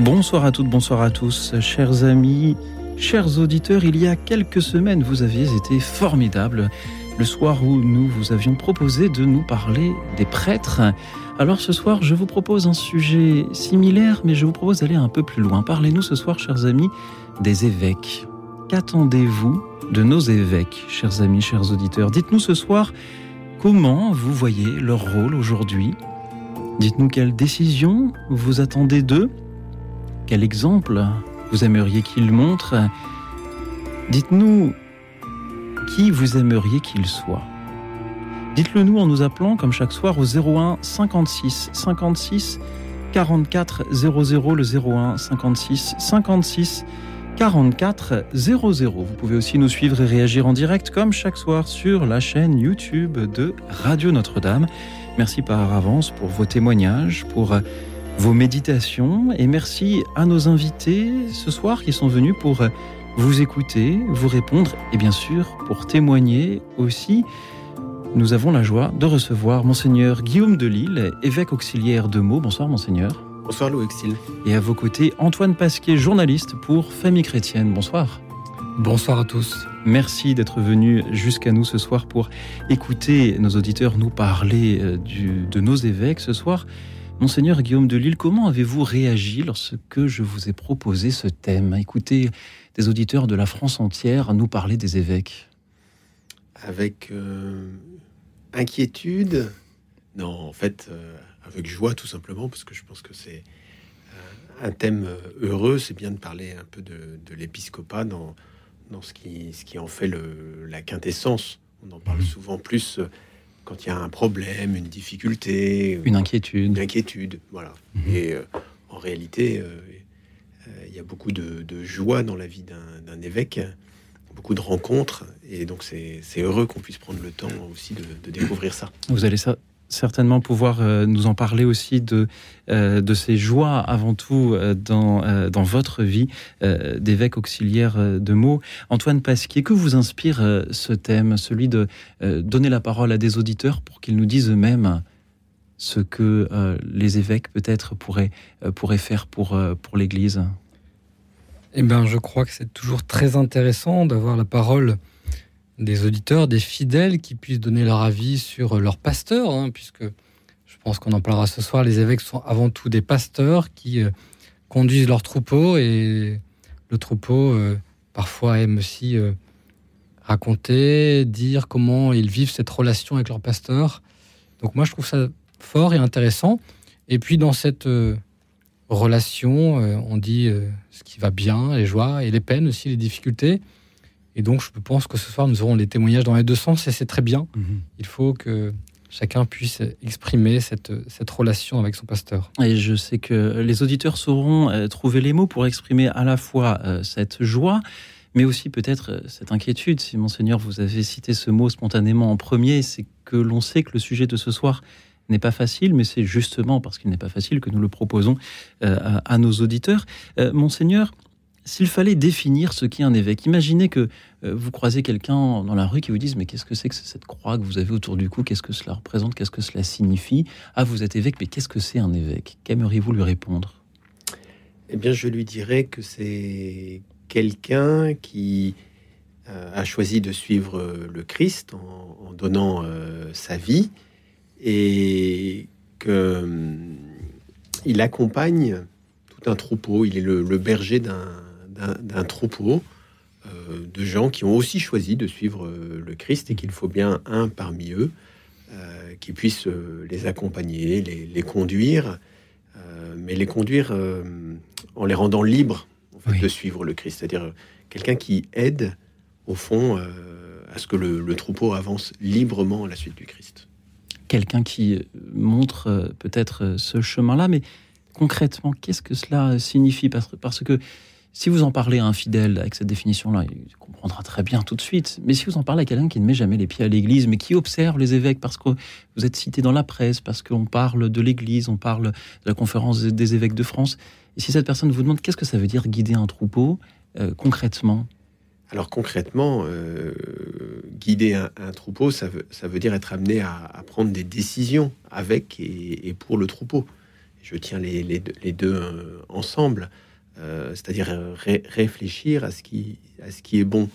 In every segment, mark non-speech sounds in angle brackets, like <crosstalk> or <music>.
Bonsoir à toutes, bonsoir à tous, chers amis, chers auditeurs. Il y a quelques semaines, vous aviez été formidables. Le soir où nous vous avions proposé de nous parler des prêtres. Alors ce soir, je vous propose un sujet similaire, mais je vous propose d'aller un peu plus loin. Parlez-nous ce soir, chers amis, des évêques. Qu'attendez-vous de nos évêques, chers amis, chers auditeurs? Dites-nous ce soir comment vous voyez leur rôle aujourd'hui? Dites-nous quelles décisions vous attendez d'eux? Quel exemple vous aimeriez qu'il montre Dites-nous qui vous aimeriez qu'il soit. Dites-le nous en nous appelant comme chaque soir au 01 56 56 44 00 le 01 56 56 44 00. Vous pouvez aussi nous suivre et réagir en direct comme chaque soir sur la chaîne YouTube de Radio Notre-Dame. Merci par avance pour vos témoignages, pour vos méditations et merci à nos invités ce soir qui sont venus pour vous écouter, vous répondre et bien sûr pour témoigner aussi. Nous avons la joie de recevoir Monseigneur Guillaume de Lille, évêque auxiliaire de Meaux. Bonsoir Monseigneur. Bonsoir Louis Exil. Et à vos côtés, Antoine Pasquier, journaliste pour Famille Chrétienne. Bonsoir. Bonsoir à tous. Merci d'être venu jusqu'à nous ce soir pour écouter nos auditeurs nous parler euh, du, de nos évêques ce soir. Monseigneur Guillaume de Lille, comment avez-vous réagi lorsque je vous ai proposé ce thème? Écoutez des auditeurs de la France entière nous parler des évêques. Avec euh, inquiétude? Non, en fait, euh, avec joie tout simplement, parce que je pense que c'est euh, un thème heureux. C'est bien de parler un peu de, l'épiscopat dans, dans ce, qui, ce qui en fait le, la quintessence. On en parle mmh. souvent plus quand il y a un problème, une difficulté, une inquiétude. Une inquiétude, voilà. Mhm. Et euh, en réalité, euh, euh, il y a beaucoup de, joie dans la vie d'un évêque, beaucoup de rencontres, et donc c'est heureux qu'on puisse prendre le temps aussi de, de découvrir ça. Vous allez ça, certainement pouvoir euh, nous en parler aussi de, euh, de ces joies avant tout euh, dans, dans votre vie d'évêque auxiliaire de mots. Antoine Pasquier, que vous inspire ce thème, celui de donner la parole à des auditeurs pour qu'ils nous disent eux-mêmes ce que les évêques peut-être pourraient, pourraient faire pour, pour l'Église? Eh bien, je crois que c'est toujours très intéressant d'avoir la parole des auditeurs, des fidèles qui puissent donner leur avis sur leur pasteur, hein, puisque je pense qu'on en parlera ce soir. Les évêques sont avant tout des pasteurs qui euh, conduisent leur troupeau et le troupeau euh, parfois aime aussi euh, raconter, dire comment ils vivent cette relation avec leur pasteur. Donc moi je trouve ça fort et intéressant. Et puis dans cette relation, on dit ce qui va bien, les joies et les peines aussi, les difficultés. Et donc, je pense que ce soir, nous aurons les témoignages dans les deux sens et c'est très bien. Mhm. Il faut que chacun puisse exprimer cette, cette relation avec son pasteur. Et je sais que les auditeurs sauront euh, trouver les mots pour exprimer à la fois euh, cette joie, mais aussi peut-être euh, cette inquiétude. Si, Monseigneur, vous avez cité ce mot spontanément en premier, c'est que l'on sait que le sujet de ce soir n'est pas facile, mais c'est justement parce qu'il n'est pas facile que nous le proposons à, à, nos auditeurs. Monseigneur, s'il fallait définir ce qu'est un évêque, imaginez que euh, vous croisez quelqu'un dans la rue qui vous dise mais qu'est-ce que c'est que cette croix que vous avez autour du cou? Qu'est-ce que cela représente? Qu'est-ce que cela signifie? Ah, vous êtes évêque, mais qu'est-ce que c'est un évêque? Qu'aimeriez-vous lui répondre? Eh bien, je lui dirais que c'est quelqu'un qui euh, a choisi de suivre euh, le Christ en, donnant sa vie et que hum, il accompagne tout un troupeau. Il est le berger d'un d'un troupeau euh, de gens qui ont aussi choisi de suivre euh, le Christ et qu'il faut bien un parmi eux euh, qui puisse les accompagner, les, conduire, mais les conduire en les rendant libres de suivre le Christ. C'est-à-dire quelqu'un qui aide, au fond, à ce que le, troupeau avance librement à la suite du Christ. Quelqu'un qui montre peut-être ce chemin-là, mais concrètement, qu'est-ce que cela signifie? Parce que Si vous en parlez à un fidèle avec cette définition-là, il comprendra très bien tout de suite. Mais si vous en parlez à quelqu'un qui ne met jamais les pieds à l'église, mais qui observe les évêques parce que vous êtes cité dans la presse, parce qu'on parle de l'église, on parle de la conférence des évêques de France, et si cette personne vous demande qu'est-ce que ça veut dire guider un troupeau, euh, concrètement? Alors concrètement, euh, guider un, troupeau, ça veut, dire être amené à, prendre des décisions avec et, pour le troupeau. Je tiens les, les, deux euh, ensemble, c'est-à-dire réfléchir à ce, qui, à ce qui est bon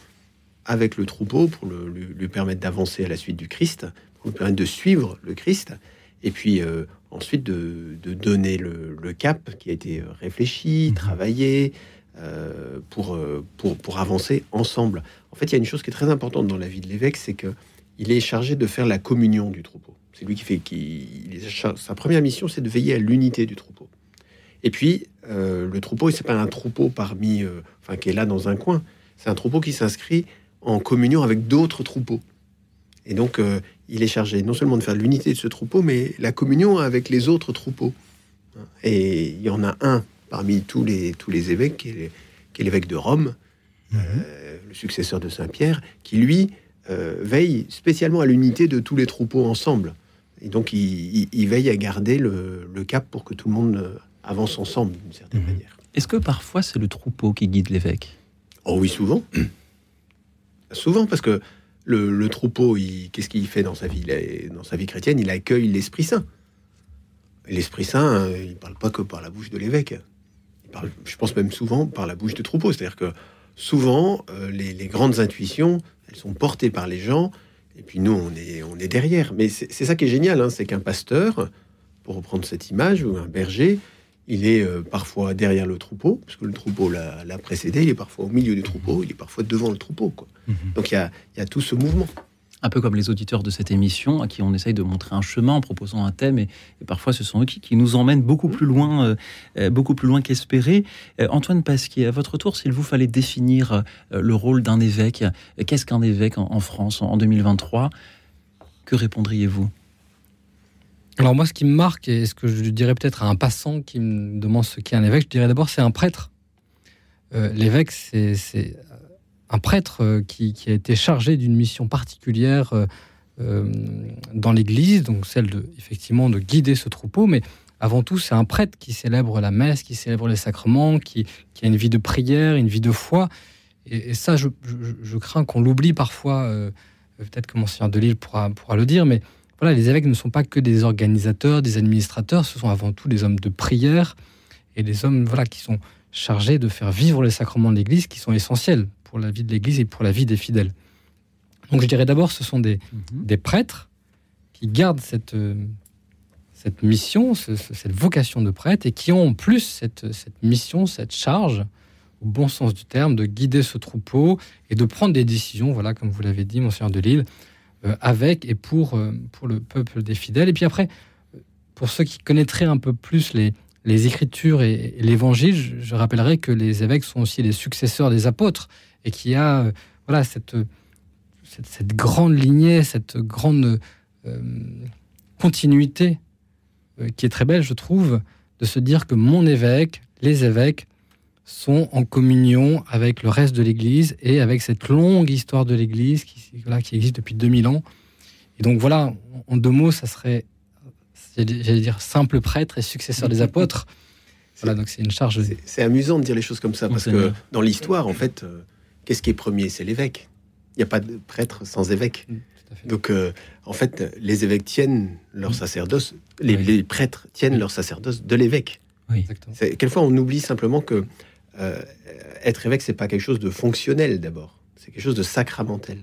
avec le troupeau pour le, lui, permettre d'avancer à la suite du Christ, pour lui permettre de suivre le Christ, et puis ensuite de, donner le, cap qui a été réfléchi, mhm. travaillé, euh, pour, euh, pour, pour, avancer ensemble. En fait, il y a une chose qui est très importante dans la vie de l'évêque, c'est que il est chargé de faire la communion du troupeau. C'est lui qui fait qui sa première mission, c'est de veiller à l'unité du troupeau. Et puis euh, le troupeau, c'est pas un troupeau parmi, enfin qui est là dans un coin. C'est un troupeau qui s'inscrit en communion avec d'autres troupeaux. Et donc, il est chargé non seulement de faire l'unité de ce troupeau, mais la communion avec les autres troupeaux. Et il y en a un parmi tous les, tous les évêques, qui est, l'évêque de Rome, mhm. euh, le successeur de Saint-Pierre, qui lui euh, veille spécialement à l'unité de tous les troupeaux ensemble. Et donc il, veille à garder le, cap pour que tout le monde euh, avance ensemble d'une certaine mhm. manière. Est-ce que parfois c'est le troupeau qui guide l'évêque? Oh oui, souvent. <clears throat> souvent, parce que le, troupeau, qu'est-ce qu'il fait dans sa vie? Dans sa vie chrétienne, il accueille l'Esprit Saint. L'Esprit Saint, il ne parle pas que par la bouche de l'évêque je pense même souvent par la bouche de troupeau. C'est-à-dire que souvent, euh, les, grandes intuitions, elles sont portées par les gens, et puis nous, on est, on est derrière. Mais c'est ça qui est génial, hein, c'est qu'un pasteur, pour reprendre cette image, ou un berger, il est euh, parfois derrière le troupeau, parce que le troupeau l'a précédé, il est parfois au milieu du troupeau, il est parfois devant le troupeau. Quoi. Mhm. Donc il y a tout ce mouvement un peu comme les auditeurs de cette émission, à qui on essaye de montrer un chemin en proposant un thème, et, parfois ce sont eux qui, nous emmènent beaucoup plus loin, euh, euh, beaucoup plus loin qu'espéré. Euh, Antoine Pasquier, à votre tour, s'il vous fallait définir le rôle d'un évêque, qu'est-ce qu'un évêque en, France en, 2023 Que répondriez-vous? Alors moi, ce qui me marque, et ce que je dirais peut-être à un passant qui me demande ce qu'est un évêque, je dirais d'abord c'est un prêtre. L'évêque, c'est un prêtre euh, qui, a été chargé d'une mission particulière euh, euh, dans l'Église, donc celle de effectivement de guider ce troupeau, mais avant tout, c'est un prêtre qui célèbre la messe, qui célèbre les sacrements, qui, a une vie de prière, une vie de foi. Et, ça, je, crains qu'on l'oublie parfois. Peut-être que Monseigneur de Lille pourra, pourra le dire, mais voilà, les évêques ne sont pas que des organisateurs, des administrateurs, ce sont avant tout des hommes de prière et des hommes voilà, qui sont chargés de faire vivre les sacrements de l'Église, qui sont essentiels pour la vie de l'Église et pour la vie des fidèles. Donc je dirais d'abord, ce sont des, mhm. des prêtres qui gardent cette, euh, cette mission, cette vocation de prêtre, et qui ont en plus cette, cette mission, cette charge, au bon sens du terme, de guider ce troupeau et de prendre des décisions, voilà, comme vous l'avez dit, Monseigneur de Lille, avec et pour, euh, pour le peuple des fidèles. Et puis après, pour ceux qui connaîtraient un peu plus les, les Écritures et, l'Évangile, je, rappellerai que les évêques sont aussi les successeurs des apôtres et qui a euh, voilà cette, cette, grande lignée, cette grande euh, continuité euh, qui est très belle, je trouve, de se dire que mon évêque, les évêques, sont en communion avec le reste de l'Église et avec cette longue histoire de l'Église qui, voilà, qui existe depuis 2000 ans. Et donc voilà, en deux mots, ça serait, j'allais dire, simple prêtre et successeur des apôtres. Voilà, donc c'est une charge. C'est amusant de dire les choses comme ça, parce que dans l'histoire, en fait, qu'est-ce qui est premier? C'est l'évêque. Il n'y a pas de prêtre sans évêque. Mm, Donc, euh, en fait, les évêques tiennent leur mm. sacerdoce, les, prêtres tiennent leur sacerdoce de l'évêque. Oui. Quelquefois, on oublie simplement que euh, être évêque, c'est pas quelque chose de fonctionnel d'abord, c'est quelque chose de sacramentel.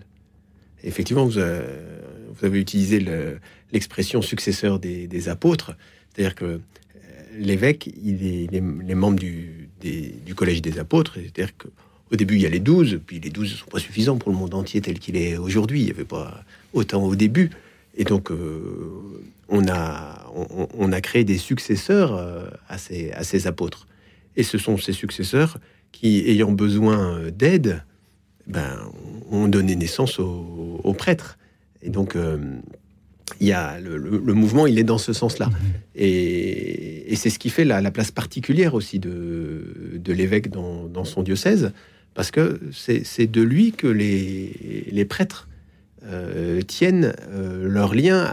effectivement, vous, euh, avez utilisé l'expression successeur des, apôtres, c'est-à-dire que l'évêque, il est les, membres du, collège des apôtres, c'est-à-dire que au début, il y a les 12, puis les 12 ne sont pas suffisants pour le monde entier tel qu'il est aujourd'hui. Il n'y avait pas autant au début. Et donc, euh, on, a, créé des successeurs euh, à, ces, à ces apôtres. Et ce sont ces successeurs qui, ayant besoin d'aide, ben, ont donné naissance aux, prêtres. Et donc, euh, il y a le, mouvement, il est dans ce sens-là. Mmh. Et, et c'est ce qui fait la, place particulière aussi de, de l'évêque dans, son diocèse, parce que c'est de lui que les, les prêtres euh, tiennent euh, leur lien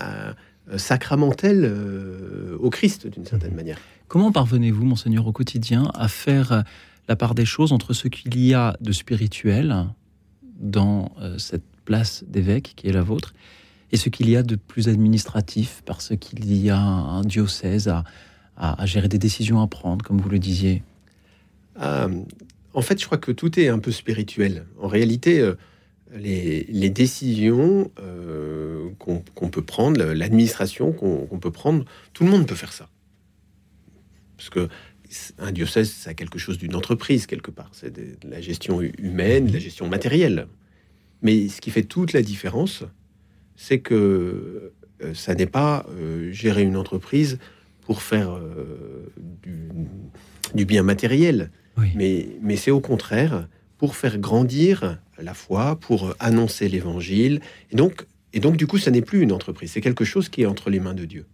sacramentel au Christ, d'une certaine manière. Comment parvenez-vous, monseigneur, au quotidien, à faire la part des choses entre ce qu'il y a de spirituel dans cette place d'évêque qui est la vôtre et ce qu'il y a de plus administratif, parce qu'il y a un diocèse à, gérer des décisions à prendre, comme vous le disiez? Euh, En fait, je crois que tout est un peu spirituel. En réalité, euh, les, décisions euh, qu'on peut prendre, l'administration qu'on peut prendre, tout le monde peut faire ça. Parce que un diocèse, c'est quelque chose d'une entreprise quelque part. C'est de la gestion humaine, de la gestion matérielle. Mais ce qui fait toute la différence, c'est que ça n'est pas gérer une entreprise pour faire euh, du, bien matériel, mais, mais c'est au contraire pour faire grandir la foi, pour annoncer l'évangile. Et donc, et donc, du coup, ça n'est plus une entreprise, c'est quelque chose qui est entre les mains de Dieu.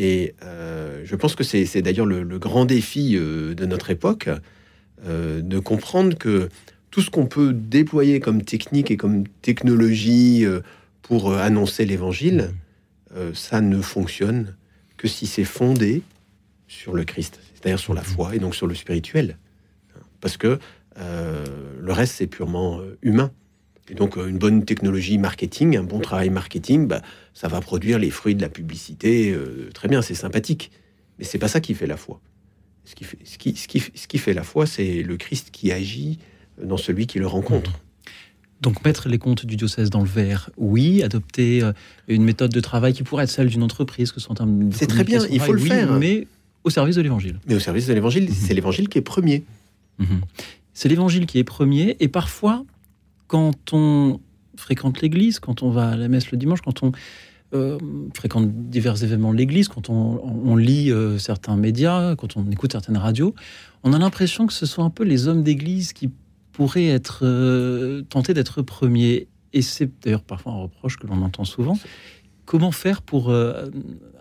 Et euh, je pense que c'est d'ailleurs le, grand défi euh, de notre époque, de comprendre que tout ce qu'on peut déployer comme technique et comme technologie pour annoncer l'évangile, ça ne fonctionne que si c'est fondé sur le Christ, c'est-à-dire sur la foi et donc sur le spirituel. Parce que euh, le reste, c'est purement euh, humain. Et donc, euh, une bonne technologie marketing, un bon travail marketing, bah, ça va produire les fruits de la publicité. très bien, c'est sympathique. Mais c'est pas ça qui fait la foi. Ce qui fait, ce qui, ce qui, ce qui fait la foi, c'est le Christ qui agit dans celui qui le rencontre. Donc mettre les comptes du diocèse dans le verre, oui. Adopter euh, une méthode de travail qui pourrait être celle d'une entreprise, que ce soit un C'est très bien, il faut le faire. Mais au service de l'évangile. Mais au service de l'évangile, mhm. c'est l'évangile qui est premier. Mhm. C'est l'évangile qui est premier. Et parfois, quand on fréquente l'église, quand on va à la messe le dimanche, quand on euh, fréquente divers événements de l'église, quand on, lit euh, certains médias, quand on écoute certaines radios, on a l'impression que ce sont un peu les hommes d'église qui pourrait être euh, tenté d'être premier. Et c'est d'ailleurs parfois un reproche que l'on entend souvent. Comment faire pour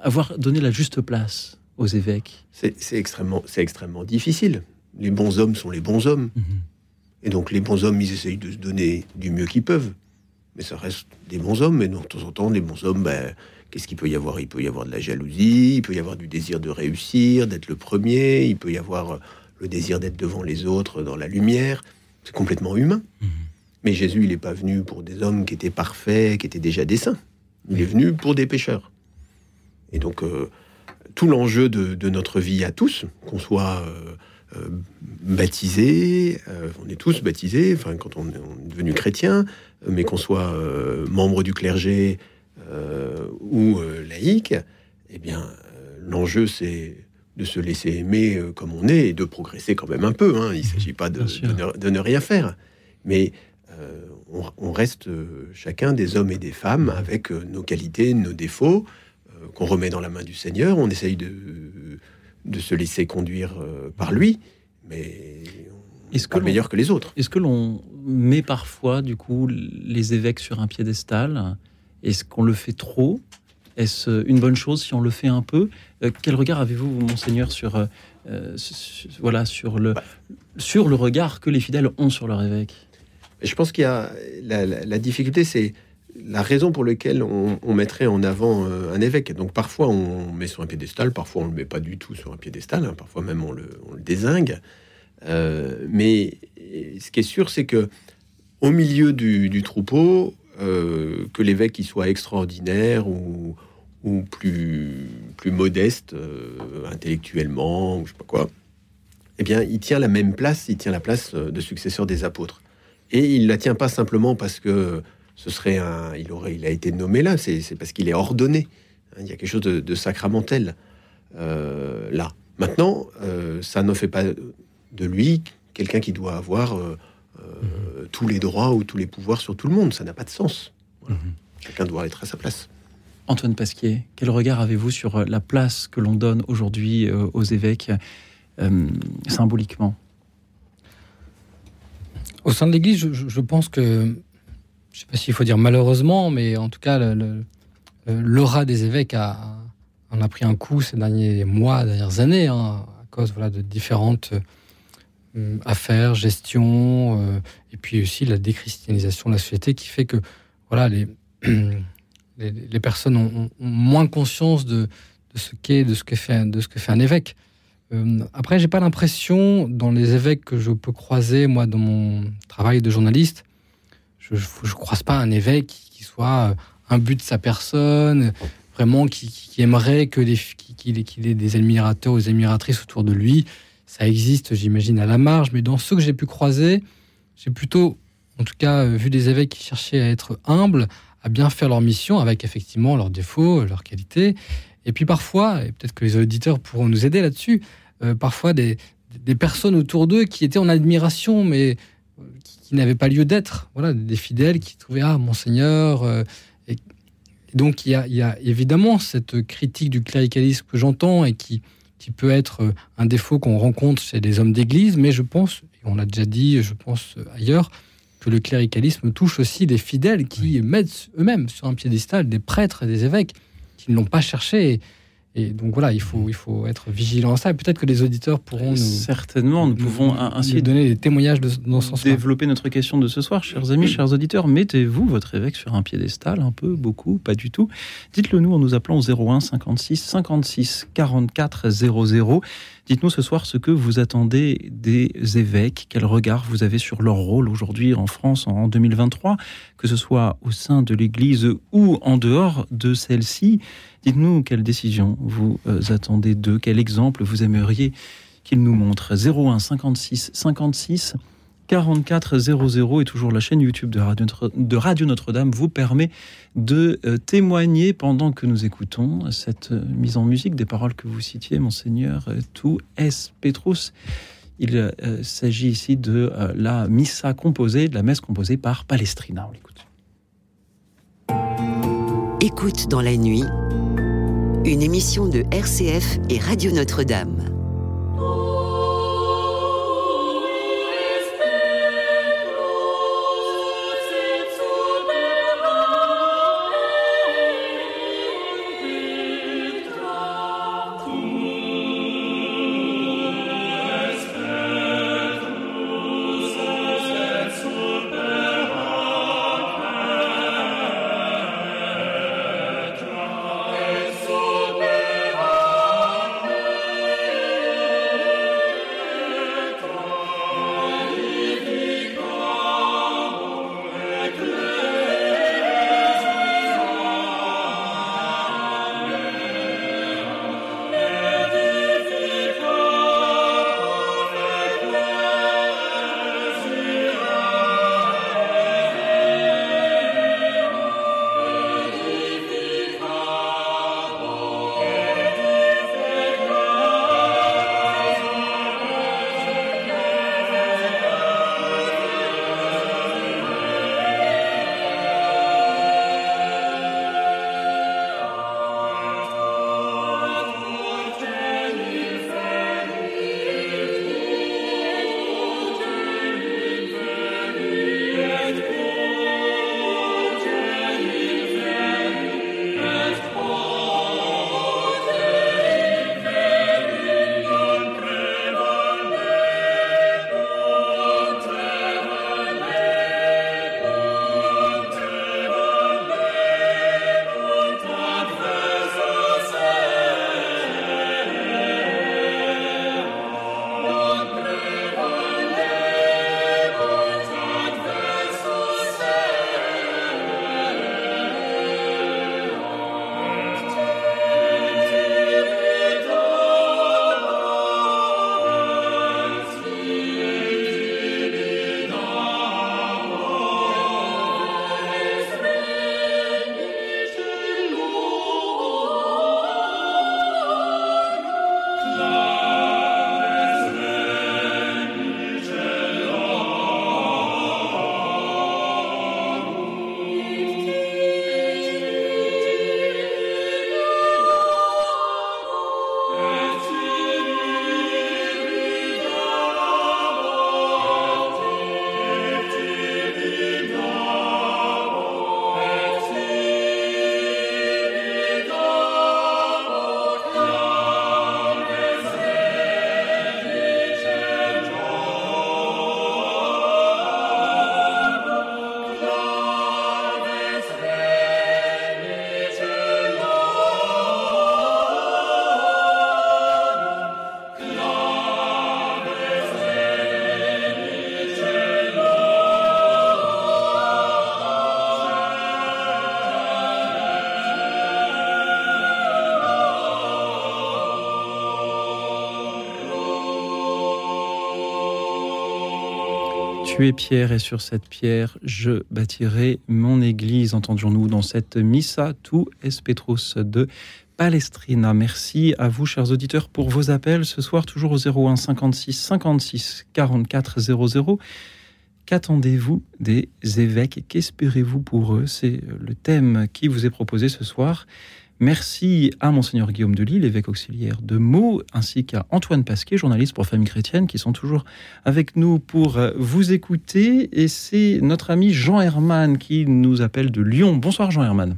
avoir donné la juste place aux évêques? C'est extrêmement, extrêmement difficile. Les bons hommes sont les bons hommes. Mhm. Et donc les bons hommes, ils essayent de se donner du mieux qu'ils peuvent. Mais ça reste des bons hommes. Et donc, de temps en temps, les bons hommes, ben, qu'est-ce qu'il peut y avoir? Il peut y avoir de la jalousie, il peut y avoir du désir de réussir, d'être le premier, il peut y avoir euh, le désir d'être devant les autres dans la lumière. C'est complètement humain. Mhm. Mais Jésus, il n'est pas venu pour des hommes qui étaient parfaits, qui étaient déjà des saints. Il est venu pour des pécheurs. Et donc, euh, tout l'enjeu de, notre vie à tous, qu'on soit euh, baptisé, on est tous baptisés, enfin, quand on est, devenu chrétien, mais qu'on soit membre du clergé ou laïque, eh bien, l'enjeu, c'est de se laisser aimer euh, comme on est et de progresser quand même un peu. Hein. Il ne s'agit pas de, de, ne, rien faire. Mais euh, on, reste euh, chacun des hommes et des femmes avec nos qualités, nos défauts, qu'on remet dans la main du Seigneur. On essaye de, de se laisser conduire par lui, mais est-ce que meilleur que les autres. Est-ce que l'on met parfois, du coup, les évêques sur un piédestal? Est-ce qu'on le fait trop? Est-ce une bonne chose si on le fait un peu? Euh, Quel regard avez-vous, monseigneur, sur, euh, euh, voilà, sur, le, sur le regard que les fidèles ont sur leur évêque? Je pense qu'il y a la, difficulté, c'est la raison pour laquelle on, mettrait en avant un évêque. Donc parfois on met sur un piédestal, parfois on le met pas du tout sur un piédestal, hein, parfois même on le, désingue. mais ce qui est sûr, c'est que au milieu du, troupeau, que l'évêque soit extraordinaire ou, plus, plus modeste euh, intellectuellement, ou je sais pas quoi, eh bien, il tient la même place, il tient la place euh, de successeur des apôtres. Et il la tient pas simplement parce que ce serait un, il aurait, il a été nommé là, c'est parce qu'il est ordonné. Il y a quelque chose de, sacramentel euh, là. Maintenant, ça ne fait pas de lui quelqu'un qui doit avoir tous les droits ou tous les pouvoirs sur tout le monde. Ça n'a pas de sens. Mhm. Chacun doit être à sa place. Antoine Pasquier, quel regard avez-vous sur euh, la place que l'on donne aujourd'hui euh, aux évêques euh, symboliquement? Au sein de l'Église, je, pense que, je ne sais pas s'il faut dire malheureusement, mais en tout cas, l'aura des évêques on a pris un coup ces derniers mois, dernières années, hein, à cause voilà, de différentes affaires, gestion, et puis aussi la déchristianisation de la société qui fait que voilà, les, <clears throat> les, personnes ont, moins conscience de, de ce qu'est, de ce que fait, de ce que fait un évêque. Euh, après, j'ai pas l'impression, dans les évêques que je peux croiser, moi, dans mon travail de journaliste, je ne croise pas un évêque qui, soit un but de sa personne, vraiment qui, aimerait que qu'il ait des admirateurs ou des admiratrices autour de lui. Ça existe, j'imagine, à la marge, mais dans ceux que j'ai pu croiser, j'ai plutôt, en tout cas, vu des évêques qui cherchaient à être humbles, à bien faire leur mission avec effectivement leurs défauts, leurs qualités. Et puis parfois, et peut-être que les auditeurs pourront nous aider là-dessus, euh, parfois des, des, personnes autour d'eux qui étaient en admiration, mais euh, qui, n'avaient pas lieu d'être. Voilà, des fidèles qui trouvaient Ah, Monseigneur. Euh, et, donc il y, a, il y, a, évidemment cette critique du cléricalisme que j'entends et qui, qui peut être un défaut qu'on rencontre chez des hommes d'église, mais je pense, et on l'a déjà dit, je pense ailleurs, que le cléricalisme touche aussi des fidèles qui mettent eux-mêmes sur un piédestal des prêtres et des évêques qui ne l'ont pas cherché. Et donc voilà, il faut, il faut être vigilant à ça. peut-être que les auditeurs pourront nous. Certainement, nous, pouvons ainsi donner des témoignages de, dans ce sens Développer notre question de ce soir, chers amis, chers auditeurs. Mettez-vous votre évêque sur un piédestal, un peu, beaucoup, pas du tout. Dites-le nous en nous appelant au 01 56 56 44 00. Dites-nous ce soir ce que vous attendez des évêques, quel regard vous avez sur leur rôle aujourd'hui en France en 2023, que ce soit au sein de l'Église ou en dehors de celle-ci. Dites-nous quelle décision vous euh, attendez d'eux, quel exemple vous aimeriez qu'ils nous montrent. 01 56 56 44 00 et toujours la chaîne YouTube de Radio, Notre-Dame vous permet de euh, témoigner pendant que nous écoutons cette euh, mise en musique des paroles que vous citiez, Monseigneur Tout es Petrus. Il s'agit ici de la missa composée, de la messe composée par Palestrina. On l'écoute. Écoute dans la nuit une émission de RCF et Radio Notre-Dame. Tu es pierre et sur cette pierre je bâtirai mon église. Entendions-nous dans cette Missa tu es Petrus de Palestrina. Merci à vous, chers auditeurs, pour vos appels ce soir, toujours au 01 56 56 44 00. Qu'attendez-vous des évêques? Qu'espérez-vous pour eux? C'est le thème qui vous est proposé ce soir. Merci à Monseigneur Guillaume de Lille, évêque auxiliaire de Meaux, ainsi qu'à Antoine Pasquet, journaliste pour Famille Chrétienne, qui sont toujours avec nous pour euh, vous écouter. Et c'est notre ami Jean Herman qui nous appelle de Lyon. Bonsoir Jean Herman.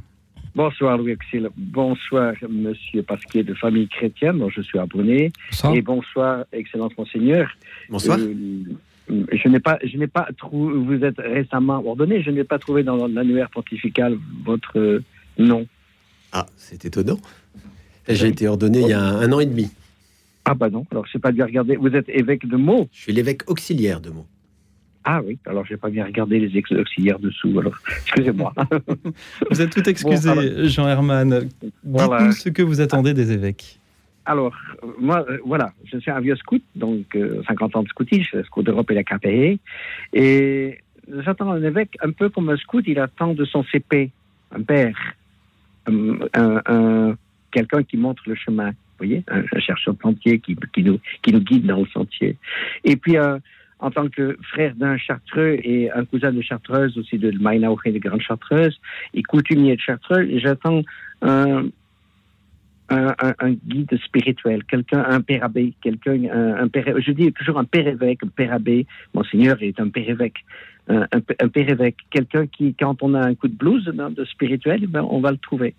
Bonsoir Louis Auxil. Bonsoir Monsieur Pasquet de Famille Chrétienne, dont je suis abonné. Et bonsoir Excellence Monseigneur. Bonsoir. Euh, je n'ai pas, je n'ai pas trouvé, vous êtes récemment ordonné, je n'ai pas trouvé dans l'annuaire pontifical votre euh, nom. Ah, c'est étonnant. J'ai été ordonné il y a un an et demi. Ah bah non, alors je n'ai pas bien regardé. Vous êtes évêque de Meaux Je suis l'évêque auxiliaire de Meaux. Ah oui, alors je n'ai pas bien regardé les auxiliaires dessous, alors <laughs> excusez-moi. <laughs> vous êtes tout excusé, Jean Herman. Dites-nous ce que vous attendez des évêques. Alors, moi, euh, voilà, je suis un vieux scout, donc 50 euh, ans de scoutisme, scout d'Europe et la KPE, et j'attends un évêque un peu comme un scout, il attend de son CP, un père un, quelqu'un qui montre le chemin, vous voyez, un, chercheur de sentier qui, qui, nous, qui nous guide dans le sentier. Et puis, euh, en tant que frère d'un chartreux et un cousin de chartreuse, aussi de et de Grande Chartreuse, et coutumier de chartreuse, j'attends un, un, un, guide spirituel, quelqu'un, un père abbé, quelqu'un, un, père, je dis toujours un père évêque, un père abbé. Monseigneur est un père évêque, un, père évêque, quelqu'un qui, quand on a un coup de blues de spirituel, ben, on va le trouver.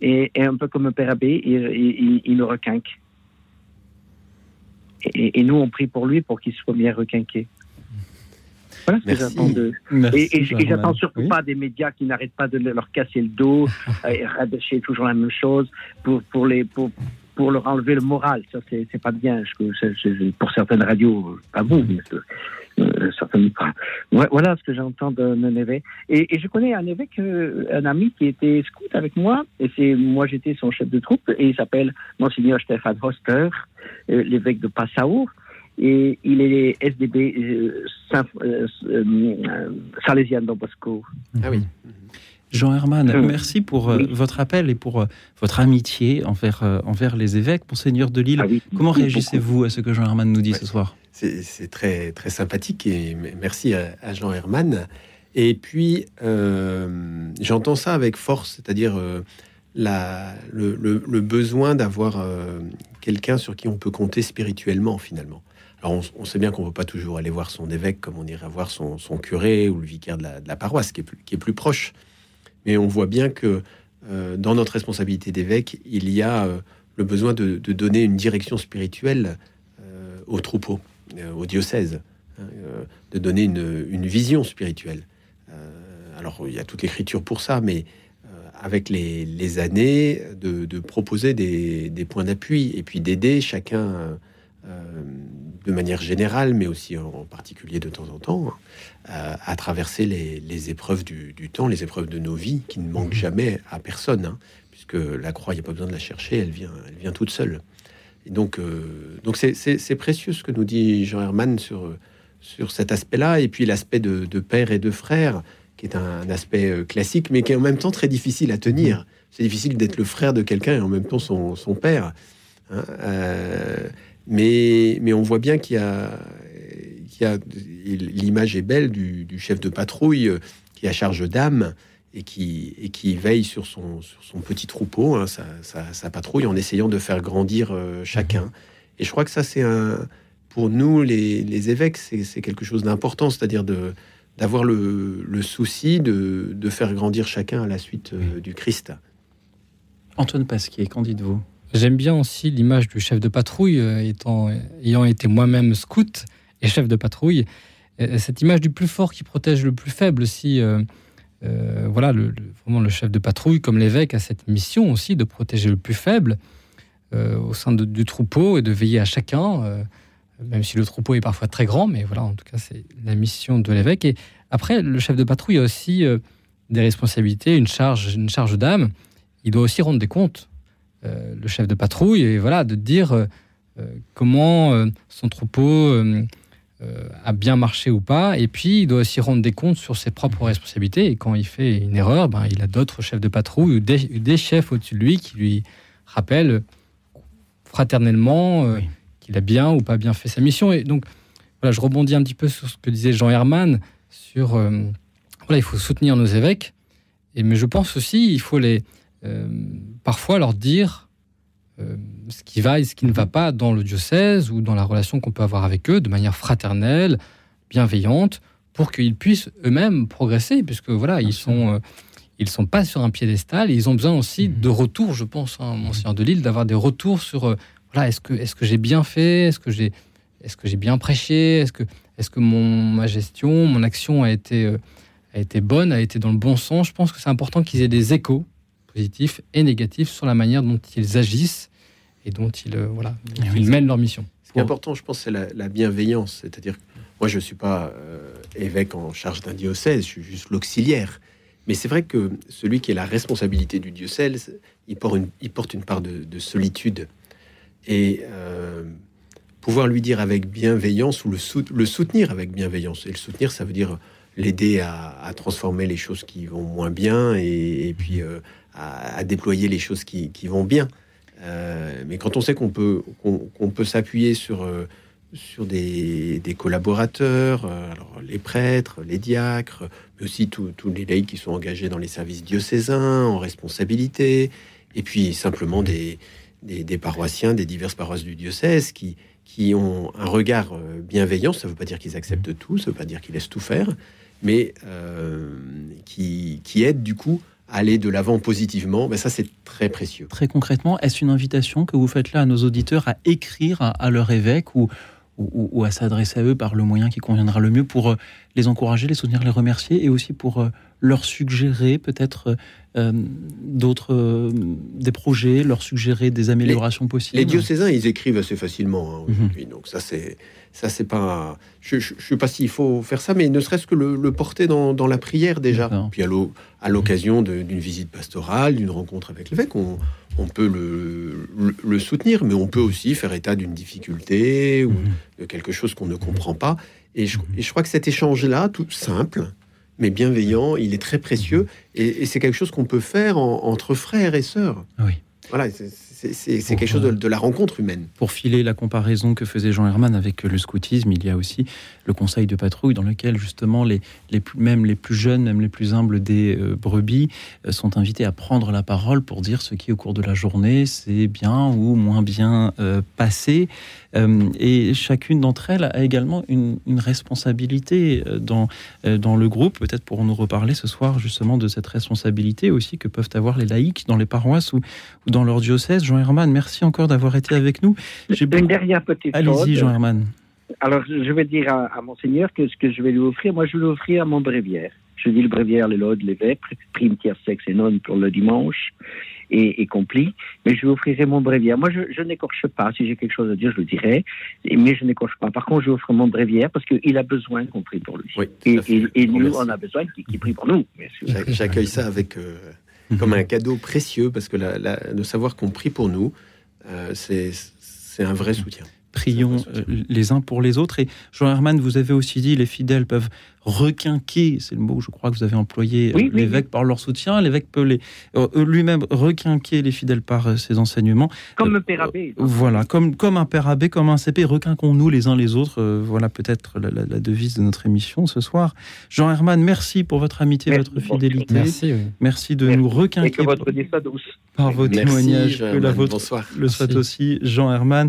Et, un peu comme un père abbé, il, il, nous requinque. Et, et, nous, on prie pour lui pour qu'il soit bien requinqué. Voilà ce que j'attends de. et, j'attends surtout pas des médias qui n'arrêtent pas de leur casser le dos <laughs> et rabâcher toujours la même chose pour, pour, les, pour, pour leur enlever le moral. Ça, c'est pas bien. Je, pour certaines radios, pas vous, mais euh, certainement pas. Voilà ce que j'entends d'un évêque. Et, et, je connais un évêque, euh, un ami qui était scout avec moi, et c'est moi j'étais son chef de troupe, et il s'appelle Monseigneur Stéphane Hoster, euh, l'évêque de Passau et il est SDB euh, Saint, Salésien Bosco. Ah oui. Jean Herman, merci pour votre appel et pour votre amitié envers, envers les évêques. Monseigneur de Lille, ah comment réagissez-vous à ce que Jean Herman nous dit ce soir? C'est très, très sympathique et merci à, Jean Herman. Et puis, j'entends ça avec force, c'est-à-dire la, le, besoin d'avoir quelqu'un sur qui on peut compter spirituellement, finalement. Alors on, sait bien qu'on ne peut pas toujours aller voir son évêque comme on irait voir son, curé ou le vicaire de la, paroisse, qui est, plus, proche. Mais on voit bien que euh, dans notre responsabilité d'évêque, il y a euh, le besoin de, donner une direction spirituelle euh, au troupeau, au diocèse, hein, de donner une, vision spirituelle. alors il y a toute l'écriture pour ça, mais avec les, années, de, proposer des, des points d'appui et puis d'aider chacun de manière générale, mais aussi en particulier de temps en temps, euh, à traverser les, épreuves du, temps, les épreuves de nos vies, qui ne manquent mhm. jamais à personne, hein, puisque la croix, il n'y a pas besoin de la chercher, elle vient, elle vient toute seule. Donc, euh, donc c'est précieux ce que nous dit Jean Herman sur, sur cet aspect-là, et puis l'aspect de, père et de frère, qui est un, aspect euh, classique, mais qui est en même temps très difficile à tenir. C'est difficile d'être le frère de quelqu'un et en même temps son, son père. Hein, mais, mais on voit bien qu'il y a, l'image est belle du, chef de patrouille euh, qui a charge d'âme et qui, et qui veille sur son, sur son petit troupeau, hein, sa, patrouille, en essayant de faire grandir euh, chacun. Et je crois que ça, c'est un, pour nous, les, évêques, c'est quelque chose d'important, c'est-à-dire de d'avoir le, le, souci de, de, faire grandir chacun à la suite euh, du Christ. Antoine Pasquier, qu'en dites-vous? J'aime bien aussi l'image du chef de patrouille, euh, étant, ayant été moi-même scout et chef de patrouille. Cette image du plus fort qui protège le plus faible aussi. Euh, euh, voilà, le, vraiment le chef de patrouille, comme l'évêque, a cette mission aussi de protéger le plus faible au sein du troupeau et de veiller à chacun, même si le troupeau est parfois très grand, mais voilà, en tout cas, c'est la mission de l'évêque. Et après, le chef de patrouille a aussi des responsabilités, une charge, une charge d'âme. Il doit aussi rendre des comptes euh, le chef de patrouille, et voilà, de dire euh, euh, comment son troupeau a bien marché ou pas. Et puis, il doit aussi rendre des comptes sur ses propres responsabilités. Et quand il fait une erreur, ben, il a d'autres chefs de patrouille ou des, chefs au-dessus de lui qui lui rappellent fraternellement qu'il a bien ou pas bien fait sa mission. Et donc, voilà, je rebondis un petit peu sur ce que disait Jean Herman sur voilà, il faut soutenir nos évêques. Et, mais je pense aussi, il faut les, parfois leur dire euh, ce qui va et ce qui ne va pas dans le diocèse ou dans la relation qu'on peut avoir avec eux de manière fraternelle, bienveillante, pour qu'ils puissent eux-mêmes progresser, puisque voilà, ils sont, euh, ils sont pas sur un piédestal, et ils ont besoin aussi mhm. de retours, je pense, hein, Monseigneur de Lille, d'avoir des retours sur euh, voilà, est-ce que, est-ce que j'ai bien fait, est-ce que j'ai, est-ce que j'ai bien prêché, est-ce que, est-ce que mon, ma gestion, mon action a été, a été bonne, a été dans le bon sens. Je pense que c'est important qu'ils aient des échos positifs et négatifs sur la manière dont ils agissent et dont ils, euh, voilà, ils mènent leur mission. Ce qui est important, je pense, c'est la, bienveillance. C'est-à-dire, moi, je ne suis pas euh, évêque en charge d'un diocèse, je suis juste l'auxiliaire. Mais c'est vrai que celui qui est la responsabilité du diocèse, il porte une, il porte une part de, solitude. Et euh, pouvoir lui dire avec bienveillance ou le, le, soutenir avec bienveillance. Et le soutenir, ça veut dire l'aider à, transformer les choses qui vont moins bien et, puis à, déployer les choses qui, vont bien. Euh, mais quand on sait qu'on peut, qu'on, peut s'appuyer sur, euh, sur des, des collaborateurs, euh, alors les prêtres, les diacres, mais aussi tous les laïcs qui sont engagés dans les services diocésains, en responsabilité, et puis simplement des, des, des paroissiens des diverses paroisses du diocèse qui, qui ont un regard bienveillant. Ça ne veut pas dire qu'ils acceptent tout, ça ne veut pas dire qu'ils laissent tout faire, mais qui, qui aident du coup aller de l'avant positivement, ben ça c'est très précieux. Très concrètement, est-ce une invitation que vous faites là à nos auditeurs à écrire à, leur évêque ou, ou, à s'adresser à eux par le moyen qui conviendra le mieux pour euh, les encourager, les soutenir, les remercier et aussi pour euh, leur suggérer peut-être euh, d'autres des projets, leur suggérer des améliorations possibles Les diocésains, ils écrivent assez facilement hein, aujourd'hui, mhm. donc ça c'est ça, c'est pas. Je ne sais pas s'il faut faire ça, mais ne serait-ce que le, porter dans, la prière déjà. Puis à l'occasion d'une visite pastorale, d'une rencontre avec l'évêque, on, on peut le, le, soutenir, mais on peut aussi faire état d'une difficulté ou mhm. de quelque chose qu'on ne comprend pas. Et je, je crois que cet échange-là, tout simple, mais bienveillant, il est très précieux. Et, c'est quelque chose qu'on peut faire entre frères et sœurs. Oui. Voilà, c'est quelque chose de, la rencontre humaine. Pour filer la comparaison que faisait Jean Herman avec le scoutisme, il y a aussi le conseil de patrouille dans lequel justement les, les même les plus jeunes, même les plus humbles des euh, brebis euh, sont invités à prendre la parole pour dire ce qui au cours de la journée c'est bien ou moins bien euh, passé. Et chacune d'entre elles a également une, responsabilité dans, dans le groupe. Peut-être pour nous reparler ce soir justement de cette responsabilité aussi que peuvent avoir les laïcs dans les paroisses ou, ou dans leur diocèse. Jean Herman, merci encore d'avoir été avec nous. J'ai une dernière petite Allez-y, Jean Herman. Alors, je vais dire à, à, Monseigneur que ce que je vais lui offrir, moi, je vais lui offrir mon bréviaire. Je dis le bréviaire, les lodes, l'évêque, prime, tiers, sexe et non pour le dimanche et, et complis. Mais je lui offrirai mon bréviaire. Moi, je, je n'écorche pas. Si j'ai quelque chose à dire, je le dirai. Mais je n'écorche pas. Par contre, je lui offre mon bréviaire parce qu'il a besoin qu'on prie pour lui. et, et, nous, on a besoin qu'il prie pour nous. J'accueille ça avec, euh, comme un cadeau précieux parce que la, la, de savoir qu'on prie pour nous, euh, c'est un vrai soutien prions euh, les uns pour les autres. Et Jean Herman, vous avez aussi dit les fidèles peuvent requinquer, c'est le mot je crois que vous avez employé, euh, l'évêque par leur soutien, l'évêque peut les, euh, lui-même requinquer les fidèles par ses enseignements. Comme un père abbé. voilà, comme, comme un père abbé, comme un CP, requinquons-nous les uns les autres. voilà peut-être la, devise de notre émission ce soir. Jean Herman, merci pour votre amitié, votre fidélité. Merci, merci de nous requinquer. Et que votre douce. Par vos témoignages, que la vôtre le soit aussi, Jean Herman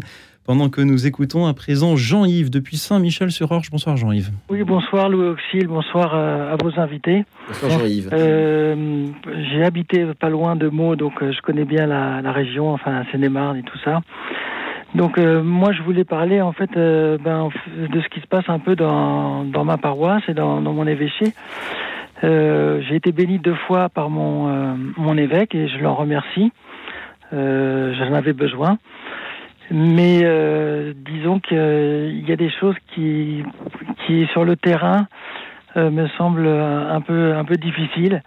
pendant que nous écoutons à présent Jean-Yves depuis Saint-Michel-sur-Orge. Bonsoir Jean-Yves. Oui, bonsoir Louis Auxil, bonsoir à, vos invités. Bonsoir Jean-Yves. Euh, j'ai habité pas loin de Meaux, donc euh, je connais bien la, région, enfin Seine-et-Marne et tout ça. Donc euh, moi je voulais parler en fait ben, de ce qui se passe un peu dans, ma paroisse et dans, mon évêché. j'ai été béni deux fois par mon, mon évêque et je l'en remercie. J'en avais besoin. Mais euh, disons qu'il y a des choses qui, qui sur le terrain, euh, me semblent un peu, un peu difficiles.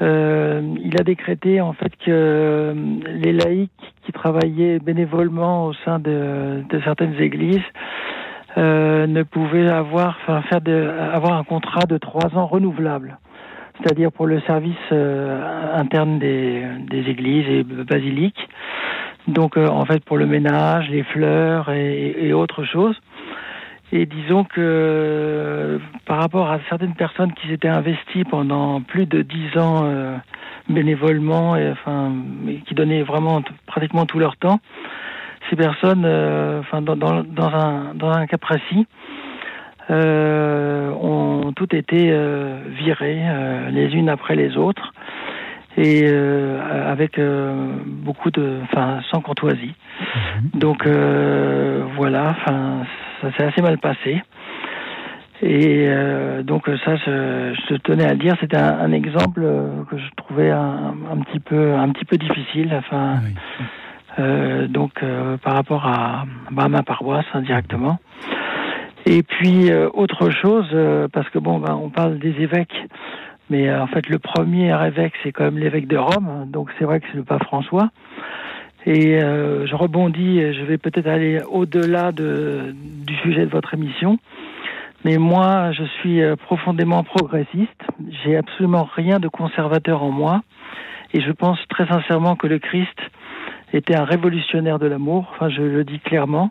Euh, il a décrété en fait que les laïcs qui travaillaient bénévolement au sein de, de certaines églises ne pouvait avoir, enfin, faire de, avoir un contrat de trois ans renouvelable, c'est-à-dire pour le service interne des, des, églises et basiliques. Donc, en fait, pour le ménage, les fleurs et, et autres choses. Et disons que par rapport à certaines personnes qui s'étaient investies pendant plus de dix ans euh, bénévolement, et, enfin, qui donnaient vraiment pratiquement tout leur temps, ces personnes, euh, enfin, dans, dans, dans, un, dans un cas précis, euh, ont toutes été euh, virées les unes après les autres et avec beaucoup de, enfin, sans courtoisie. Mhm. Donc voilà, enfin ça s'est assez mal passé. Et euh, donc ça, je, je, tenais à le dire, c'était un, exemple euh, que je trouvais un, un, petit peu, un petit peu difficile. Enfin, euh, donc euh, par rapport à, bah, à, ma paroisse indirectement. Et puis euh, autre chose, parce que bon, ben, on parle des évêques, mais en fait le premier évêque c'est quand même l'évêque de Rome, donc c'est vrai que c'est le pape François. Et euh, je rebondis, je vais peut-être aller au-delà de, du sujet de votre émission. Mais moi, je suis euh, profondément progressiste. J'ai absolument rien de conservateur en moi. Et je pense très sincèrement que le Christ était un révolutionnaire de l'amour. Enfin, je le dis clairement.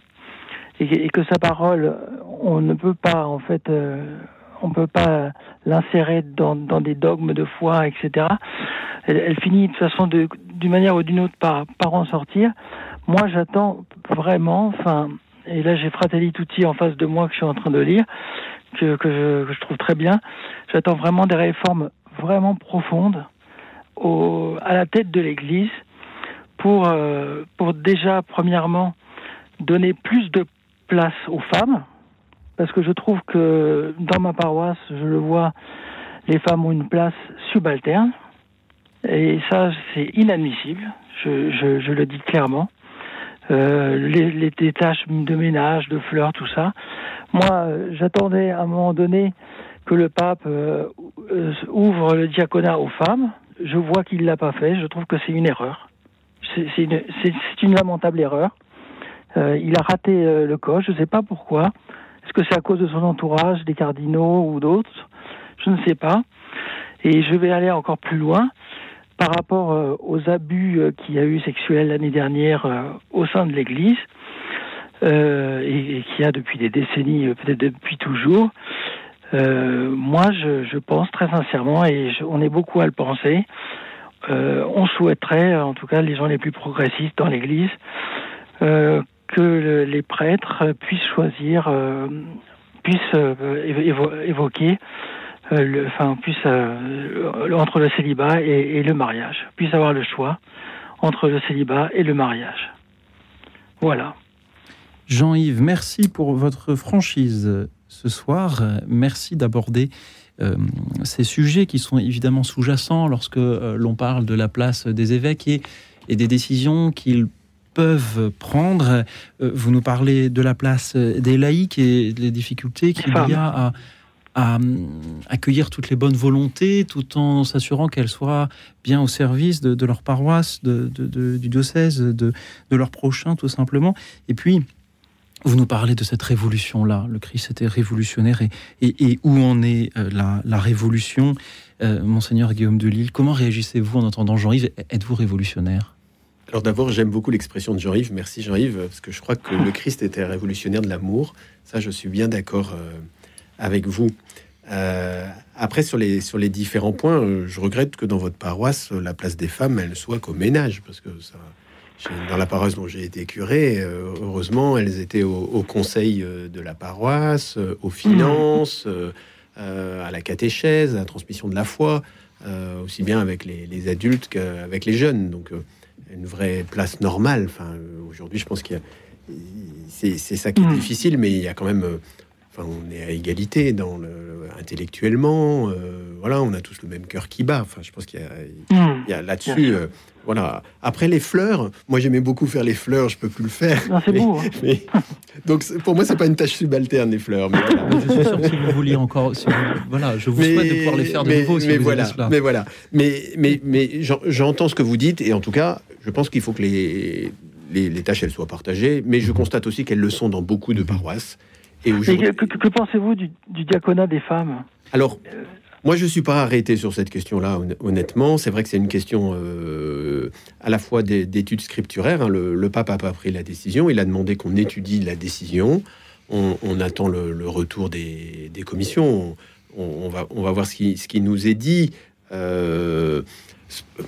Et, et, que sa parole, on ne peut pas, en fait, euh, on peut pas l'insérer dans, des dogmes de foi, etc. Elle, finit de toute façon d'une manière ou d'une autre par, par en sortir. Moi, j'attends vraiment, enfin, et là j'ai Fratelli Tutti en face de moi que je suis en train de lire, que, que, je, trouve très bien. J'attends vraiment des réformes vraiment profondes à la tête de l'Église pour, euh, pour déjà, premièrement, donner plus de place aux femmes, parce que je trouve que dans ma paroisse, je le vois, les femmes ont une place subalterne. Et ça, c'est inadmissible, je, je, le dis clairement. Euh, les, tâches de ménage, de fleurs, tout ça. Moi, j'attendais à un moment donné que le pape euh, euh ouvre le diaconat aux femmes. Je vois qu'il ne l'a pas fait. Je trouve que c'est une erreur. C'est une, lamentable erreur. Il a raté le coche. Je ne sais pas pourquoi. Que c'est à cause de son entourage, des cardinaux ou d'autres Je ne sais pas. Et je vais aller encore plus loin par rapport euh, aux abus euh, qu'il y a eu sexuels l'année dernière euh, au sein de l'Église, et, et qu'il y a depuis des décennies, peut-être depuis toujours. moi, je, pense très sincèrement, et on est beaucoup à le penser, on souhaiterait, en tout cas les gens les plus progressistes dans l'Église, que le, les prêtres puissent choisir, euh, puissent euh, évo évoquer, euh, le, enfin, puissent entre le célibat et, le mariage, puissent avoir le choix entre le célibat et le mariage. Voilà. Jean-Yves, merci pour votre franchise ce soir. Merci d'aborder ces sujets qui sont évidemment sous-jacents lorsque l'on parle de la place des évêques et, et des décisions qu'ils peuvent prendre. Euh, vous nous parlez de la place des laïcs et des difficultés qu'il y a à, à, accueillir toutes les bonnes volontés tout en s'assurant qu'elles soient bien au service de, de leur paroisse, de, de, du diocèse, de, de leur prochain tout simplement. Et puis, vous nous parlez de cette révolution-là. Le Christ était révolutionnaire et, et, et où en est euh, la, la, révolution euh, Monseigneur Guillaume de Lille, comment réagissez-vous en entendant Jean-Yves? Êtes-vous révolutionnaire? Alors d'abord, j'aime beaucoup l'expression de Jean-Yves. Merci Jean-Yves, parce que je crois que le Christ était révolutionnaire de l'amour. Ça, je suis bien d'accord euh, avec vous. Euh, après, sur les, sur les différents points, euh, je regrette que dans votre paroisse, la place des femmes, elle soit qu'au ménage, parce que ça, dans la paroisse dont j'ai été curé, euh, heureusement, elles étaient au, au conseil de la paroisse, aux finances, à la catéchèse, à la transmission de la foi, aussi bien avec les, les adultes qu'avec les jeunes. Donc, une vraie place normale. Enfin, aujourd'hui, je pense qu'il y a c'est ça qui est mmh. difficile, mais il y a quand même Enfin, on est à égalité dans le, intellectuellement. Euh, voilà, on a tous le même cœur qui bat. Enfin, je pense qu'il y a, mmh. a là-dessus. Euh, voilà. Après les fleurs, moi j'aimais beaucoup faire les fleurs. Je peux plus le faire. C'est beau. Hein. <laughs> Mais, donc pour moi, c'est pas une tâche subalterne les fleurs. Mais voilà. je suis sûr que si vous vouliez encore, si vous, voilà, je vous mais, souhaite de pouvoir les faire de mais, nouveau. Si mais, voilà, mais voilà. Mais mais mais j'entends ce que vous dites et en tout cas, je pense qu'il faut que les, les, les tâches elles soient partagées. Mais je constate aussi qu'elles le sont dans beaucoup de paroisses Et que, pensez-vous du, diaconat des femmes? Alors, moi, je ne suis pas arrêté sur cette question-là, honnêtement. C'est vrai que c'est une question euh, à la fois d'études scripturaires. Hein. Le, pape n'a pas pris la décision. Il a demandé qu'on étudie la décision. On, attend le, retour des, commissions. On, va, on va voir ce qui, ce qui nous est dit. Euh,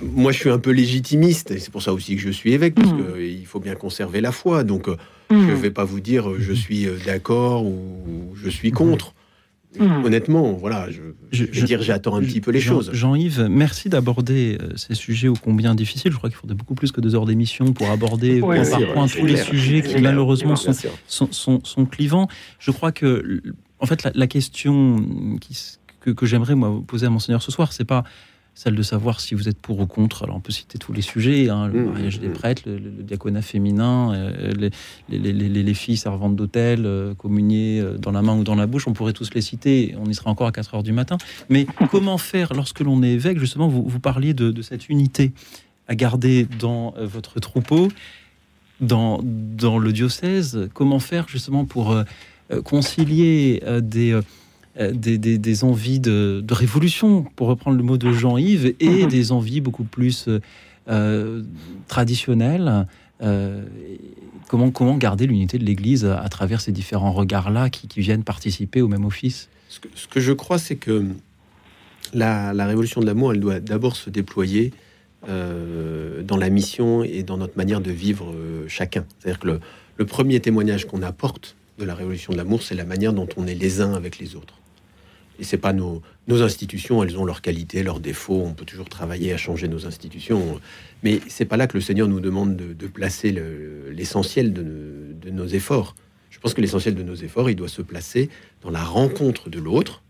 moi, je suis un peu légitimiste, et c'est pour ça aussi que je suis évêque, parce mmh. qu'il faut bien conserver la foi. Donc, euh, je ne mmh. vais pas vous dire je suis d'accord ou je suis contre. Hmm. Honnêtement, voilà, je, je, dire, j'attends un petit peu les choses. Jean-Yves, merci d'aborder euh, ces sujets ô combien difficiles. Je crois qu'il faudrait beaucoup plus que deux heures d'émission pour aborder point par point tous les sujets qui malheureusement sont, sont, sont, clivants. Je crois que, en fait, la, question que, que j'aimerais moi poser à monseigneur ce soir, c'est pas celle de savoir si vous êtes pour ou contre. Alors on peut citer tous les sujets, hein, le mmh, mariage des mmh. prêtres, le, diaconat féminin, euh, les, les, les, filles servantes d'hôtel, euh, communiées euh, dans la main ou dans la bouche, on pourrait tous les citer, on y sera encore à 4 heures du matin. Mais comment faire lorsque l'on est évêque? Justement, vous, vous parliez de, de, cette unité à garder dans votre troupeau, dans, dans le diocèse. Comment faire justement pour concilier des euh, des, envies de, révolution, pour reprendre le mot de Jean-Yves, et mhm. des envies beaucoup plus euh, euh, traditionnelles. comment, comment garder l'unité de l'Église à, travers ces différents regards-là qui, viennent participer au même office? Ce que, je crois, c'est que la, révolution de l'amour, elle doit d'abord se déployer dans la mission et dans notre manière de vivre chacun. C'est-à-dire que le premier témoignage qu'on apporte de la révolution de l'amour, c'est la manière dont on est les uns avec les autres. Et c'est pas nos, institutions, elles ont leurs qualités, leurs défauts. On peut toujours travailler à changer nos institutions, mais c'est pas là que le Seigneur nous demande de, placer l'essentiel de, de, nos efforts. Je pense que l'essentiel de nos efforts, il doit se placer dans la rencontre de l'autre,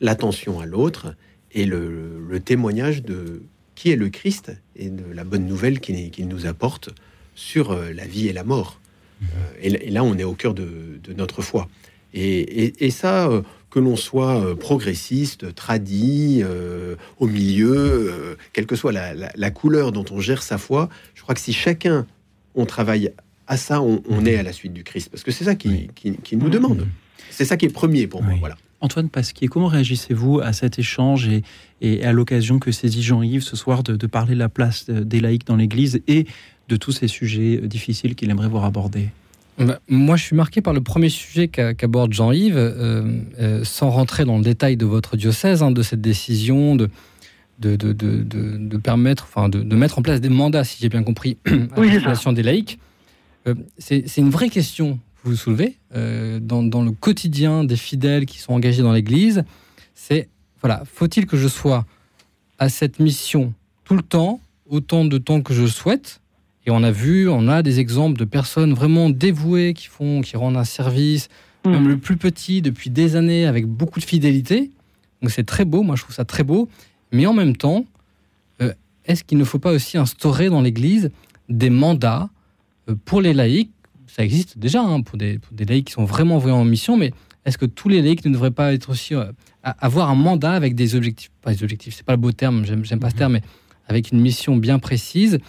l'attention à l'autre et le, témoignage de qui est le Christ et de la bonne nouvelle qu'il nous apporte sur euh, la vie et la mort. Euh, et, là, on est au cœur de, notre foi. Et, et ça, euh, que l'on soit euh, progressiste, tradit, euh, au milieu, euh, quelle que soit la, couleur dont on gère sa foi, je crois que si chacun on travaille à ça, on, est à la suite du Christ, parce que c'est ça qui, nous demande. C'est ça qui est premier pour moi. Voilà. Antoine Pasquier, comment réagissez-vous à cet échange et, à l'occasion que saisit Jean-Yves ce soir de, de, parler de la place des laïcs dans l'Église et de tous ces sujets difficiles qu'il aimerait voir abordés bah, moi, je suis marqué par le premier sujet qu'aborde Jean-Yves, euh, euh, sans rentrer dans le détail de votre diocèse, hein, de cette décision de, de, de, de permettre, enfin, de, mettre en place des mandats, si j'ai bien compris, <clears throat> à la des laïcs. Euh, c'est une vraie question que vous soulevez dans, dans, le quotidien des fidèles qui sont engagés dans l'Église. C'est, voilà, faut-il que je sois à cette mission tout le temps, autant de temps que je souhaite et on a vu, on a des exemples de personnes vraiment dévouées qui font, qui rendent un service, mmh. même le plus petit, depuis des années, avec beaucoup de fidélité. Donc c'est très beau, moi je trouve ça très beau. Mais en même temps, euh, est-ce qu'il ne faut pas aussi instaurer dans l'Église des mandats euh, pour les laïcs? Ça existe déjà hein, pour, des, pour, des, laïcs qui sont vraiment envoyés en mission, mais est-ce que tous les laïcs ne devraient pas être aussi euh, avoir un mandat avec des objectifs? Pas des objectifs, c'est pas le beau terme, j'aime pas ce mmh. terme, mais avec une mission bien précise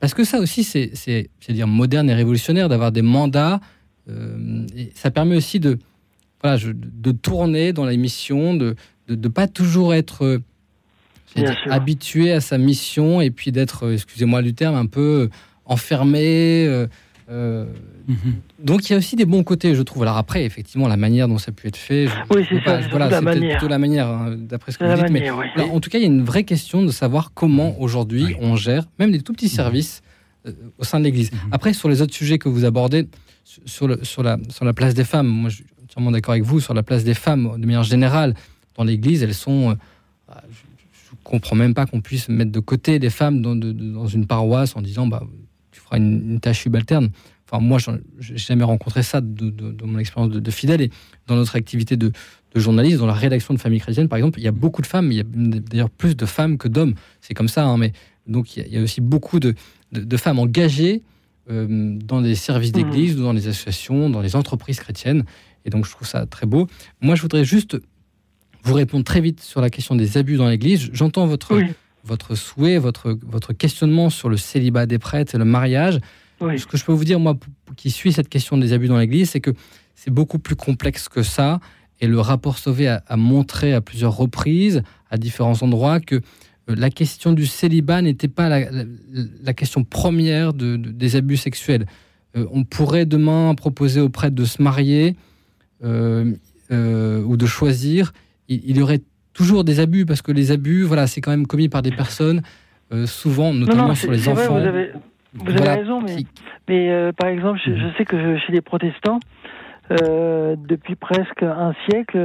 parce que ça aussi, c'est, dire moderne et révolutionnaire d'avoir des mandats. Euh, et ça permet aussi de, voilà, de tourner dans la mission, de ne pas toujours être euh, habitué à sa mission et puis d'être, euh, excusez-moi du terme, un peu enfermé. Mhm. Donc il y a aussi des bons côtés, je trouve. Alors après, effectivement, la manière dont ça peut être fait. Oui, c'est ça. Voilà, c'est plutôt la manière, hein, d'après ce que vous dites. mais en tout cas, il y a une vraie question de savoir comment aujourd'hui on gère même des tout petits mhm. services euh, au sein de l'Église. Mhm. Après, sur les autres sujets que vous abordez, sur, le, sur, la, sur la place des femmes, moi je suis entièrement d'accord avec vous, sur la place des femmes de manière générale dans l'Église, elles sont. Euh, je ne comprends même pas qu'on puisse mettre de côté des femmes dans, dans une paroisse en disant bah, tu feras une, une tâche subalterne. Enfin, moi, je n'ai jamais rencontré ça de, mon expérience de, fidèle. Et dans notre activité de, journaliste, dans la rédaction de Famille Chrétienne, par exemple, il y a beaucoup de femmes. Il y a d'ailleurs plus de femmes que d'hommes. C'est comme ça. Hein, mais donc, il y, a, aussi beaucoup de, femmes engagées euh, dans des services mmh. d'église, dans les associations, dans les entreprises chrétiennes. Et donc, je trouve ça très beau. Moi, je voudrais juste vous répondre très vite sur la question des abus dans l'église. J'entends votre, votre souhait, votre, votre questionnement sur le célibat des prêtres et le mariage. Ce que je peux vous dire, moi, qui suis cette question des abus dans l'Église, c'est que c'est beaucoup plus complexe que ça. Et le rapport Sauvé a, montré à plusieurs reprises, à différents endroits, que la question du célibat n'était pas la, question première des abus sexuels. on pourrait demain proposer aux prêtres de se marier ou de choisir. Il, y aurait toujours des abus parce que les abus, voilà, c'est quand même commis par des personnes, souvent, notamment sur les enfants. Vous avez raison, mais, mais euh, par exemple, je, sais que chez les protestants, euh, depuis presque un siècle,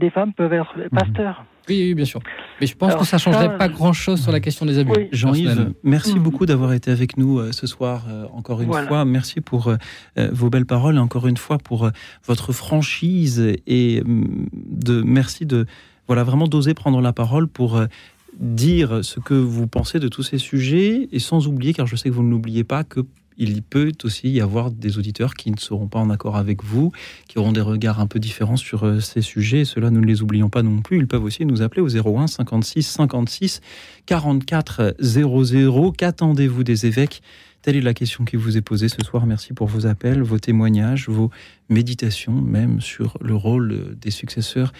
les femmes peuvent être mhm. pasteurs. Oui, bien sûr. Mais je pense que ça ne changerait pas grand-chose sur la question des abus. Jean-Yves, merci mhm. beaucoup d'avoir été avec nous euh, ce soir encore une fois. Merci pour vos belles paroles et encore une fois pour votre franchise et mm, de merci de voilà vraiment d'oser prendre la parole pour dire ce que vous pensez de tous ces sujets et sans oublier, car je sais que vous ne l'oubliez pas, que il peut aussi y avoir des auditeurs qui ne seront pas en accord avec vous, qui auront des regards un peu différents sur euh, ces sujets. Et cela, nous ne les oublions pas non plus. Ils peuvent aussi nous appeler au 01 56 56 44 00. Qu'attendez-vous des évêques Telle est la question qui vous est posée ce soir. Merci pour vos appels, vos témoignages, vos méditations, même sur le rôle des successeurs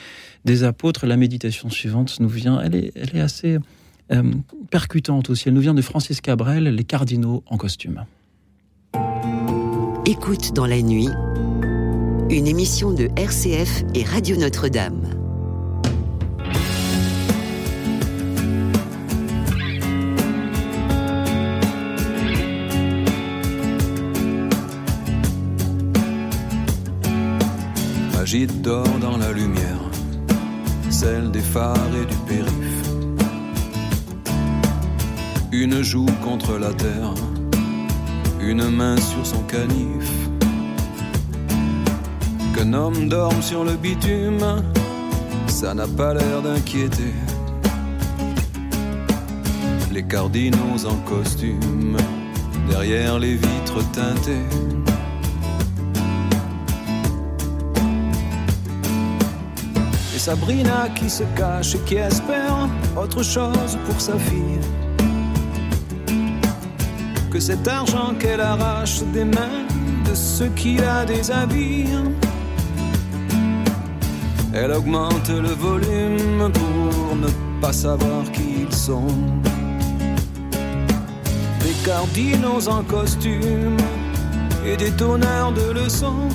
des apôtres. La méditation suivante nous vient, elle est, assez euh, percutante aussi. Elle nous vient de Francis Cabrel, Les cardinaux en costume. Écoute dans la nuit, une émission de RCF et Radio Notre-Dame. Agite d'or dans la lumière, celle des phares et du périph. Une joue contre la terre, une main sur son canif. Qu'un homme dorme sur le bitume, ça n'a pas l'air d'inquiéter. Les cardinaux en costume, derrière les vitres teintées Sabrina qui se cache et qui espère autre chose pour sa fille. Que cet argent qu'elle arrache des mains de ceux qui la déshabillent. Elle augmente le volume pour ne pas savoir qui ils sont. Des cardinaux en costume et des tonneurs de leçons.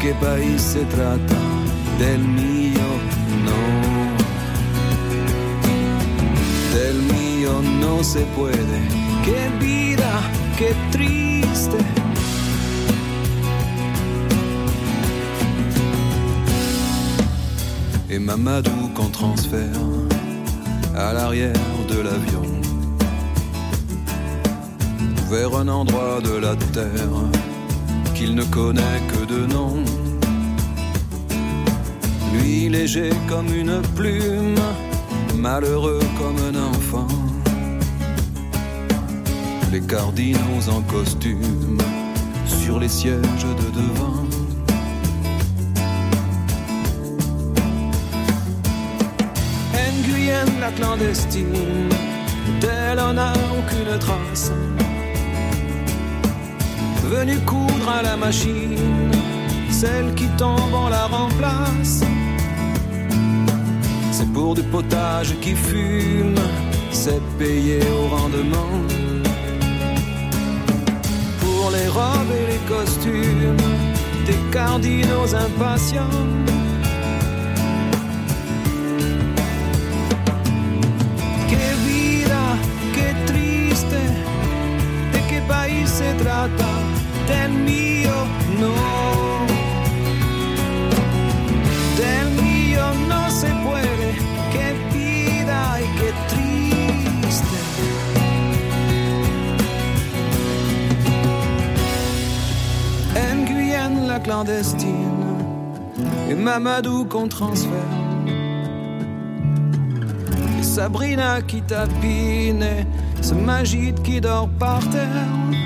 Qué país se trata, del mío no. Del mío no se puede, qué vida, qué triste. Et Mamadou qu'on transfère à l'arrière de l'avion vers un endroit de la terre qu'il ne connaît que de nom. Lui léger comme une plume, malheureux comme un enfant. Les cardinaux en costume sur les sièges de devant. Nguyen la clandestine, d'elle on n'a aucune trace Venu coudre à la machine, celle qui tombe, on la remplace. C'est pour du potage qui fume, c'est payé au rendement. Pour les robes et les costumes, des cardinaux impatients. Del mío no. Del mío no se puede, qué vida y qué triste. En Guyane, la clandestine, et Mamadou qu'on transfère. Et Sabrina qui tapine, ce magite qui dort par terre.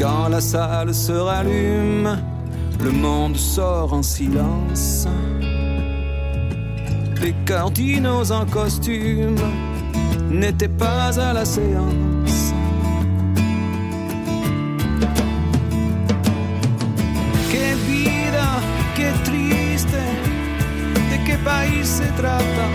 Quand la salle se rallume, le monde sort en silence. Les cardinaux en costume n'étaient pas à la séance. Que vida, que triste, de qué país se trata,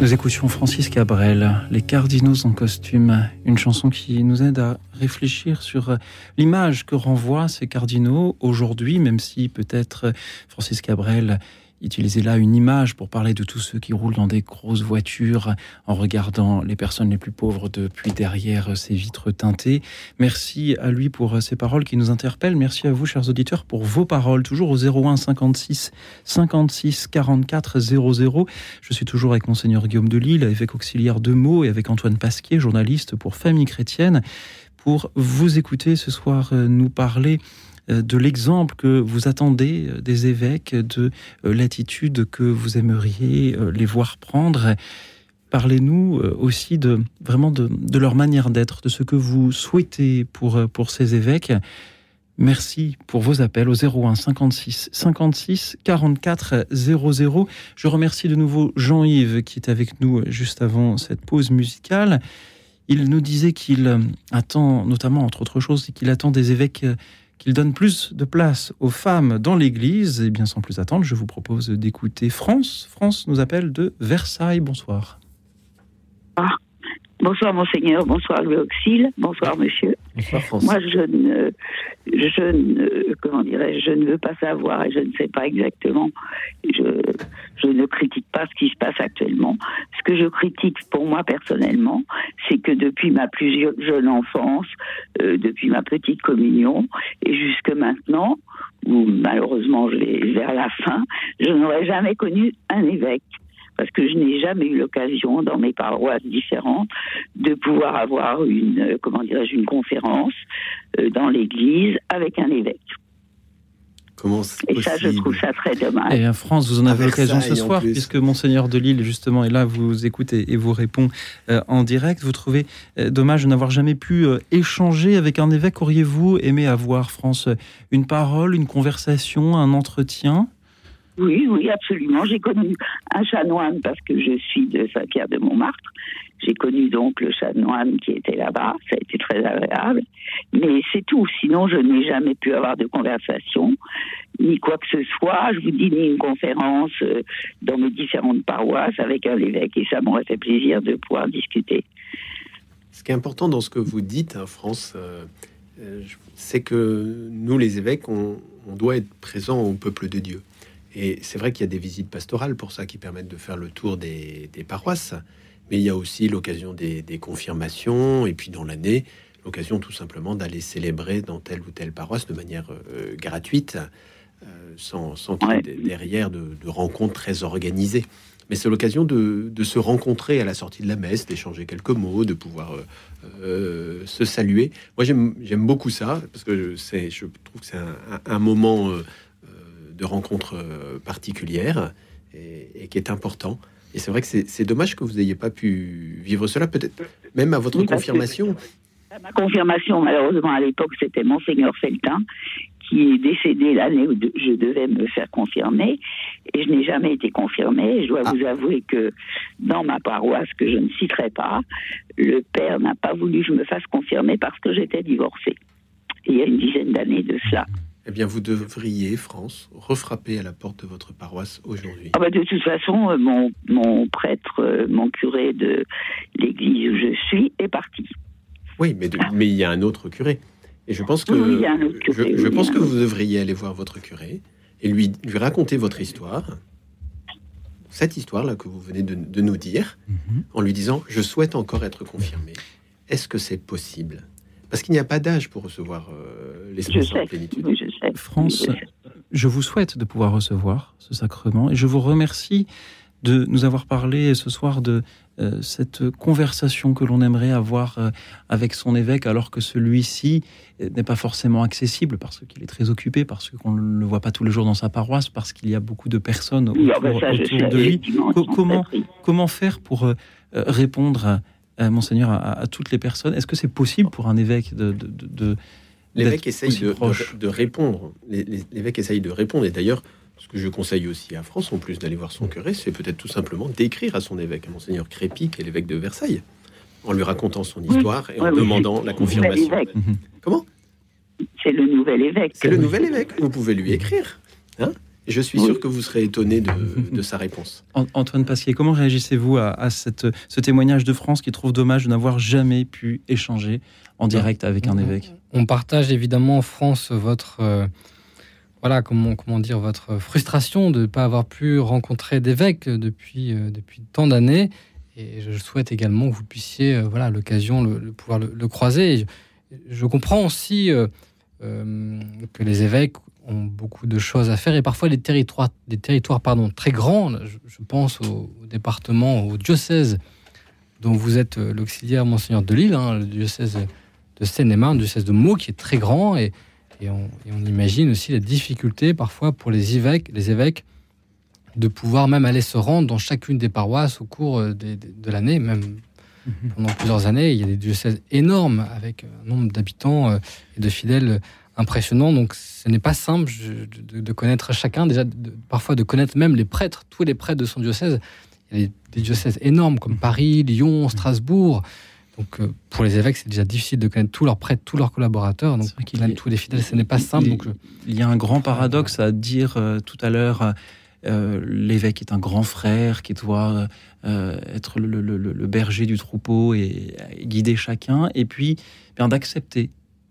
Nous écoutions Francis Cabrel, Les Cardinaux en costume, une chanson qui nous aide à réfléchir sur l'image que renvoient ces cardinaux aujourd'hui, même si peut-être Francis Cabrel utilisait là une image pour parler de tous ceux qui roulent dans des grosses voitures en regardant les personnes les plus pauvres depuis derrière ces vitres teintées. Merci à lui pour ces paroles qui nous interpellent. Merci à vous, chers auditeurs, pour vos paroles, toujours au 01 56 56 44 00. Je suis toujours avec Monseigneur Guillaume de Lille, évêque auxiliaire de Meaux, et avec Antoine Pasquier, journaliste pour Famille Chrétienne, pour vous écouter ce soir nous parler de l'exemple que vous attendez des évêques, de l'attitude que vous aimeriez les voir prendre. Parlez-nous aussi de vraiment de, de leur manière d'être, de ce que vous souhaitez pour, pour ces évêques. Merci pour vos appels au 01 56 56 44 00. Je remercie de nouveau Jean-Yves qui est avec nous juste avant cette pause musicale. Il nous disait qu'il attend, notamment entre autres choses, qu'il attend des évêques qu'il donne plus de place aux femmes dans l'Église. Et bien sans plus attendre, je vous propose d'écouter France. France nous appelle de Versailles. Bonsoir. Ah, bonsoir monseigneur, bonsoir Louis Auxil, bonsoir monsieur. Bonsoir France. Moi je ne, je ne, comment dirais je ne veux pas savoir et je ne sais pas exactement. Je, je ne critique pas ce qui se passe actuellement. Ce que je critique pour moi personnellement, c'est que depuis ma plus jeune enfance, euh, depuis ma petite communion et jusque maintenant, où malheureusement je vais vers la fin, je n'aurais jamais connu un évêque parce que je n'ai jamais eu l'occasion dans mes paroisses différentes de pouvoir avoir une, comment dirais-je, une conférence euh, dans l'église avec un évêque. Comment Et ça, je trouve ça très dommage. Et en France, vous en avez l'occasion ce soir, puisque Monseigneur de Lille, justement, est là, vous écoute et, vous répond euh, en direct. Vous trouvez euh, dommage de n'avoir jamais pu euh, échanger avec un évêque Auriez-vous aimé avoir, France, une parole, une conversation, un entretien? Oui, oui, absolument. J'ai connu un chanoine parce que je suis de Saint-Pierre de Montmartre. J'ai connu donc le chanoine qui était là-bas. Ça a été très agréable. Mais c'est tout. Sinon, je n'ai jamais pu avoir de conversation, ni quoi que ce soit. Je vous dis, ni une conférence euh, dans mes différentes paroisses avec un évêque. Et ça m'aurait fait plaisir de pouvoir discuter. Ce qui est important dans ce que vous dites, hein, France, euh, euh, c'est que nous, les évêques, on, on doit être présents au peuple de Dieu. Et c'est vrai qu'il y a des visites pastorales pour ça qui permettent de faire le tour des, des paroisses, mais il y a aussi l'occasion des, des, confirmations, et puis dans l'année, l'occasion tout simplement d'aller célébrer dans telle ou telle paroisse de manière euh, gratuite, euh, sans, sans qu'il y ait derrière de, de, rencontres très organisées. Mais c'est l'occasion de, de, se rencontrer à la sortie de la messe, d'échanger quelques mots, de pouvoir euh, se saluer. Moi, j'aime beaucoup ça, parce que je trouve que c'est un, un, moment de rencontres particulières et, et, qui est important. Et c'est vrai que c'est dommage que vous n'ayez pas pu vivre cela, peut-être même à votre oui, confirmation. À ma confirmation, malheureusement, à l'époque, c'était Monseigneur Feltin qui est décédé l'année où je devais me faire confirmer et je n'ai jamais été confirmée. Je dois ah. vous avouer que dans ma paroisse, que je ne citerai pas, le père n'a pas voulu que je me fasse confirmer parce que j'étais divorcée. Et il y a une dizaine d'années de cela. Eh bien, vous devriez, France, refrapper à la porte de votre paroisse aujourd'hui. Ah bah de toute façon, mon, mon prêtre, mon curé de l'église où je suis est parti. Oui, mais, de, mais il y a un autre curé. Et je pense que, je, pense que vous devriez aller voir votre curé et lui, lui raconter votre histoire, cette histoire-là que vous venez de, nous dire, mhm. en lui disant Je souhaite encore être confirmé. Est-ce que c'est possible? Parce qu'il n'y a pas d'âge pour recevoir euh, l'esprit en plénitude. France, je vous souhaite de pouvoir recevoir ce sacrement et je vous remercie de nous avoir parlé ce soir de euh, cette conversation que l'on aimerait avoir euh, avec son évêque, alors que celui-ci n'est pas forcément accessible parce qu'il est très occupé, parce qu'on ne le voit pas tous les jours dans sa paroisse, parce qu'il y a beaucoup de personnes autour, ah ben de lui. comment, comment faire pour euh, répondre, monseigneur, à, toutes les personnes Est-ce que c'est possible pour un évêque de, de, L'évêque essaye de, répondre. L'évêque essaye de répondre. Et d'ailleurs, ce que je conseille aussi à France, en plus d'aller voir son curé, c'est peut-être tout simplement d'écrire à son évêque, à Monseigneur Crépy, qui est l'évêque de Versailles, en lui racontant son histoire et en demandant la confirmation. Mhm. Comment? C'est le nouvel évêque. C'est le nouvel évêque. Vous pouvez lui écrire. Hein? Je suis sûr que vous serez étonné de, <laughs> sa réponse. Antoine Pasquier, comment réagissez-vous à, cette, ce témoignage de France qui trouve dommage de n'avoir jamais pu échanger en direct avec un évêque On partage évidemment en France votre, euh, voilà, comment, comment dire, votre frustration de ne pas avoir pu rencontrer d'évêques depuis, euh, depuis tant d'années. Et je souhaite également que vous puissiez, euh, voilà, l'occasion, le, pouvoir le, croiser. je, comprends aussi euh, que les évêques ont beaucoup de choses à faire et parfois des territoires, des territoires pardon, très grands. Je, pense au, département, au diocèse dont vous êtes l'auxiliaire, Monseigneur de Lille, hein, le diocèse de Seine-et-Marne, le diocèse de Meaux, qui est très grand et et on, imagine aussi la difficulté parfois pour les évêques, les évêques de pouvoir même aller se rendre dans chacune des paroisses au cours euh, de, l'année, même mhm. pendant plusieurs années. Il y a des diocèses énormes avec un nombre d'habitants euh, et de fidèles impressionnant. Donc ce n'est pas simple de, connaître chacun, déjà parfois de connaître même les prêtres, tous les prêtres de son diocèse. Il y a des diocèses énormes comme Paris, Lyon, Strasbourg. Donc euh, pour les évêques, c'est déjà difficile de connaître tous leurs prêtres, tous leurs collaborateurs. Donc qu'il a tous les fidèles, ce n'est pas simple. Il, donc, il y a un grand paradoxe à dire euh, tout à l'heure. Euh, l'évêque est un grand frère qui doit être le, berger du troupeau et, guider chacun, et puis bien d'accepter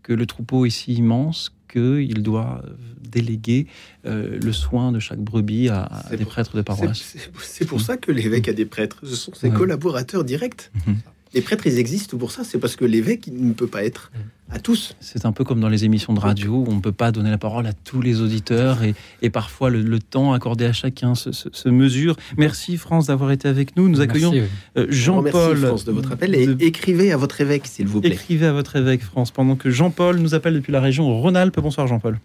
que le troupeau est si immense qu'il doit déléguer le soin de chaque brebis à, des prêtres de paroisse. C'est pour ça que l'évêque a des prêtres, ce sont ses collaborateurs directs. Les prêtres, ils existent pour ça. C'est parce que l'évêque ne peut pas être à tous. C'est un peu comme dans les émissions de radio où on ne peut pas donner la parole à tous les auditeurs et, parfois le, temps accordé à chacun se, mesure. Merci France d'avoir été avec nous. Nous accueillons euh, Jean-Paul. France de votre appel et écrivez à votre évêque, s'il vous plaît. Écrivez à votre évêque, France, pendant que Jean-Paul nous appelle depuis la région Rhône-Alpes. Bonsoir Jean-Paul.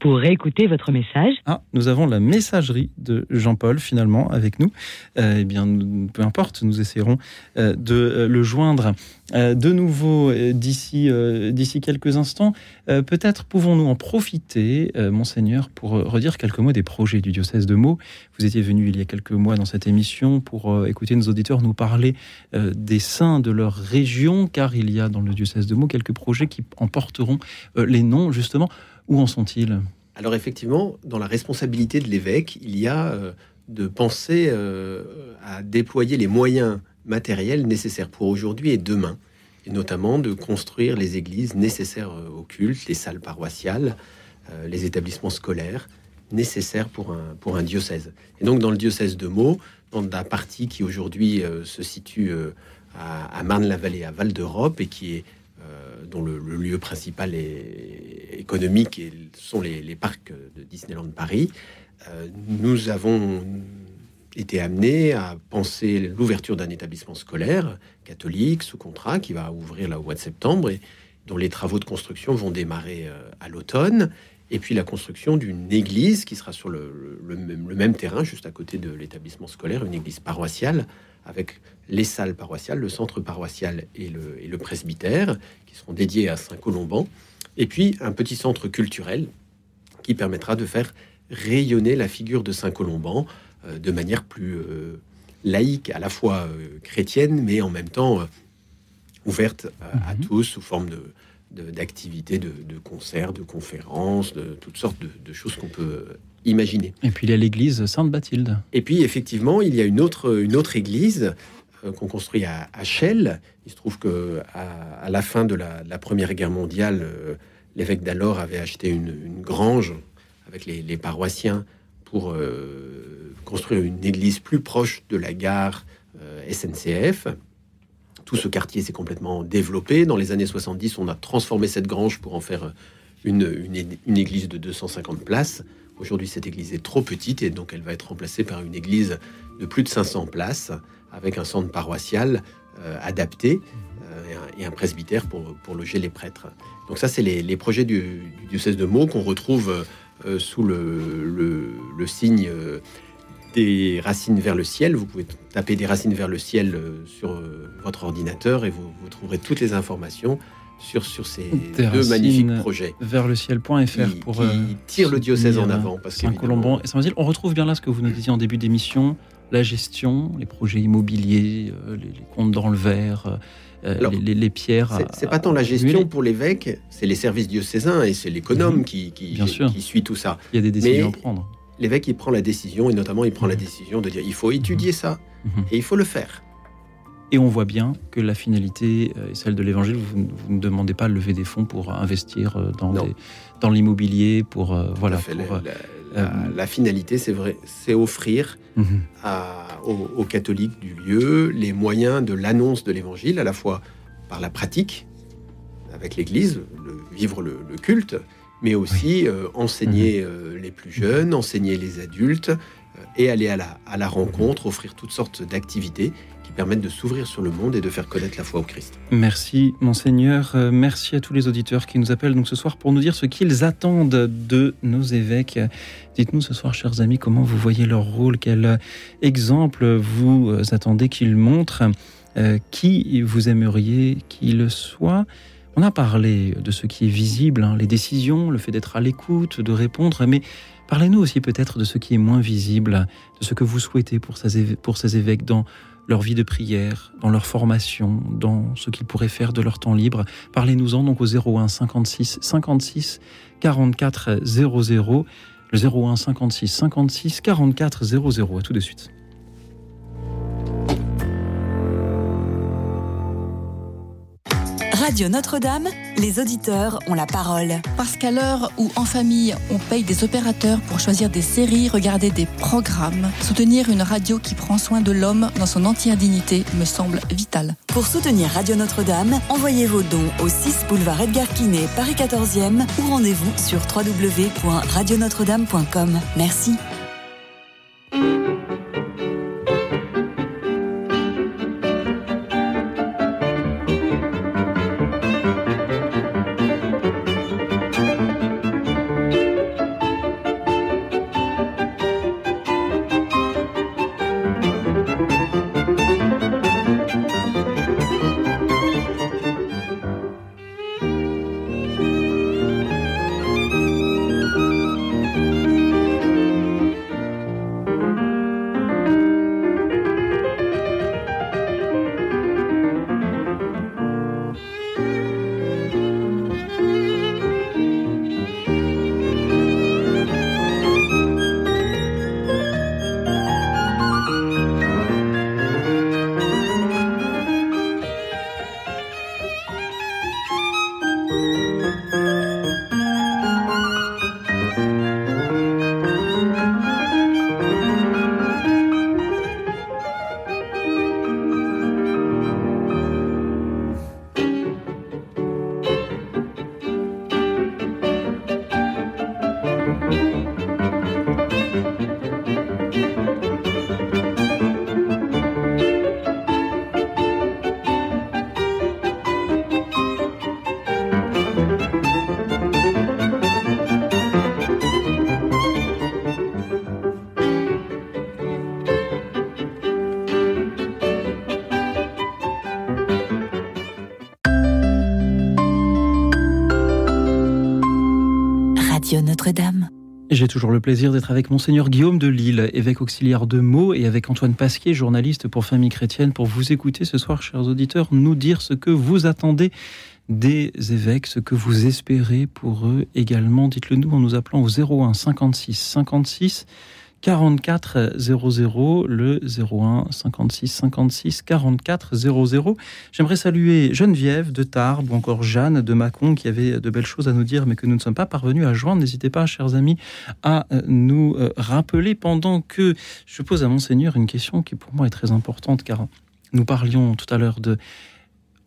Pour réécouter votre message. Ah, nous avons la messagerie de Jean-Paul finalement avec nous. Euh, eh bien, peu importe, nous essaierons euh, de euh, le joindre de nouveau d'ici d'ici quelques instants. Peut-être pouvons-nous en profiter, monseigneur, pour redire quelques mots des projets du diocèse de Meaux. Vous étiez venu il y a quelques mois dans cette émission pour écouter nos auditeurs nous parler des saints de leur région, car il y a dans le diocèse de Meaux quelques projets qui emporteront les noms justement où en sont-ils? Alors effectivement, dans la responsabilité de l'évêque, il y a euh, de penser euh, à déployer les moyens matériels nécessaires pour aujourd'hui et demain, et notamment de construire les églises nécessaires euh, au culte, les salles paroissiales, les établissements scolaires nécessaires pour un, pour un diocèse. Et donc dans le diocèse de Meaux, dans la partie qui aujourd'hui se situe à, Marne-la-Vallée, à Val d'Europe, et qui est dont le, lieu principal est économique et sont les, parcs de Disneyland Paris, euh, nous avons été amenés à penser l'ouverture d'un établissement scolaire catholique sous contrat qui va ouvrir là au mois de septembre et dont les travaux de construction vont démarrer euh, à l'automne. Et puis la construction d'une église qui sera sur le même terrain, juste à côté de l'établissement scolaire, une église paroissiale avec les salles paroissiales, le centre paroissial et le, presbytère, qui seront dédiés à Saint-Colomban, et puis un petit centre culturel qui permettra de faire rayonner la figure de Saint-Colomban euh, de manière plus euh, laïque, à la fois euh, chrétienne, mais en même temps ouverte à mhm. tous sous forme de d'activités, de, concerts, de conférences, de toutes sortes de choses qu'on peut imaginer. Et puis il y a l'église Sainte-Bathilde. Et puis effectivement, il y a une autre, une autre église euh, qu'on construit à, à, Chelles. Il se trouve que à, la fin de la, Première Guerre mondiale, euh, l'évêque d'alors avait acheté une, grange avec les, paroissiens pour construire une église plus proche de la gare SNCF. Tout ce quartier s'est complètement développé. Dans les années 70, on a transformé cette grange pour en faire une, une église de 250 places. Aujourd'hui, cette église est trop petite et donc elle va être remplacée par une église de plus de 500 places avec un centre paroissial euh, adapté euh, et, un, presbytère pour, loger les prêtres. Donc ça, c'est les, projets du, diocèse de Meaux qu'on retrouve euh, sous le, signe des racines vers le ciel. Vous pouvez taper des racines vers le ciel sur votre ordinateur et vous trouverez toutes les informations sur, sur ces deux magnifiques projets. Vers le ciel.fr pour. Qui euh, tire le diocèse en avant. Parce Saint-Colomban et Saint-Basile. On retrouve bien là ce que vous nous disiez en début d'émission la gestion, les projets immobiliers, euh, les, comptes dans le verre. Euh, les, pierres. C'est pas tant la gestion pour l'évêque, c'est les services diocésains et c'est l'économe mhm. qui, qui, qui, suit tout ça. Il y a des décisions à prendre. L'évêque, il prend la décision, et notamment, il prend la mhm. décision de dire il faut étudier ça mhm. et il faut le faire. Et on voit bien que la finalité est celle de l'évangile. Vous, ne demandez pas de lever des fonds pour investir euh, dans, dans l'immobilier, pour. Euh, voilà. Euh, la, finalité, c'est vrai, c'est offrir mhm. aux, catholiques du lieu les moyens de l'annonce de l'évangile, à la fois par la pratique, avec l'Église, vivre le, culte, mais aussi enseigner mhm. les plus jeunes, enseigner les adultes, et aller à la, à la rencontre, offrir toutes sortes d'activités permettent de s'ouvrir sur le monde et de faire connaître la foi au Christ. Merci, Monseigneur. Euh, merci à tous les auditeurs qui nous appellent donc ce soir pour nous dire ce qu'ils attendent de nos évêques. Dites-nous ce soir, chers amis, comment vous voyez leur rôle, quel exemple vous attendez qu'ils montrent, euh, qui vous aimeriez qu'ils soient. On a parlé de ce qui est visible, hein, les décisions, le fait d'être à l'écoute, de répondre, mais parlez-nous aussi peut-être de ce qui est moins visible, de ce que vous souhaitez pour ces, pour ces évêques dans leur vie de prière, dans leur formation, dans ce qu'ils pourraient faire de leur temps libre. Parlez-nous-en donc au 01 56 56 44 00. Le 01 56 56 44 00. À tout de suite. Radio Notre-Dame, les auditeurs ont la parole. Parce qu'à l'heure où en famille on paye des opérateurs pour choisir des séries, regarder des programmes, soutenir une radio qui prend soin de l'homme dans son entière dignité me semble vital. Pour soutenir Radio Notre-Dame, envoyez vos dons au 6 boulevard Edgar Quinet, Paris 14e ou rendez-vous sur www.radionotre-dame.com. Merci. Toujours le plaisir d'être avec Monseigneur Guillaume de Lille, évêque auxiliaire de Meaux, et avec Antoine Pasquier, journaliste pour Famille Chrétienne, pour vous écouter ce soir, chers auditeurs, nous dire ce que vous attendez des évêques, ce que vous espérez pour eux également. Dites-le nous en nous appelant au 01 56 56 44 00, le 01 56 56 44 00. J'aimerais saluer Geneviève de Tarbes ou encore Jeanne de Mâcon qui avait de belles choses à nous dire mais que nous ne sommes pas parvenus à joindre. N'hésitez pas, chers amis, à euh, nous euh, rappeler pendant que je pose à Monseigneur une question qui pour moi est très importante car nous parlions tout à l'heure de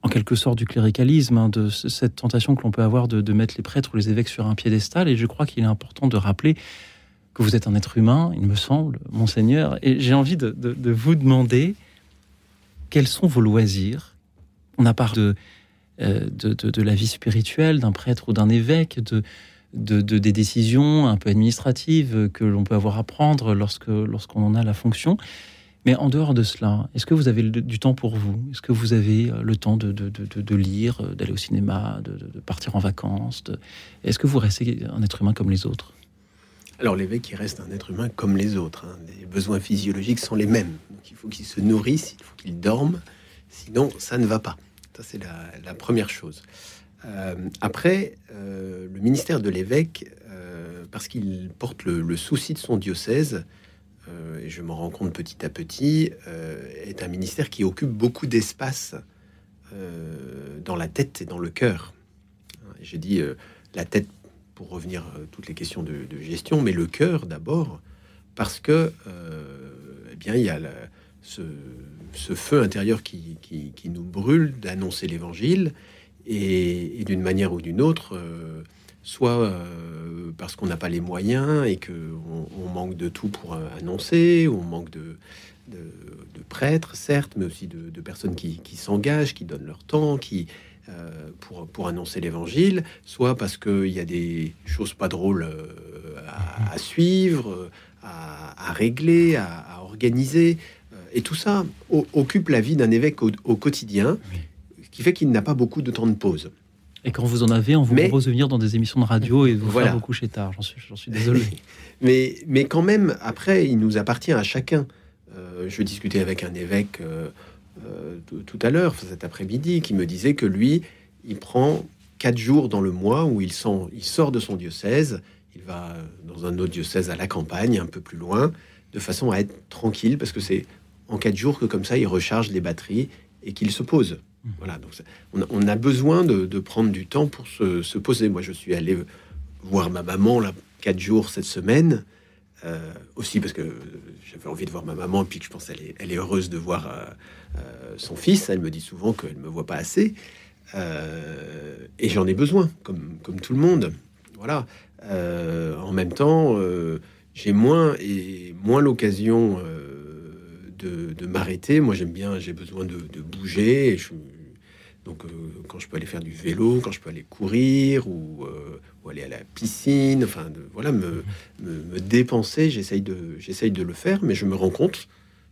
en quelque sorte du cléricalisme, hein, de cette tentation que l'on peut avoir de, de mettre les prêtres ou les évêques sur un piédestal. Et je crois qu'il est important de rappeler que vous êtes un être humain, il me semble, monseigneur, et j'ai envie de, vous demander quels sont vos loisirs. On a parlé euh, de, de, la vie spirituelle d'un prêtre ou d'un évêque, de, des décisions un peu administratives que l'on peut avoir à prendre lorsque lorsqu'on en a la fonction. Mais en dehors de cela, est-ce que vous avez du temps pour vous? Est-ce que vous avez euh, le temps de, de lire, d'aller au cinéma, de, partir en vacances Est-ce que vous restez un être humain comme les autres? Alors l'évêque, il reste un être humain comme les autres. Hein. Les besoins physiologiques sont les mêmes. Donc il faut qu'il se nourrisse, il faut qu'il dorme. Sinon, ça ne va pas. Ça, c'est la, première chose. Euh, après, euh, le ministère de l'évêque, euh, parce qu'il porte le, souci de son diocèse, et je m'en rends compte petit à petit, est un ministère qui occupe beaucoup d'espace dans la tête et dans le cœur. J'ai dit la tête pour revenir à toutes les questions de, gestion, mais le cœur d'abord, parce que euh, eh bien il y a ce, feu intérieur qui, nous brûle d'annoncer l'Évangile et, d'une manière ou d'une autre, euh, soit euh, parce qu'on n'a pas les moyens et que on, manque de tout pour annoncer, on manque de, de, prêtres, certes, mais aussi de, personnes qui, qui s'engagent, qui donnent leur temps, qui euh, pour, pour annoncer l'évangile, soit parce qu'il y a des choses pas drôles euh, à, suivre, à, régler, à, organiser. Euh, et tout ça occupe la vie d'un évêque au, quotidien, ce qui fait qu'il n'a pas beaucoup de temps de pause. Et quand vous en avez, on vous propose de venir dans des émissions de radio et vous voilà. faire vous coucher tard. J'en suis, suis, désolé. <laughs> mais, mais quand même, après, il nous appartient à chacun. je discutais avec un évêque euh, tout à l'heure, cet après-midi, qui me disait que lui, il prend quatre jours dans le mois où il, il sort de son diocèse, il va dans un autre diocèse à la campagne, un peu plus loin, de façon à être tranquille, parce que c'est en quatre jours que comme ça, il recharge les batteries et qu'il se pose. Mmh. Voilà, donc on, a, besoin de, prendre du temps pour se, poser. Moi, je suis allé voir ma maman là quatre jours cette semaine. Euh, aussi parce que j'avais envie de voir ma maman, puis que je pense qu'elle est, elle est heureuse de voir euh, euh, son fils. Elle me dit souvent qu'elle ne me voit pas assez. et j'en ai besoin, comme, tout le monde. Voilà. en même temps, j'ai moins et moins l'occasion de, m'arrêter. Moi, j'aime bien, j'ai besoin de, bouger. donc, quand je peux aller faire du vélo, quand je peux aller courir ou, ou aller à la piscine, enfin, de, voilà, me, me, dépenser, j'essaye de, j'essaye de le faire, mais je me rends compte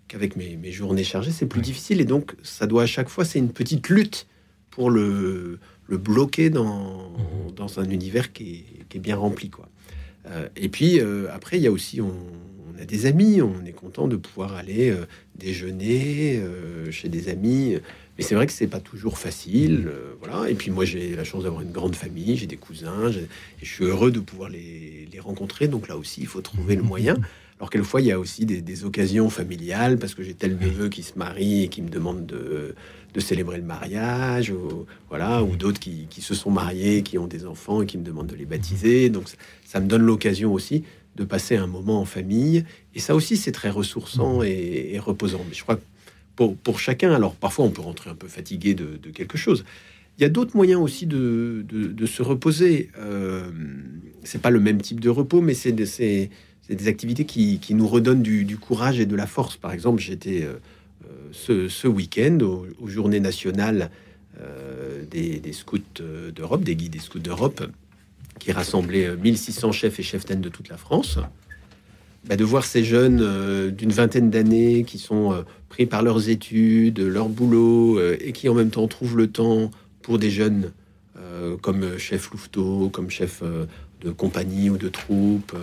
qu'avec mes, mes, journées chargées, c'est plus difficile, et donc ça doit à chaque fois, c'est une petite lutte pour le, le bloquer dans, mhm. dans un univers qui est, qui est, bien rempli, quoi. Euh, et puis euh, après, il y a aussi, on, on, a des amis, on est content de pouvoir aller euh, déjeuner chez des amis. Mais c'est vrai que c'est pas toujours facile, euh, voilà. Et puis moi, j'ai la chance d'avoir une grande famille, j'ai des cousins, et je suis heureux de pouvoir les, rencontrer. Donc là aussi, il faut trouver le moyen. Alors quelquefois, il y a aussi des, occasions familiales parce que j'ai tel neveu qui se marie et qui me demande de, célébrer le mariage, ou, voilà, ou d'autres qui, se sont mariés, qui ont des enfants et qui me demandent de les baptiser. Donc ça, me donne l'occasion aussi de passer un moment en famille. Et ça aussi, c'est très ressourçant et, et reposant. Mais je crois que pour, chacun. Alors parfois on peut rentrer un peu fatigué de, quelque chose. Il y a d'autres moyens aussi de, se reposer. Euh, c'est pas le même type de repos, mais c'est des, des, activités qui, nous redonnent du, courage et de la force. Par exemple, j'étais euh, euh, ce, week-end aux, Journées nationales euh, des, scouts d'Europe, des guides des scouts d'Europe, qui rassemblaient 1600 chefs et chefs de toute la France. Bah, de voir ces jeunes d'une vingtaine d'années qui sont pris par leurs études, leur boulot, euh, et qui en même temps trouvent le temps pour des jeunes comme chef louveteau, comme chef de compagnie ou de troupe,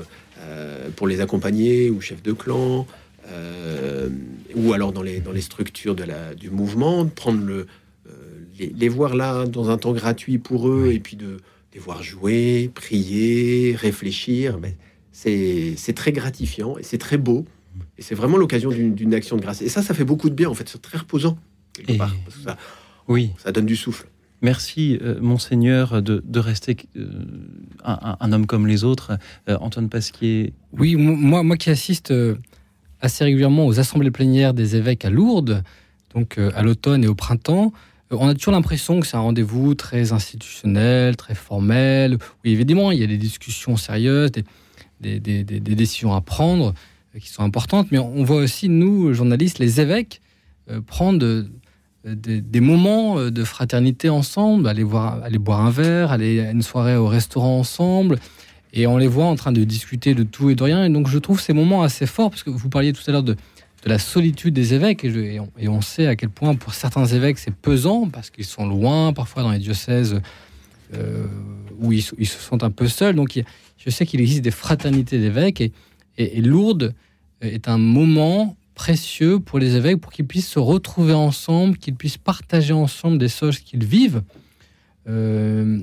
pour les accompagner, ou chef de clan, ou alors dans les, dans les structures de la, du mouvement, prendre le, les, voir là dans un temps gratuit pour eux, et puis de les voir jouer, prier, réfléchir. Mais c'est très gratifiant et c'est très beau. Et c'est vraiment l'occasion d'une action de grâce. Et ça, ça fait beaucoup de bien, en fait. C'est très reposant, ça, oui. ça donne du souffle. Merci, euh, monseigneur, de, rester euh, un, homme comme les autres. Euh, Antoine Pasquier. Oui, moi, moi qui assiste assez régulièrement aux assemblées plénières des évêques à Lourdes, donc à l'automne et au printemps, on a toujours l'impression que c'est un rendez-vous très institutionnel, très formel, Oui, évidemment il y a des discussions sérieuses, des, des, décisions à prendre qui sont importantes, mais on voit aussi, nous, journalistes, les évêques, prendre des, moments euh, de fraternité ensemble, aller, voir, aller boire un verre, aller à une soirée au restaurant ensemble. Et on les voit en train de discuter de tout et de rien. Et donc je trouve ces moments assez forts, parce que vous parliez tout à l'heure de, la solitude des évêques, et, on, sait à quel point pour certains évêques c'est pesant, parce qu'ils sont loin, parfois dans les diocèses euh, où ils, se sentent un peu seuls. Donc je sais qu'il existe des fraternités d'évêques, et, et Lourdes est un moment précieux pour les évêques, pour qu'ils puissent se retrouver ensemble, qu'ils puissent partager ensemble des choses qu'ils vivent. Euh,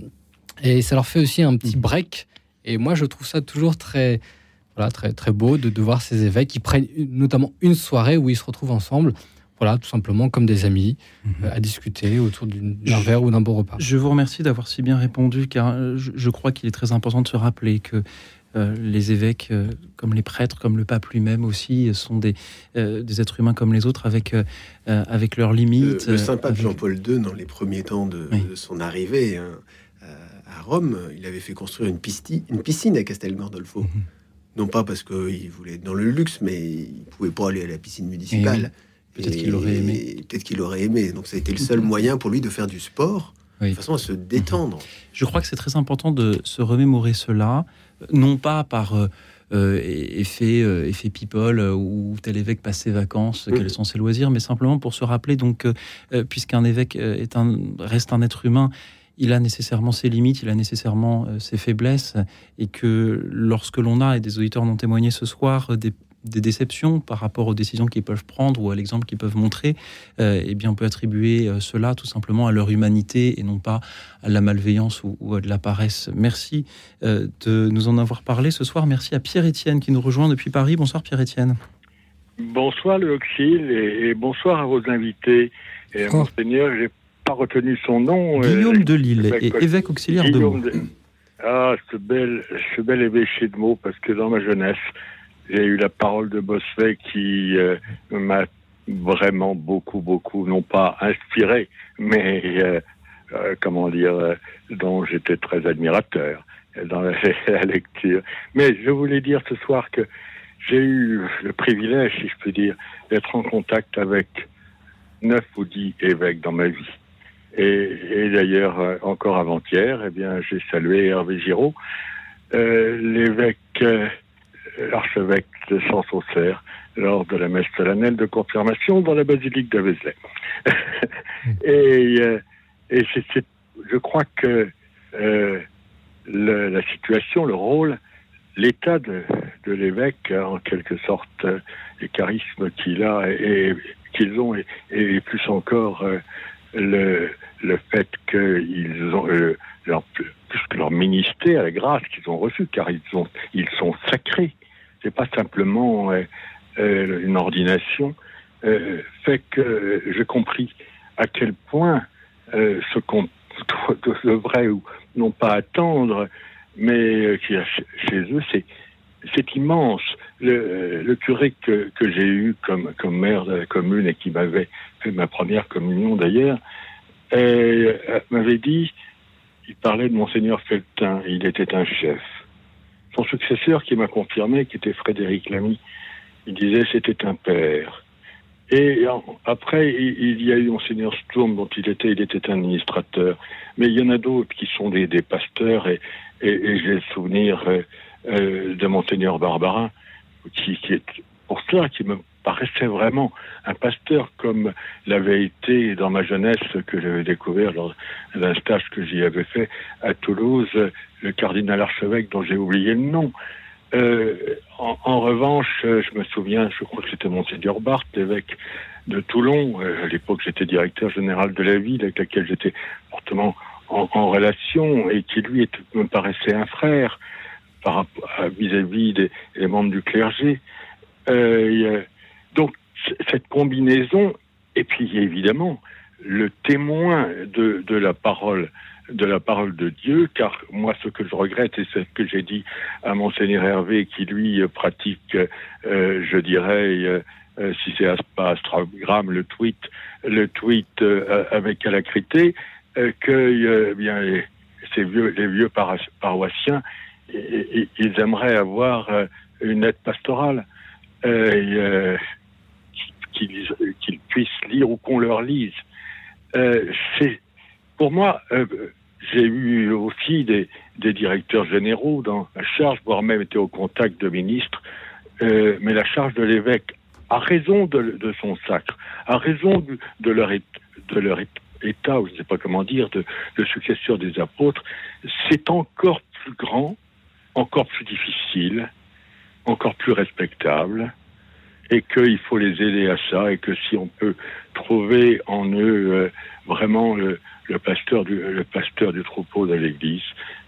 et ça leur fait aussi un petit break. Et moi, je trouve ça toujours très, voilà, très, très beau de, de voir ces évêques qui prennent notamment une soirée où ils se retrouvent ensemble voilà, tout simplement comme des amis, mhm. euh, à discuter autour d'un verre ou d'un beau repas. Je vous remercie d'avoir si bien répondu, car euh, je, crois qu'il est très important de se rappeler que euh, les évêques, euh, comme les prêtres, comme le pape lui-même aussi, sont des, euh, des êtres humains comme les autres, avec, avec leurs limites. Le, saint pape Jean-Paul II, dans les premiers temps de, son arrivée hein, à Rome, il avait fait construire une, une piscine à Castel Gandolfo. Mhm. Non pas parce qu'il voulait être dans le luxe, mais il pouvait pas aller à la piscine municipale. Peut-être qu'il aurait aimé. Peut-être qu'il aurait aimé. Donc ça a été le seul moyen pour lui de faire du sport, de façon à se détendre. Je crois que c'est très important de se remémorer cela non pas par euh, euh, effet, euh, effet people où tel évêque passe ses vacances, quels sont ses loisirs, mais simplement pour se rappeler donc puisqu'un évêque est un, reste un être humain, il a nécessairement ses limites, il a nécessairement ses faiblesses, et que lorsque l'on a, et des auditeurs l'ont témoigné ce soir, des des déceptions par rapport aux décisions qu'ils peuvent prendre ou à l'exemple qu'ils peuvent montrer, euh, eh bien, on peut attribuer euh, cela tout simplement à leur humanité et non pas à la malveillance ou, à de la paresse. Merci euh, de nous en avoir parlé ce soir. Merci à Pierre-Étienne qui nous rejoint depuis Paris. Bonsoir Pierre-Étienne. Bonsoir le Auxil et, bonsoir à vos invités. Et Monseigneur, j'ai pas retenu son nom. Guillaume de Lille, évêque auxiliaire de Meaux. Ah, ce bel, ce bel évêché de Meaux, parce que dans ma jeunesse, j'ai eu la parole de Bossuet qui euh, m'a vraiment beaucoup, beaucoup, non pas inspiré, mais euh, euh, comment dire, dont j'étais très admirateur dans <laughs> la, lecture. Mais je voulais dire ce soir que j'ai eu le privilège, si je peux dire, d'être en contact avec neuf ou dix évêques dans ma vie. Et, et d'ailleurs, encore avant-hier, eh bien, j'ai salué Hervé Giraud, l'évêque l'archevêque de Sens-Auxerre lors de la messe solennelle de confirmation dans la basilique de Vézelay. <laughs> et euh, et je crois que euh, la situation, le rôle, l'état de, de l'évêque, en quelque sorte, les charismes qu'il a et, qu'ils ont, et, et, plus encore euh, le, le fait qu'ils ont que leur ministère, la grâce qu'ils ont reçue, car ils, ont, ils sont sacrés c'est pas simplement euh, euh, une ordination, euh, fait que j'ai compris à quel point ce qu'on <laughs> devrait ou non pas attendre, mais chez eux, c'est immense. Le, curé que, que j'ai eu comme, comme maire de la commune et qui m'avait fait ma première communion d'ailleurs, m'avait dit, il parlait de monseigneur Feltin, il était un chef. Son successeur qui m'a confirmé, qui était Frédéric Lamy, il disait c'était un père. Et après, il y a eu Monseigneur Sturm, dont il était, il était administrateur. Mais il y en a d'autres qui sont des, pasteurs, et, et, j'ai le souvenir euh, euh, de Monseigneur Barbarin, qui, qui est pour cela qui me paraissait vraiment un pasteur comme l'avait été dans ma jeunesse que j'avais découvert lors d'un stage que j'y avais fait à Toulouse, le cardinal archevêque dont j'ai oublié le nom. Euh, en, revanche, je me souviens, je crois que c'était Monseigneur Barthes, l'évêque de Toulon. Euh, à l'époque, j'étais directeur général de la ville avec laquelle j'étais fortement en, relation et qui lui me paraissait un frère vis-à-vis des, membres du clergé. Donc cette combinaison, et puis évidemment le témoin de, de la parole de la parole de Dieu, car moi, ce que je regrette, et c'est ce que j'ai dit à Monseigneur Hervé, qui lui pratique, euh, je dirais, euh, si c'est pas Instagram, le tweet, le tweet euh, avec alacrité, que bien ces vieux, les vieux paroissiens, ils aimeraient avoir une aide pastorale. Qu'ils puissent lire ou qu'on leur lise. c'est pour moi, euh, j'ai eu aussi des, directeurs généraux dans la charge, voire même été au contact de ministres, euh, mais la charge de l'évêque, a raison de, son sacre, a raison de, leur, de leur état, ou je ne sais pas comment dire, de, de successeur des apôtres, c'est encore plus grand, encore plus difficile, encore plus respectable, et qu'il faut les aider à ça, et que si on peut trouver en eux euh, vraiment le, le pasteur du, le pasteur du troupeau de l'Église,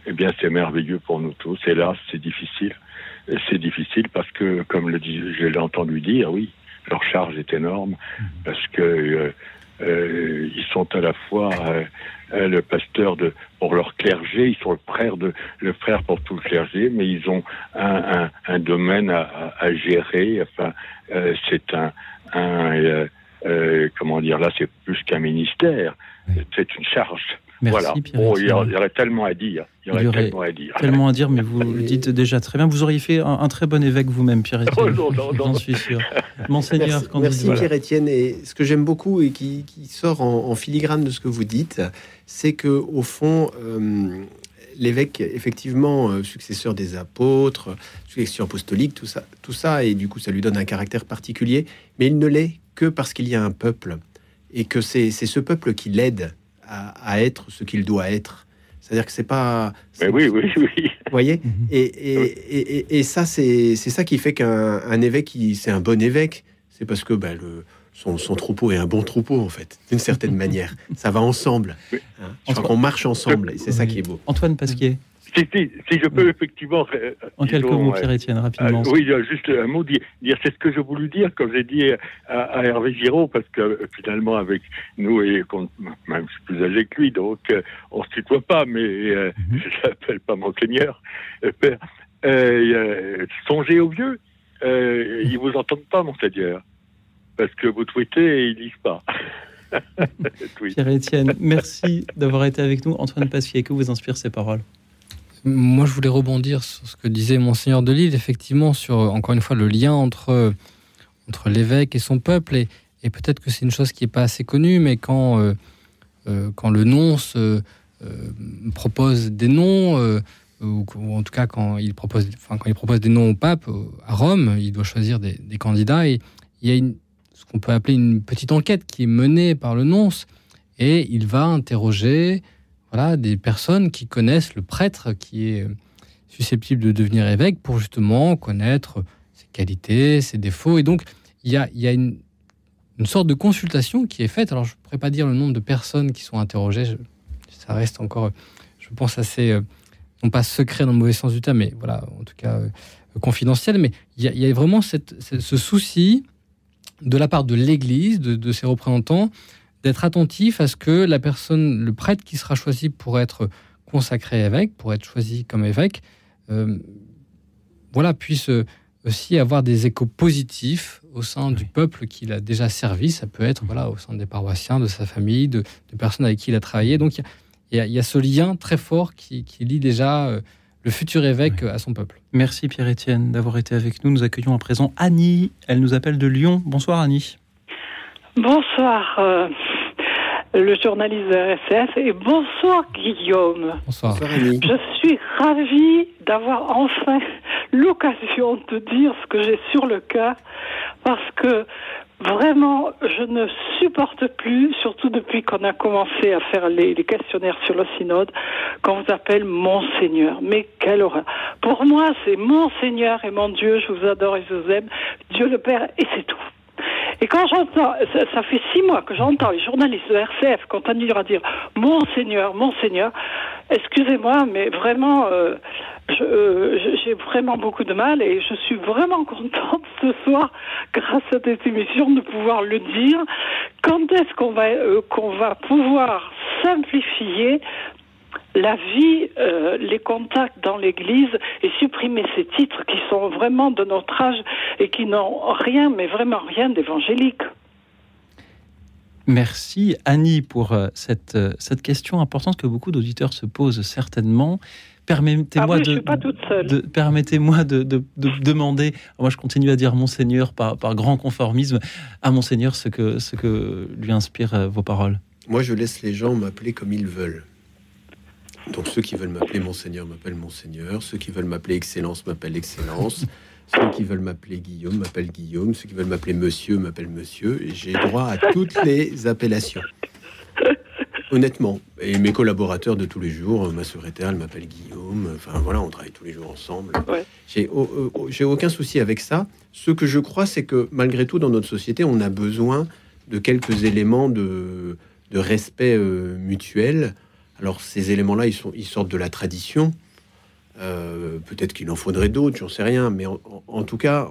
eh bien, c'est merveilleux pour nous tous. Hélas, c'est difficile. C'est difficile parce que, comme le dit, je l'ai entendu dire, oui, leur charge est énorme parce que euh, euh, ils sont à la fois euh, le pasteur de pour leur clergé, ils sont le frère de le frère pour tout le clergé, mais ils ont un, un, un domaine à, à, gérer. Enfin, c'est un, un comment dire là, c'est plus qu'un ministère c'est une charge. Voilà. il, y aurait, tellement à dire. Il y aurait, tellement à dire. Tellement à dire, mais <laughs> vous le dites déjà très bien. Vous auriez fait un, très bon évêque vous-même, Pierre-Étienne. Oh, J'en suis sûr. Monseigneur, Merci, merci Pierre-Étienne. Et ce que j'aime beaucoup et qui, sort en, filigrane de ce que vous dites, c'est que au fond, euh, l'évêque, effectivement, euh, successeur des apôtres, successeur apostolique, tout ça, tout ça, et du coup, ça lui donne un caractère particulier, mais il ne l'est que parce qu'il y a un peuple et que c'est ce peuple qui l'aide à, être ce qu'il doit être. C'est-à-dire que c'est pas. Mais oui, oui, oui. Vous voyez mhm. et, et, et, ça, c'est ça qui fait qu'un évêque, c'est un bon évêque. C'est parce que ben, le, son, son, troupeau est un bon troupeau, en fait, d'une certaine <laughs> manière. Ça va ensemble. Hein Je crois qu'on marche ensemble, et c'est ça qui est beau. Antoine Pasquier. Si, je peux effectivement. Euh, en quelques mots, Pierre-Étienne, rapidement. Euh, oui, juste un mot, dire, c'est ce que je voulais dire, comme j'ai dit à, Hervé Giraud, parce que euh, finalement, avec nous, et même je suis plus âgé que lui, donc on ne se tutoie pas, mais mhm. <laughs> je ne l'appelle pas Monseigneur. Père, songez aux vieux. ils ne vous entendent pas, Monseigneur, parce que vous tweetez et ils ne lisent pas. <laughs> Pierre-Étienne, merci d'avoir été avec nous. Antoine Pasquier, que vous inspire ces paroles? Moi, je voulais rebondir sur ce que disait Monseigneur de Lille, effectivement, sur, encore une fois, le lien entre, entre l'évêque et son peuple. Et, peut-être que c'est une chose qui n'est pas assez connue, mais quand, euh, euh, quand le nonce euh, propose des noms, ou, en tout cas quand il, propose, quand il propose des noms au pape à Rome, il doit choisir des, candidats. Et il y a ce qu'on peut appeler une petite enquête qui est menée par le nonce, et il va interroger voilà, des personnes qui connaissent le prêtre qui est susceptible de devenir évêque pour justement connaître ses qualités, ses défauts. Et donc, il y a, y a une, sorte de consultation qui est faite. Alors, je ne pourrais pas dire le nombre de personnes qui sont interrogées. ça reste encore, je pense, assez, euh, non pas secret dans le mauvais sens du terme, mais voilà, en tout cas, euh, confidentiel. Mais il y, a, vraiment ce souci de la part de l'Église, de ses représentants, d'être attentif à ce que la personne, le prêtre qui sera choisi pour être consacré évêque, pour être choisi comme évêque, euh, voilà, puisse aussi avoir des échos positifs au sein du peuple qu'il a déjà servi. Ça peut être voilà, au sein des paroissiens, de sa famille, de, personnes avec qui il a travaillé. Donc il y, a, ce lien très fort qui, lie déjà euh, le futur évêque à son peuple. Merci Pierre-Étienne d'avoir été avec nous. Nous accueillons à présent Annie. Elle nous appelle de Lyon. Bonsoir Annie. Bonsoir, euh, le journaliste de RSF, et bonsoir Guillaume. Bonsoir. Je suis ravie d'avoir enfin l'occasion de dire ce que j'ai sur le cœur, parce que Vraiment, je ne supporte plus, surtout depuis qu'on a commencé à faire les, les, questionnaires sur le synode, qu'on vous appelle Monseigneur. Mais quelle horreur. Pour moi, c'est Monseigneur et mon Dieu, je vous adore et je vous aime, Dieu le Père, et c'est tout. Et quand j'entends, ça, fait six mois que j'entends les journalistes de RCF continuer à dire Monseigneur, Monseigneur, excusez-moi, mais vraiment, euh, j'ai vraiment beaucoup de mal et je suis vraiment contente ce soir, <laughs> grâce à cette émission, de pouvoir le dire. Quand est-ce qu'on va, qu'on va pouvoir simplifier la vie, euh, les contacts dans l'Église et supprimer ces titres qui sont vraiment de notre âge et qui n'ont rien, mais vraiment rien d'évangélique. Merci Annie pour euh, cette, euh, cette question importante que beaucoup d'auditeurs se posent certainement. Permettez-moi ah de, permettez-moi de, de, demander. Moi, je continue à dire Monseigneur par, par grand conformisme à Monseigneur ce que ce que lui inspirent vos paroles. Moi, je laisse les gens m'appeler comme ils veulent. Donc ceux qui veulent m'appeler Monseigneur m'appellent Monseigneur, ceux qui veulent m'appeler Excellence m'appellent Excellence, ceux qui veulent m'appeler Guillaume m'appellent Guillaume, ceux qui veulent m'appeler Monsieur m'appellent Monsieur, et j'ai droit à toutes les appellations. Honnêtement, et mes collaborateurs de tous les jours, ma secrétaire, elle m'appelle Guillaume, enfin voilà, on travaille tous les jours ensemble. J'ai, j'ai aucun souci avec ça. Ce que je crois, c'est que malgré tout, dans notre société, on a besoin de quelques éléments de, de respect euh, mutuel alors ces éléments-là, ils, sont, ils sortent de la tradition. Euh, peut-être qu'il en faudrait d'autres, j'en sais rien. Mais en, tout cas,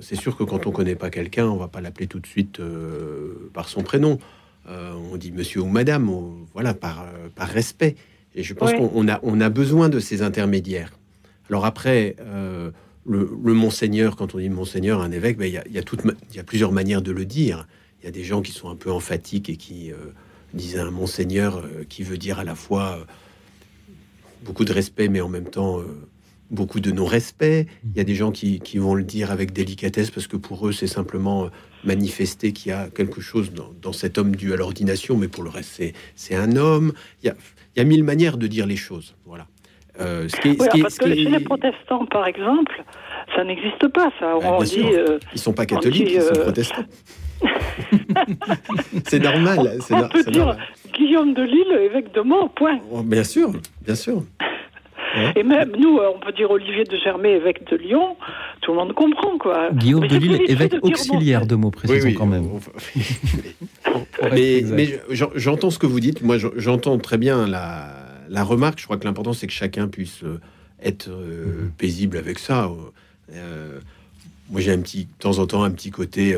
c'est sûr que quand on connaît pas quelqu'un, on va pas l'appeler tout de suite euh, par son prénom. Euh, on dit monsieur ou madame, voilà, par, par respect. Et je pense qu'on a, on a besoin de ces intermédiaires. Alors après, le, monseigneur, quand on dit monseigneur, un évêque, ben, il y, a, y, a, plusieurs manières de le dire. Il y a des gens qui sont un peu emphatiques et qui disait un monseigneur euh, qui veut dire à la fois euh, beaucoup de respect, mais en même temps euh, beaucoup de non-respect. Il y a des gens qui, vont le dire avec délicatesse parce que pour eux, c'est simplement manifester qu'il y a quelque chose dans, cet homme dû à l'ordination, mais pour le reste, c'est un homme. Il y, a, mille manières de dire les choses. Voilà. ce qui parce que chez les protestants, par exemple, ça n'existe pas. Ça. Ah, on dit, ils sont pas catholiques, ils sont protestants. <laughs> c'est normal. On peut dire Guillaume de Lille, évêque de Mont, point. Oh, bien sûr, bien sûr. Et même nous, on peut dire Olivier de Germay, évêque de Lyon, tout le monde comprend quoi. Guillaume de Lille, évêque auxiliaire de mots précisons quand même. <laughs> mais, j'entends ce que vous dites. Moi, j'entends très bien la, remarque. Je crois que l'important, c'est que chacun puisse euh, être euh, paisible avec ça. Euh, moi, j'ai un petit, de temps en temps, un petit côté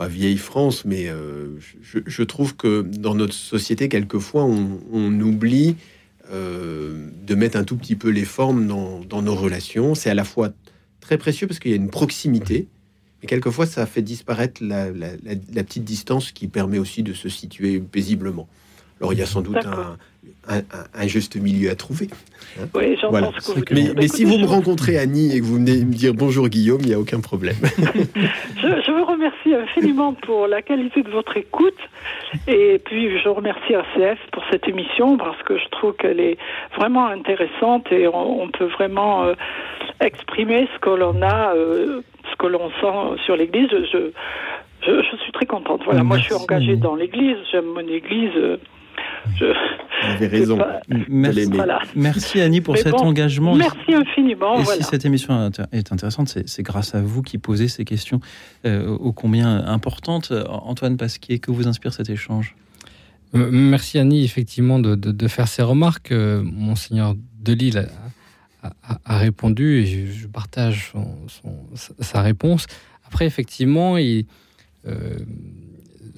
pas vieille France, mais euh, je, trouve que dans notre société, quelquefois, on, oublie euh, de mettre un tout petit peu les formes dans, nos relations. C'est à la fois très précieux parce qu'il y a une proximité, mais quelquefois, ça fait disparaître la, petite distance qui permet aussi de se situer paisiblement. Alors, il y a sans doute un, un, juste milieu à trouver. Hein. oui, j'en pense que Mais, mais si vous me rencontrez Annie et que vous venez me dire bonjour Guillaume, il n'y a aucun problème. <laughs> <laughs> je, vous remercie infiniment pour la qualité de votre écoute et puis je remercie RCF pour cette émission parce que je trouve qu'elle est vraiment intéressante et on, peut vraiment euh, exprimer ce que l'on a, euh, ce que l'on sent sur l'Église. Je, je, suis très contente. Voilà, moi je suis engagée dans l'Église, j'aime mon Église. Euh, je, Vous avez raison. Merci, Annie pour cet engagement. Merci infiniment. Et si cette émission est intéressante, c'est grâce à vous qui posez ces questions euh, ô combien importantes. Antoine Pasquier, que vous inspire cet échange? Euh, Merci Annie, effectivement, de, faire ces remarques. Euh, Monseigneur Delille a, a, répondu et je, partage sa réponse. Après, effectivement, il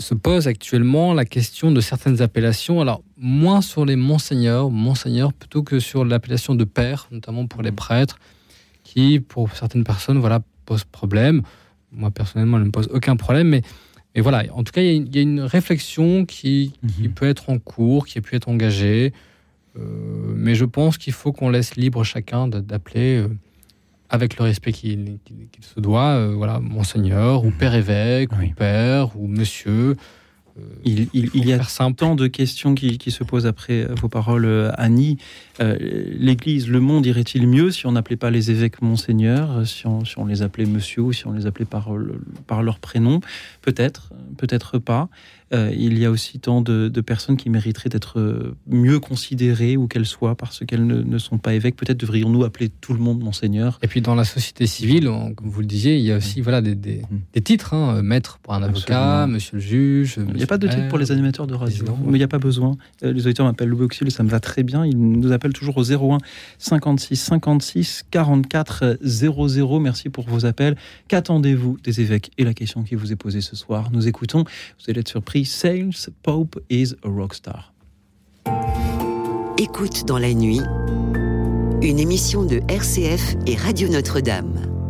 se pose actuellement la question de certaines appellations, alors moins sur les monseigneurs, monseigneurs plutôt que sur l'appellation de père, notamment pour les prêtres, qui pour certaines personnes voilà pose problème. Moi personnellement, elle ne me pose aucun problème, mais, mais voilà, en tout cas, il y, a une réflexion qui, qui, mhm. peut être en cours, qui a pu être engagée, euh, mais je pense qu'il faut qu'on laisse libre chacun d'appeler. Euh, avec le respect qu'il se doit, euh, voilà, monseigneur, ou mhm. père évêque, ou père, ou monsieur. Euh, il, il, y a tant de questions qui, qui, se posent après vos paroles, euh, Annie. L'Église, le monde irait-il mieux si on n'appelait pas les évêques monseigneur, si on, si on, les appelait monsieur, ou si on les appelait par, par leur prénom? Peut-être, peut-être pas. Euh, il y a aussi tant de, personnes qui mériteraient d'être euh, mieux considérées où qu'elles soient parce qu'elles ne, sont pas évêques. Peut-être devrions-nous appeler tout le monde monseigneur. Et puis dans la société civile, comme vous le disiez, il y a aussi voilà des, des, mm. titres, hein, maître pour un avocat, monsieur le juge. Il n'y a pas de titre pour les animateurs de radio, mais il n'y a pas besoin. Les auditeurs m'appellent Louis Auxil et ça me va très bien. Ils nous appellent toujours au 01 56 56 44 00. Merci pour vos appels. Qu'attendez-vous des évêques? Et la question qui vous est posée ce soir, nous écoutons. Vous allez être surpris. Sales Pope is a rockstar. Écoute dans la nuit, une émission de RCF et Radio Notre-Dame.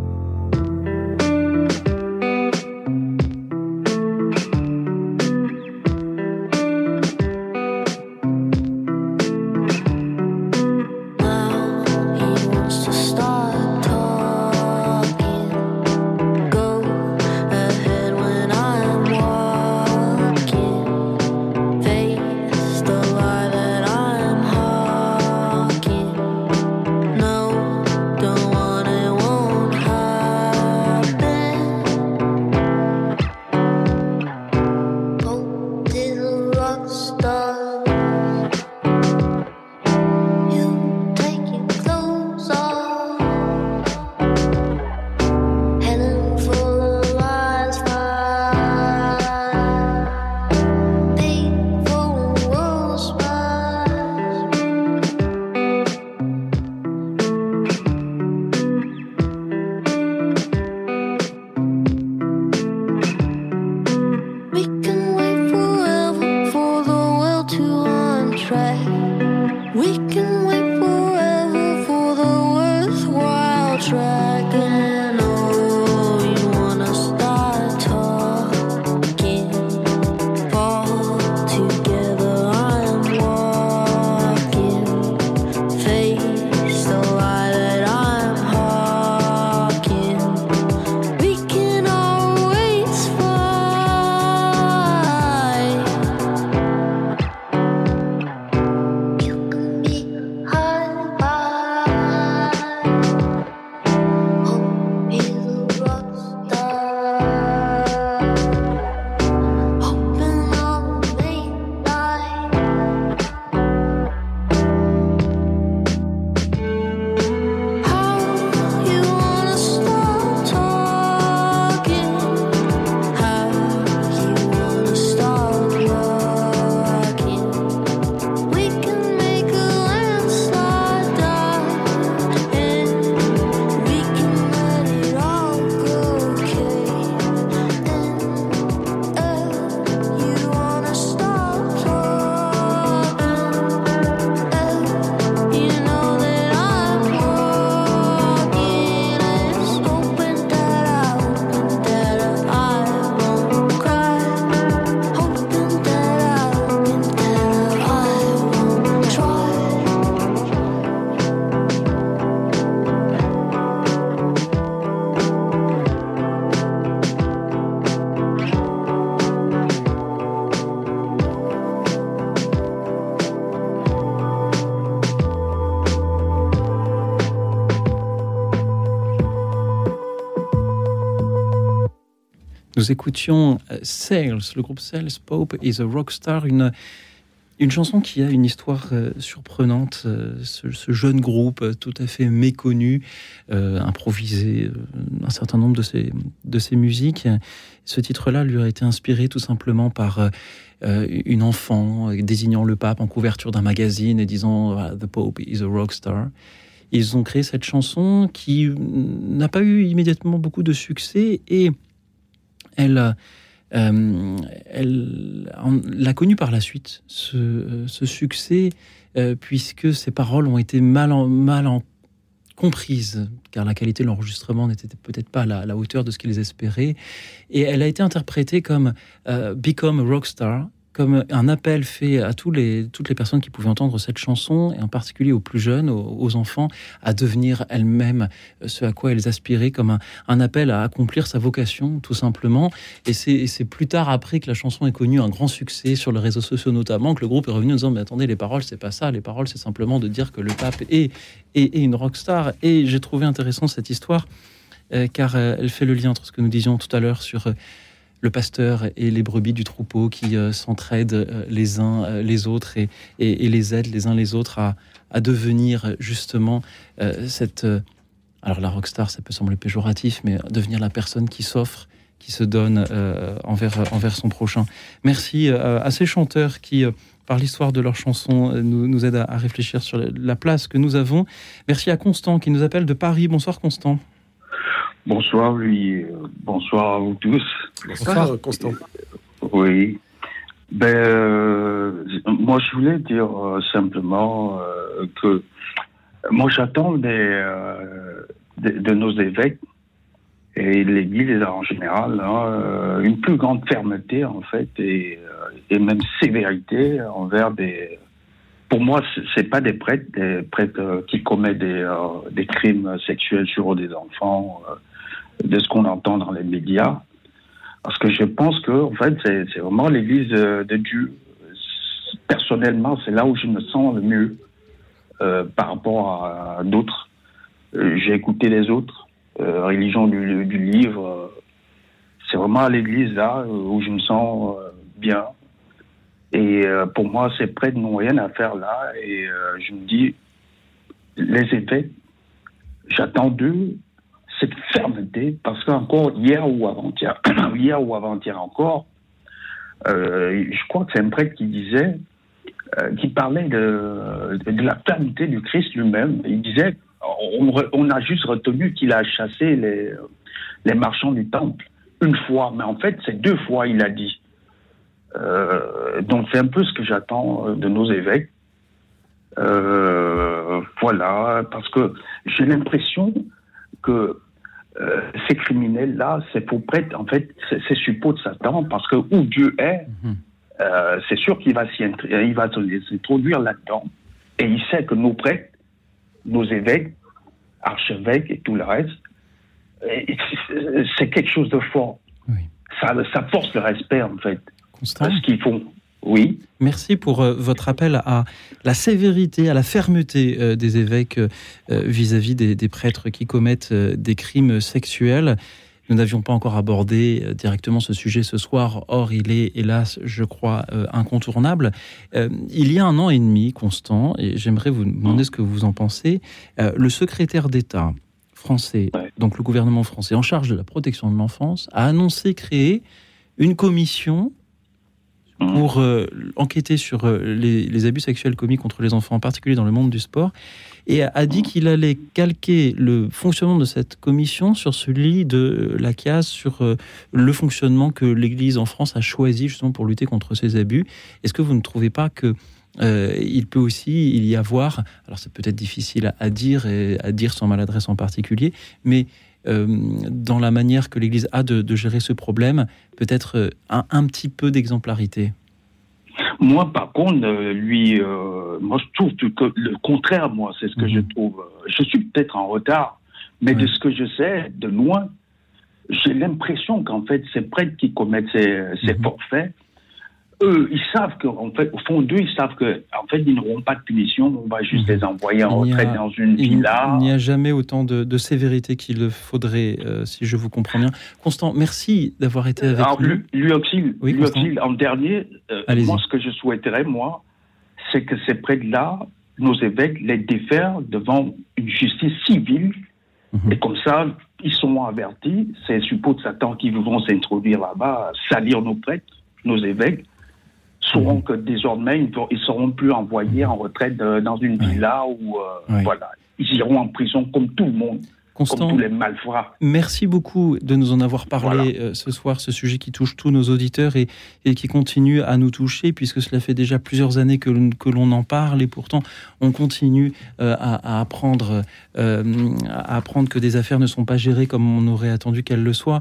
Nous écoutions euh, Sales, le groupe Sales, Pope is a Rockstar, une, une chanson qui a une histoire euh, surprenante. Euh, ce, jeune groupe tout à fait méconnu, improvisé un certain nombre de ses, de ses musiques. Ce titre-là lui a été inspiré tout simplement par une enfant désignant le pape en couverture d'un magazine et disant The Pope is a rockstar. Ils ont créé cette chanson qui n'a pas eu immédiatement beaucoup de succès et elle, euh, elle l'a connu par la suite, ce, succès, euh, puisque ses paroles ont été mal, comprises, car la qualité de l'enregistrement n'était peut-être pas à la, hauteur de ce qu'ils espéraient. Et elle a été interprétée comme euh, Become a Rockstar, comme un appel fait à toutes les personnes qui pouvaient entendre cette chanson, et en particulier aux plus jeunes, aux, enfants, à devenir elles-mêmes ce à quoi elles aspiraient, comme un, appel à accomplir sa vocation, tout simplement. Et c'est plus tard, après que la chanson ait connu un grand succès sur les réseaux sociaux notamment, que le groupe est revenu en disant, mais attendez, les paroles, c'est pas ça, les paroles, c'est simplement de dire que le pape est, est, est une rockstar. Et j'ai trouvé intéressant cette histoire, euh, car euh, elle fait le lien entre ce que nous disions tout à l'heure sur... Euh, le pasteur et les brebis du troupeau qui s'entraident les uns les autres et, les aident les uns les autres à, à devenir justement cette... alors la rockstar, ça peut sembler péjoratif, mais devenir la personne qui s'offre qui se donne envers, envers son prochain. Merci à ces chanteurs qui par l'histoire de leurs chansons, euh, nous, nous aide à, réfléchir sur la place que nous avons. Merci à Constant qui nous appelle de Paris. Bonsoir Constant. Bonsoir lui, bonsoir à vous tous. Bonsoir, Constant. Oui. Ben, euh, moi je voulais dire euh, simplement que moi j'attends des, de nos évêques et l'Église en général hein, une plus grande fermeté en fait et et même sévérité envers des. Pour moi, c'est pas des prêtres, des prêtres euh, qui commettent des, euh, des crimes sexuels sur des enfants, euh, de ce qu'on entend dans les médias. Parce que je pense que, en fait, c'est vraiment l'Église de Dieu. Personnellement, c'est là où je me sens le mieux par rapport à, d'autres. J'ai écouté les autres, religion du, livre. c'est vraiment l'Église là où je me sens bien. Et euh, pour moi, ces prêtres n'ont rien à faire là. Et euh, je me dis, les effets, j'attends d'eux cette fermeté, parce qu'encore hier ou avant-hier, <clears throat> hier ou avant-hier encore, euh, je crois que c'est un prêtre qui disait, qui parlait de, la fermeté du Christ lui-même. Il disait, on, a juste retenu qu'il a chassé les, marchands du temple une fois, mais en fait, c'est deux fois, il a dit. Euh, donc c'est un peu ce que j'attends euh, de nos évêques. Euh, voilà, parce que j'ai l'impression que ces criminels-là, c'est pour prêtre, en fait, c'est suppôt de Satan, parce que où Dieu est, mhm. c'est sûr qu'il va s'introduire là-dedans. Et il sait que nos prêtres, nos évêques, archevêques et tout le reste, c'est quelque chose de fort. Ça, ça force le respect, en fait ce qu'ils font. Oui. Merci pour euh, votre appel à la sévérité, à la fermeté euh, des évêques euh, vis-à-vis des, prêtres qui commettent des crimes sexuels. Nous n'avions pas encore abordé directement ce sujet ce soir, or il est hélas, je crois, incontournable. il y a un an et demi, Constant, et j'aimerais vous demander ce que vous en pensez, le secrétaire d'État français, donc le gouvernement français en charge de la protection de l'enfance, a annoncé créer une commission. Pour euh, enquêter sur euh, les, abus sexuels commis contre les enfants, en particulier dans le monde du sport, et a, dit mmh. qu'il allait calquer le fonctionnement de cette commission sur celui de la CAS, sur euh, le fonctionnement que l'Église en France a choisi justement pour lutter contre ces abus. Est-ce que vous ne trouvez pas que il peut aussi y avoir, alors c'est peut-être difficile à, dire et à dire sans maladresse en particulier, mais dans la manière que l'Église a de, gérer ce problème, peut-être un, petit peu d'exemplarité moi, par contre, euh, lui, euh, moi, je trouve que le contraire, moi, c'est ce que je mhm. trouve. Je suis peut-être en retard, mais de ce que je sais, de loin, j'ai l'impression qu'en fait, ces prêtres qui commettent ces, ces mhm. forfaits, eux, ils savent qu'en fait, au fond d'eux, ils savent que, en fait, ils n'auront pas de punition. On va juste mhm. les envoyer en retraite dans une villa. Il n'y a jamais autant de, sévérité qu'il faudrait, euh, si je vous comprends bien. Constant, merci d'avoir été avec nous. Lui, oui, en dernier, euh, moi, ce que je souhaiterais, moi, c'est que ces prêtres-là, nos évêques, les défèrent devant une justice civile. Mhm. Et comme ça, ils sont avertis. C'est suppos de Satan qui vont s'introduire là-bas, salir nos prêtres, nos évêques sauront mhm. que désormais, ils ne seront plus envoyés en retraite dans une villa ou euh, voilà. Ils iront en prison comme tout le monde. Constant, comme tous les malfrats. Merci beaucoup de nous en avoir parlé euh, ce soir, ce sujet qui touche tous nos auditeurs et, et, qui continue à nous toucher, puisque cela fait déjà plusieurs années que, que l'on en parle et pourtant on continue euh, à, apprendre, à apprendre que des affaires ne sont pas gérées comme on aurait attendu qu'elles le soient.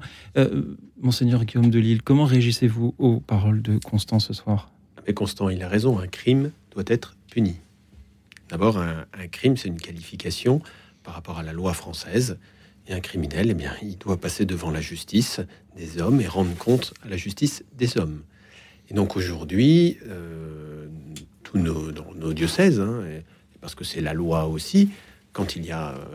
Monseigneur Guillaume de Lille, comment réagissez-vous aux paroles de Constant ce soir? Mais Constant, il a raison, un crime doit être puni. D'abord, un, crime, c'est une qualification par rapport à la loi française. Et un criminel, eh bien, il doit passer devant la justice des hommes et rendre compte à la justice des hommes. Et donc aujourd'hui, euh, tous nos, diocèses, hein, parce que c'est la loi aussi, quand il y a euh,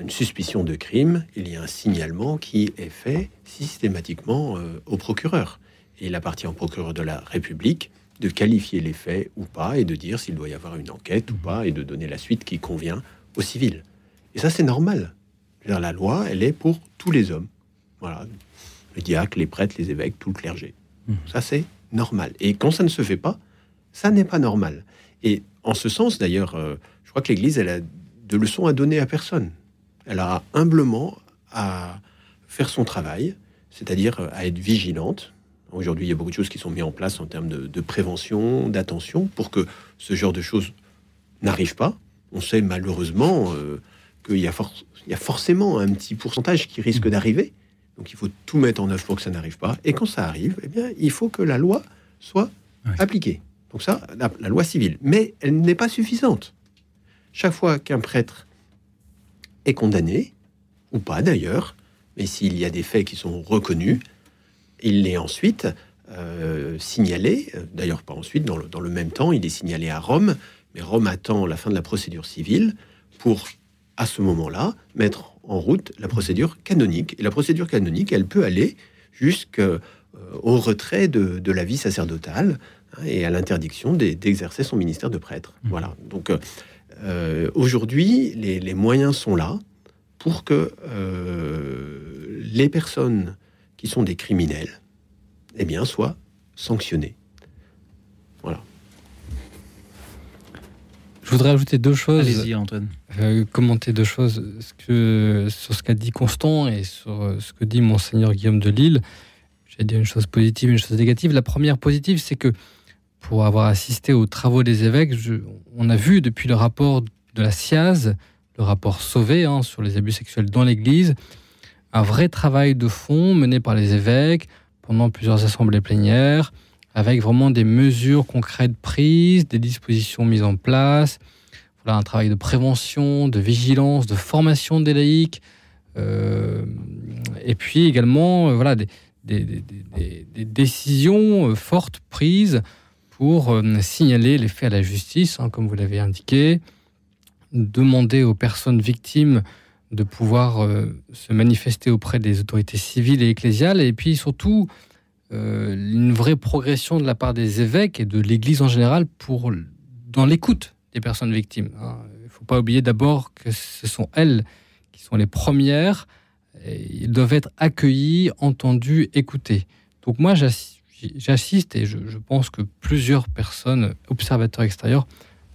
une suspicion de crime, il y a un signalement qui est fait systématiquement euh, au procureur. Et il appartient au procureur de la République de qualifier les faits ou pas et de dire s'il doit y avoir une enquête ou pas et de donner la suite qui convient aux civils. Et ça, c'est normal. La loi, elle est pour tous les hommes. Voilà. Le diacre, les prêtres, les évêques, tout le clergé. Mmh. Ça, c'est normal. Et quand ça ne se fait pas, ça n'est pas normal. Et en ce sens, d'ailleurs, euh, je crois que l'Église, elle a de leçons à donner à personne. Elle a humblement à faire son travail, c'est-à-dire à être vigilante. Aujourd'hui, il y a beaucoup de choses qui sont mises en place en termes de, prévention, d'attention, pour que ce genre de choses n'arrive pas. On sait malheureusement euh, qu'il y, y, a forcément un petit pourcentage qui risque d'arriver. Donc il faut tout mettre en œuvre pour que ça n'arrive pas. Et quand ça arrive, eh bien, il faut que la loi soit appliquée. Donc ça, la loi civile. Mais elle n'est pas suffisante. Chaque fois qu'un prêtre est condamné, ou pas d'ailleurs, mais s'il y a des faits qui sont reconnus, il est ensuite euh, signalé, d'ailleurs pas ensuite, dans le, même temps, il est signalé à Rome, mais Rome attend la fin de la procédure civile pour, à ce moment-là, mettre en route la procédure canonique. Et la procédure canonique, elle peut aller jusqu'au euh, retrait de, la vie sacerdotale hein, et à l'interdiction d'exercer son ministère de prêtre. Mmh. Voilà. Donc, euh, aujourd'hui, les, moyens sont là pour que euh, les personnes qui sont des criminels, eh bien, soient sanctionnées. Voilà. Je voudrais ajouter deux choses. Allez-y, Antoine. Euh, commenter deux choses ce que, sur ce qu'a dit Constant et sur ce que dit Monseigneur Guillaume de Lille. J'ai dit une chose positive et une chose négative. La première positive, c'est que pour avoir assisté aux travaux des évêques, on a vu depuis le rapport de la SIAZ, le rapport Sauvé hein, sur les abus sexuels dans l'Église, un vrai travail de fond mené par les évêques pendant plusieurs assemblées plénières, avec vraiment des mesures concrètes prises, des dispositions mises en place, voilà, un travail de prévention, de vigilance, de formation des laïcs, euh, et puis également euh, voilà, des, décisions euh, fortes prises pour euh, signaler les faits à la justice, hein, comme vous l'avez indiqué, demander aux personnes victimes de pouvoir euh, se manifester auprès des autorités civiles et ecclésiales, et puis surtout euh, une vraie progression de la part des évêques et de l'Église en général pour dans l'écoute des personnes victimes. Hein. Il ne faut pas oublier d'abord que ce sont elles qui sont les premières. Et ils doivent être accueillis, entendus, écoutés. Donc moi, j'assiste j'assiste et je, pense que plusieurs personnes, observateurs extérieurs,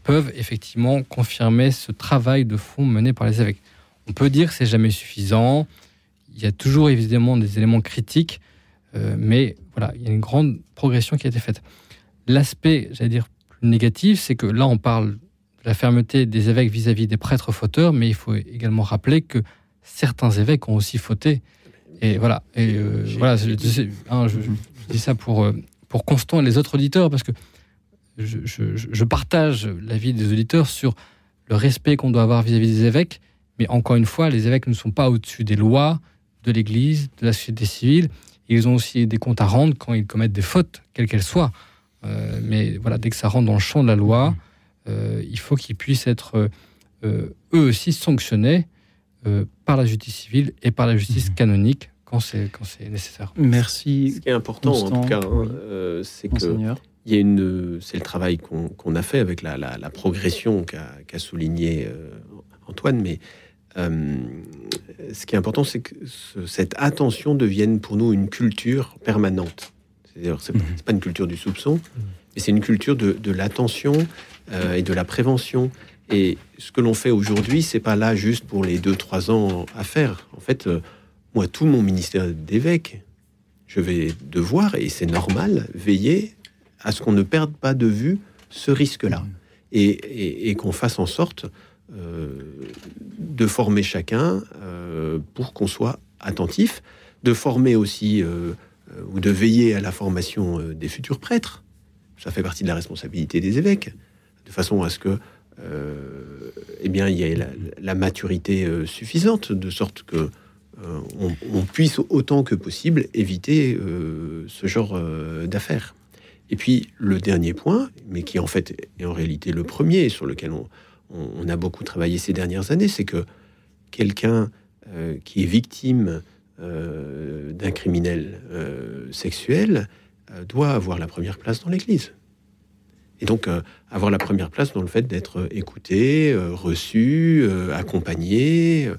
peuvent effectivement confirmer ce travail de fond mené par les évêques. On peut dire que c'est jamais suffisant. Il y a toujours évidemment des éléments critiques, euh, mais voilà, il y a une grande progression qui a été faite. L'aspect, j'allais dire, plus négatif, c'est que là, on parle de la fermeté des évêques vis-à-vis des prêtres fauteurs, mais il faut également rappeler que certains évêques ont aussi fauté. Et voilà, et euh, voilà, je, je, je dis ça pour, euh, pour Constant et les autres auditeurs, parce que je, je, partage l'avis des auditeurs sur le respect qu'on doit avoir vis-à-vis des évêques. Mais encore une fois, les évêques ne sont pas au-dessus des lois, de l'Église, de la société civile. Ils ont aussi des comptes à rendre quand ils commettent des fautes, quelles qu'elles soient. Euh, mais voilà, dès que ça rentre dans le champ de la loi, euh, il faut qu'ils puissent être eux aussi sanctionnés par la justice civile et par la justice mmh. canonique quand c'est nécessaire. Merci. Ce qui est important en tout cas, hein, euh, c'est que il y a une, c'est le travail qu'on a fait avec la, la, progression qu'a souligné euh, Antoine, mais euh, ce qui est important, c'est que cette attention devienne pour nous une culture permanente. C'est-à-dire, c'est mm-hmm. pas une culture du soupçon, mais c'est une culture de, de l'attention et de la prévention. Et ce que l'on fait aujourd'hui, c'est pas là juste pour les deux trois ans à faire. En fait, moi, tout mon ministère d'évêque, je vais devoir, et c'est normal, veiller à ce qu'on ne perde pas de vue ce risque-là. Mmh. Et, qu'on fasse en sorte euh, de former chacun euh, pour qu'on soit attentif, de former aussi euh, ou de veiller à la formation des futurs prêtres. Ça fait partie de la responsabilité des évêques, de façon à ce que eh bien, il y ait la maturité suffisante, de sorte que euh, on, puisse autant que possible éviter euh, ce genre euh, d'affaires. Et puis le dernier point, mais qui en fait est en réalité le premier sur lequel on, a beaucoup travaillé ces dernières années, c'est que quelqu'un qui est victime d'un criminel sexuel doit avoir la première place dans l'Église. Et donc avoir la première place dans le fait d'être écouté, reçu, accompagné.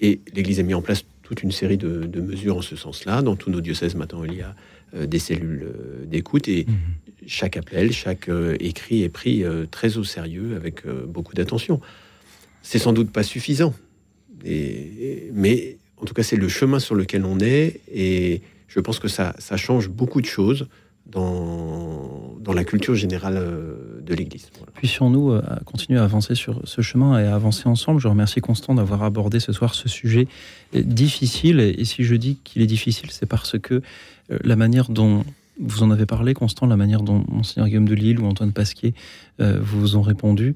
Et l'Église a mis en place toute une série de, mesures en ce sens-là. Dans tous nos diocèses, maintenant, il y a euh, des cellules euh, d'écoute et mhm. chaque appel, chaque euh, écrit est pris très au sérieux avec beaucoup d'attention. C'est sans doute pas suffisant, et, mais en tout cas, c'est le chemin sur lequel on est et je pense que ça, ça change beaucoup de choses dans, la culture générale euh, de l'Église. Puissions-nous euh, continuer à avancer sur ce chemin et à avancer ensemble. Je remercie Constant d'avoir abordé ce soir ce sujet euh, difficile. Et si je dis qu'il est difficile, c'est parce que la manière dont vous en avez parlé, Constant, la manière dont Monseigneur Guillaume de Lille ou Antoine Pasquier vous ont répondu,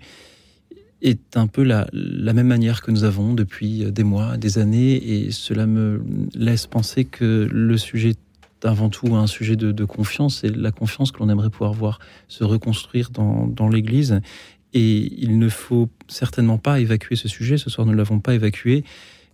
est un peu la, même manière que nous avons depuis des mois, des années, et cela me laisse penser que le sujet avant tout un sujet de, confiance et la confiance que l'on aimerait pouvoir voir se reconstruire dans, l'Église. Et il ne faut certainement pas évacuer ce sujet. Ce soir, nous ne l'avons pas évacué,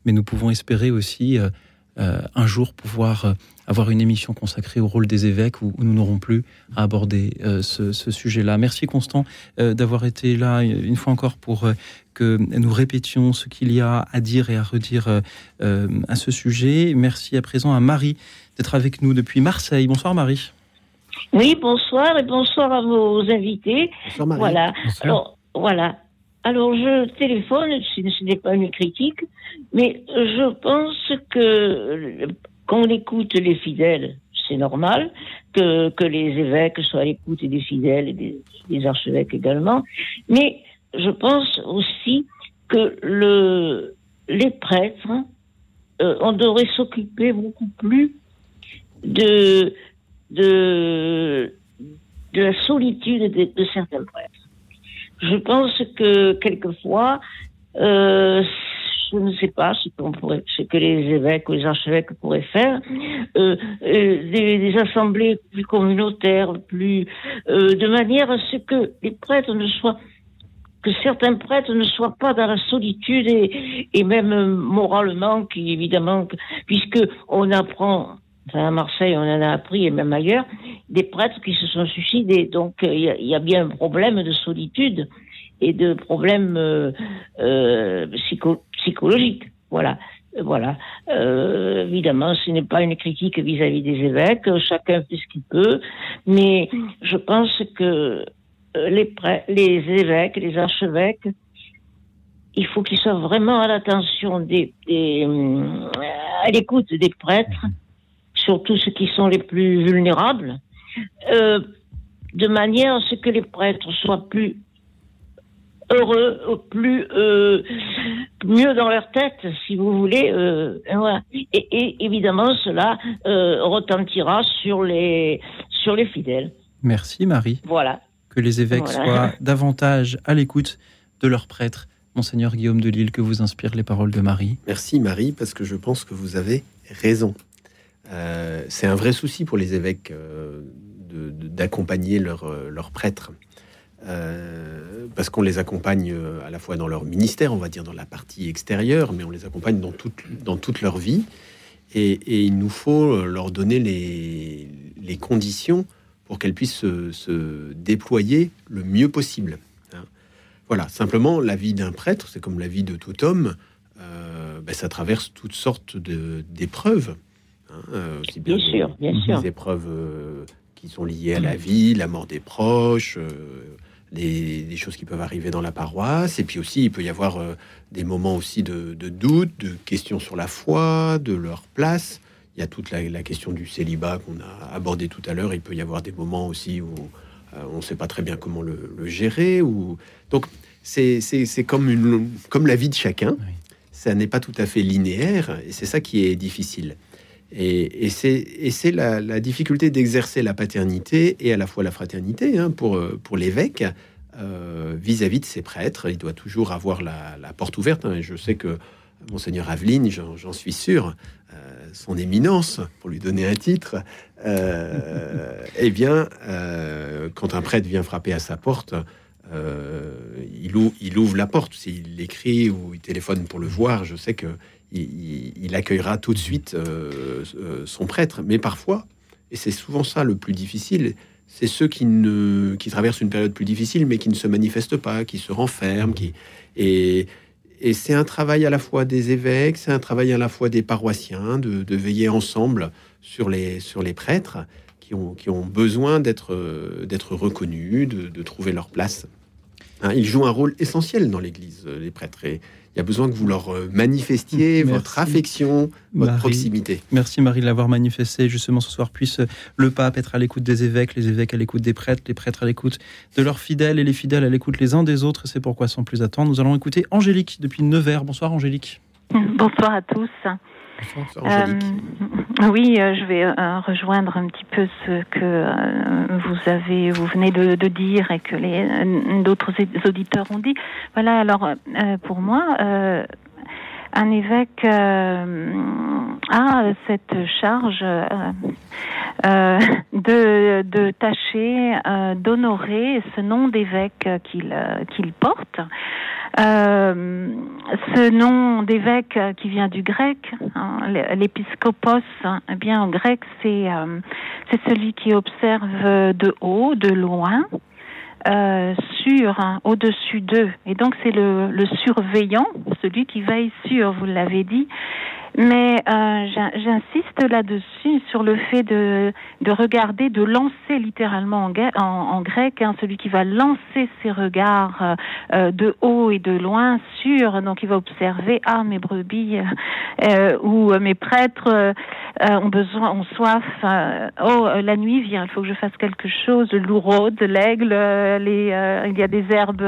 mais nous pouvons espérer aussi euh, euh, un jour pouvoir euh, avoir une émission consacrée au rôle des évêques où, nous n'aurons plus à aborder ce, ce sujet-là. Merci Constant d'avoir été là une fois encore pour que nous répétions ce qu'il y a à dire et à redire à ce sujet. Merci à présent à Marie d'être avec nous depuis Marseille. Bonsoir Marie. Oui, bonsoir et bonsoir à vos invités. Bonsoir Marie. Voilà. Alors, voilà. Alors, je téléphone, ce n'est pas une critique, mais je pense que quand on écoute les fidèles, c'est normal que, que les évêques soient à l'écoute des fidèles et des, archevêques également, mais je pense aussi que le, les prêtres, euh, on devrait s'occuper beaucoup plus de, de, de la solitude de, certains prêtres. Je pense que quelquefois, euh, je ne sais pas ce, qu'on pourrait, ce que les évêques ou les archevêques pourraient faire, euh, euh, des, assemblées plus communautaires, plus de manière à ce que les prêtres ne soient que certains prêtres ne soient pas dans la solitude et, et même moralement, qui évidemment, puisque on apprend à Marseille, on en a appris, et même ailleurs, des prêtres qui se sont suicidés. Donc, euh, il y, a bien un problème de solitude et de problème euh, euh, psychologique. Voilà. Voilà. évidemment, ce n'est pas une critique vis-à-vis des évêques. Chacun fait ce qu'il peut. Mais je pense que les, les évêques, les archevêques, il faut qu'ils soient vraiment à l'attention des, des à l'écoute des prêtres surtout ceux qui sont les plus vulnérables, euh, de manière à ce que les prêtres soient plus heureux, plus euh, mieux dans leur tête, si vous voulez. Euh, et, évidemment, cela retentira sur les sur les fidèles. Merci Marie. Voilà. Que les évêques soient <laughs> davantage à l'écoute de leurs prêtres. Monseigneur Guillaume de Lille, que vous inspirent les paroles de Marie. Merci Marie, parce que je pense que vous avez raison. Euh, c'est un vrai souci pour les évêques euh, d'accompagner euh, leurs prêtres. parce qu'on les accompagne à la fois dans leur ministère, on va dire dans la partie extérieure, mais on les accompagne dans toute, leur vie. Et, il nous faut leur donner les, les conditions pour qu'elles puissent se, déployer le mieux possible. Hein. Voilà, simplement, la vie d'un prêtre, c'est comme la vie de tout homme, ben, ça traverse toutes sortes d'épreuves. Hein, euh, aussi bien, sûr, bien sûr. épreuves euh, qui sont liées à la vie, la mort des proches, euh, des, choses qui peuvent arriver dans la paroisse, et puis aussi il peut y avoir des moments aussi de, doute, de questions sur la foi, de leur place. Il y a toute la, question du célibat qu'on a abordé tout à l'heure. Il peut y avoir des moments aussi où on ne sait pas très bien comment le, gérer. Ou... Donc c'est comme, une, comme la vie de chacun. Ça n'est pas tout à fait linéaire, et c'est ça qui est difficile. Et, c'est la, difficulté d'exercer la paternité et à la fois la fraternité hein, pour, euh, pour l'évêque euh, vis-à-vis de ses prêtres. Il doit toujours avoir la, porte ouverte. Hein. je sais que Monseigneur Aveline, j'en suis sûr, euh, son éminence, pour lui donner un titre, <laughs> eh bien, quand un prêtre vient frapper à sa porte, il il, ouvre la porte. S'il écrit ou il téléphone pour le voir, je sais que il, accueillera tout de suite son prêtre. Mais parfois, et c'est souvent ça le plus difficile, c'est ceux qui, ne, traversent une période plus difficile, mais qui ne se manifestent pas, qui se renferment. Qui, et, c'est un travail à la fois des évêques, c'est un travail à la fois des paroissiens, de, veiller ensemble sur les, sur les prêtres qui ont, qui ont besoin d'être reconnus, de, trouver leur place. Hein, ils jouent un rôle essentiel dans l'Église, les prêtres. Il y a besoin que vous leur euh, manifestiez votre affection, votre proximité. Merci Marie de l'avoir manifesté. Justement, ce soir, puisse le pape être à l'écoute des évêques, les évêques à l'écoute des prêtres, les prêtres à l'écoute de leurs fidèles et les fidèles à l'écoute les uns des autres. C'est pourquoi, sans plus attendre, nous allons écouter Angélique depuis Nevers. Bonsoir Angélique. Bonsoir à tous. Euh, oui, euh, je vais euh, rejoindre un petit peu ce que vous avez, vous venez de, dire et que les d'autres auditeurs ont dit. Voilà. Alors, pour moi, un évêque a cette charge de, de tâcher d'honorer ce nom d'évêque qu'il qu'il porte. Euh, ce nom d'évêque qui vient du grec, hein, l'épiscopos, eh bien en grec c'est euh, c'est celui qui observe de haut, de loin, euh, sur, hein, au-dessus d'eux. Et donc c'est le, le surveillant, celui qui veille sur, vous l'avez dit. Mais euh, j'insiste là-dessus sur le fait de, de regarder, de lancer littéralement en, en, grec, hein, celui qui va lancer ses regards euh, euh, de haut et de loin sur, donc il va observer, ah mes brebis euh, ou mes prêtres ont besoin, ont soif, oh la nuit vient, il faut que je fasse quelque chose, rôde, l'aigle, les, il y a des herbes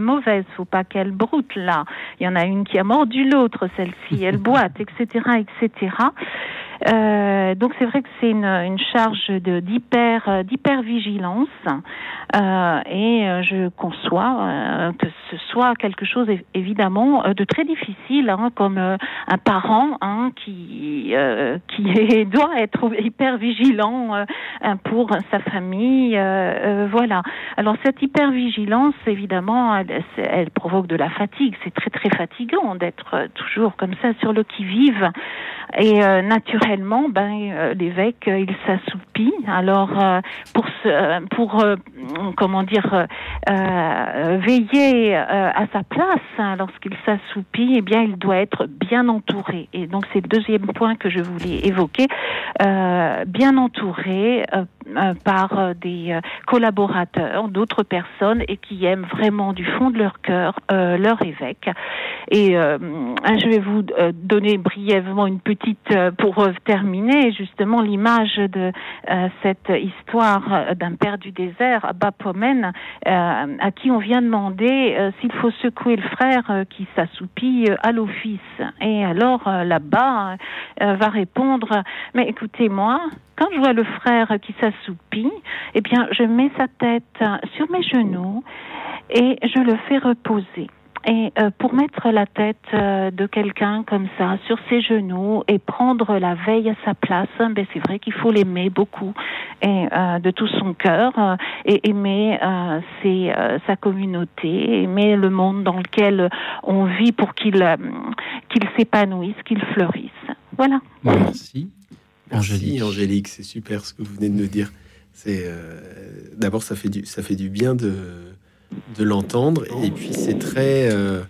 mauvaises, faut pas qu'elles broutent là. Il y en a une qui a mordu l'autre, celle-ci, elle <laughs> boite, etc etc., etc. Euh, donc c'est vrai que c'est une, une, charge de d'hyper d'hypervigilance. Euh, et euh, je conçois euh, que ce soit quelque chose évidemment de très difficile, hein, comme un parent hein, qui qui <laughs> est, doit être hyper vigilant pour sa famille, voilà. Alors cette hypervigilance évidemment elle, elle provoque de la fatigue, c'est très très fatigant d'être toujours comme ça sur le qui vive et naturellement ben l'évêque il s'assoupit. Alors pour ce, pour comment dire, euh, veiller euh, à sa place hein, lorsqu'il s'assoupit, eh bien, il doit être bien entouré. Et donc, c'est le deuxième point que je voulais évoquer, euh, bien entouré par des collaborateurs, d'autres personnes, et qui aiment vraiment du fond de leur cœur leur évêque. Et je vais vous donner brièvement une petite, pour terminer, justement, l'image de cette histoire d'un père du désert, Bapomène, euh, à qui on vient demander euh, s'il faut secouer le frère euh, qui s'assoupit à l'office. Et alors là-bas va répondre, mais écoutez-moi, quand je vois le frère qui s'assoupit, eh bien, je mets sa tête sur mes genoux et je le fais reposer. Et euh, pour mettre la tête euh, de quelqu'un comme ça sur ses genoux et prendre la veille à sa place, ben c'est vrai qu'il faut l'aimer beaucoup et euh, de tout son cœur et aimer ses, sa communauté, aimer le monde dans lequel on vit pour qu'il qu'il s'épanouisse, qu'il fleurisse. Voilà. Merci. Angélique, Angélique c'est super ce que vous venez de nous dire. C'est d'abord ça fait du ça fait du bien de de l'entendre. Et puis c'est très euh,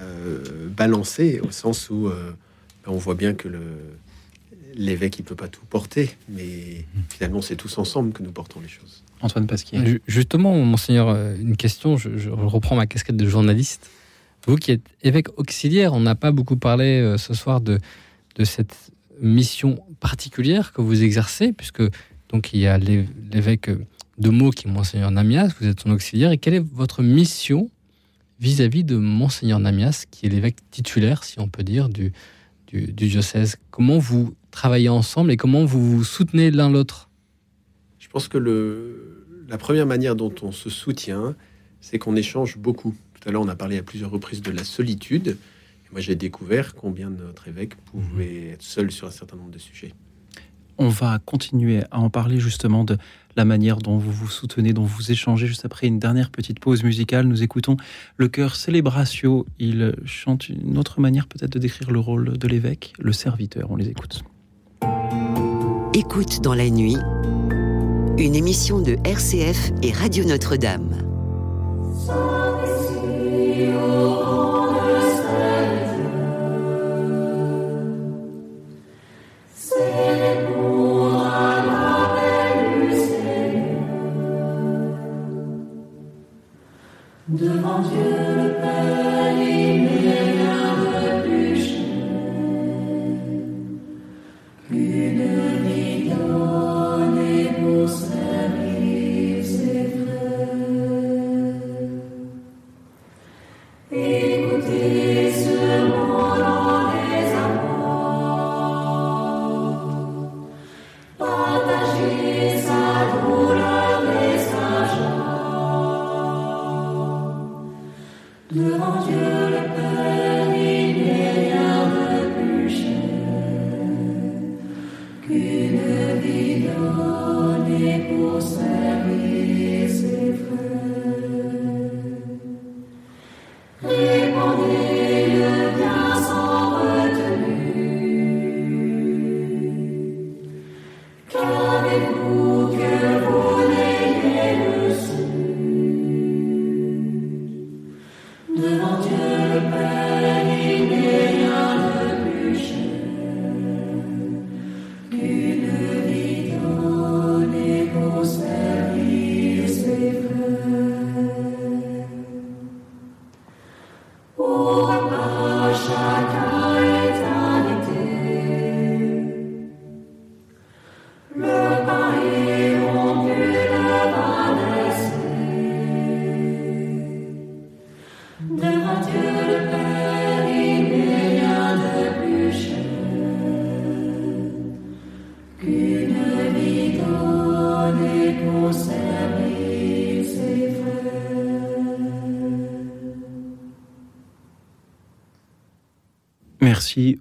euh, balancé au sens où euh, on voit bien que le l'évêque il peut pas tout porter, mais finalement c'est tous ensemble que nous portons les choses. Antoine Pasquier. Justement, monseigneur, une question. Je, reprends ma casquette de journaliste. Vous qui êtes évêque auxiliaire, on n'a pas beaucoup parlé ce soir de, de cette mission particulière que vous exercez, puisque donc il y a l'évêque de mots qui est Monseigneur Namias, vous êtes son auxiliaire, et quelle est votre mission vis-à-vis de Monseigneur Namias, qui est l'évêque titulaire, si on peut dire, du, du, diocèse? Comment vous travaillez ensemble et comment vous vous soutenez l'un l'autre? Je pense que le, la première manière dont on se soutient, c'est qu'on échange beaucoup. Tout à l'heure, on a parlé à plusieurs reprises de la solitude. moi, j'ai découvert combien notre évêque pouvait être seul sur un certain nombre de sujets. On va continuer à en parler justement de la manière dont vous vous soutenez, dont vous échangez. Juste après une dernière petite pause musicale, nous écoutons le chœur Célébratio. Il chante une autre manière peut-être de décrire le rôle de l'évêque, le serviteur. On les écoute. Écoute dans la nuit, une émission de RCF et Radio Notre-Dame.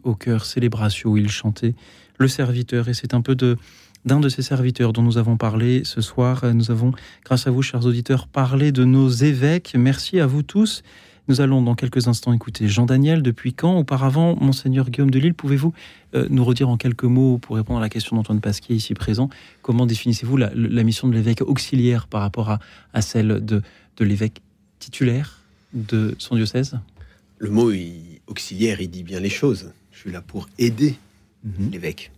Au cœur Célébratio il chantait le serviteur et c'est un peu d'un de ces serviteurs dont nous avons parlé ce soir. Nous avons, grâce à vous, chers auditeurs, parlé de nos évêques. Merci à vous tous. Nous allons dans quelques instants écouter Jean-Daniel. Depuis quand Auparavant, Monseigneur Guillaume de Lille, pouvez-vous euh, nous redire en quelques mots, pour répondre à la question d'Antoine Pasquier ici présent, comment définissez-vous la, mission de l'évêque auxiliaire par rapport à, celle de, l'évêque titulaire de son diocèse? Le mot il- auxiliaire, il dit bien les choses. Je suis là pour aider l'évêque.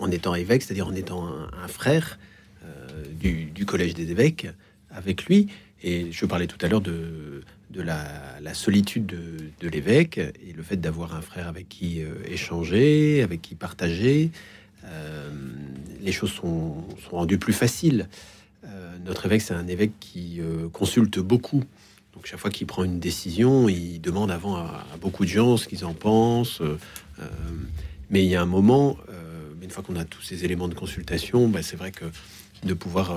En étant évêque, c'est-à-dire en étant un, un frère euh, du, du collège des évêques avec lui. Et je parlais tout à l'heure de, de la, la solitude de, de l'évêque et le fait d'avoir un frère avec qui euh, échanger, avec qui partager. Euh, les choses sont, sont rendues plus faciles. Notre évêque, c'est un évêque qui consulte beaucoup. Chaque fois qu'il prend une décision, il demande avant à, beaucoup de gens ce qu'ils en pensent. euh, euh, mais il y a un moment, euh, une fois qu'on a tous ces éléments de consultation, bah, c'est vrai que de pouvoir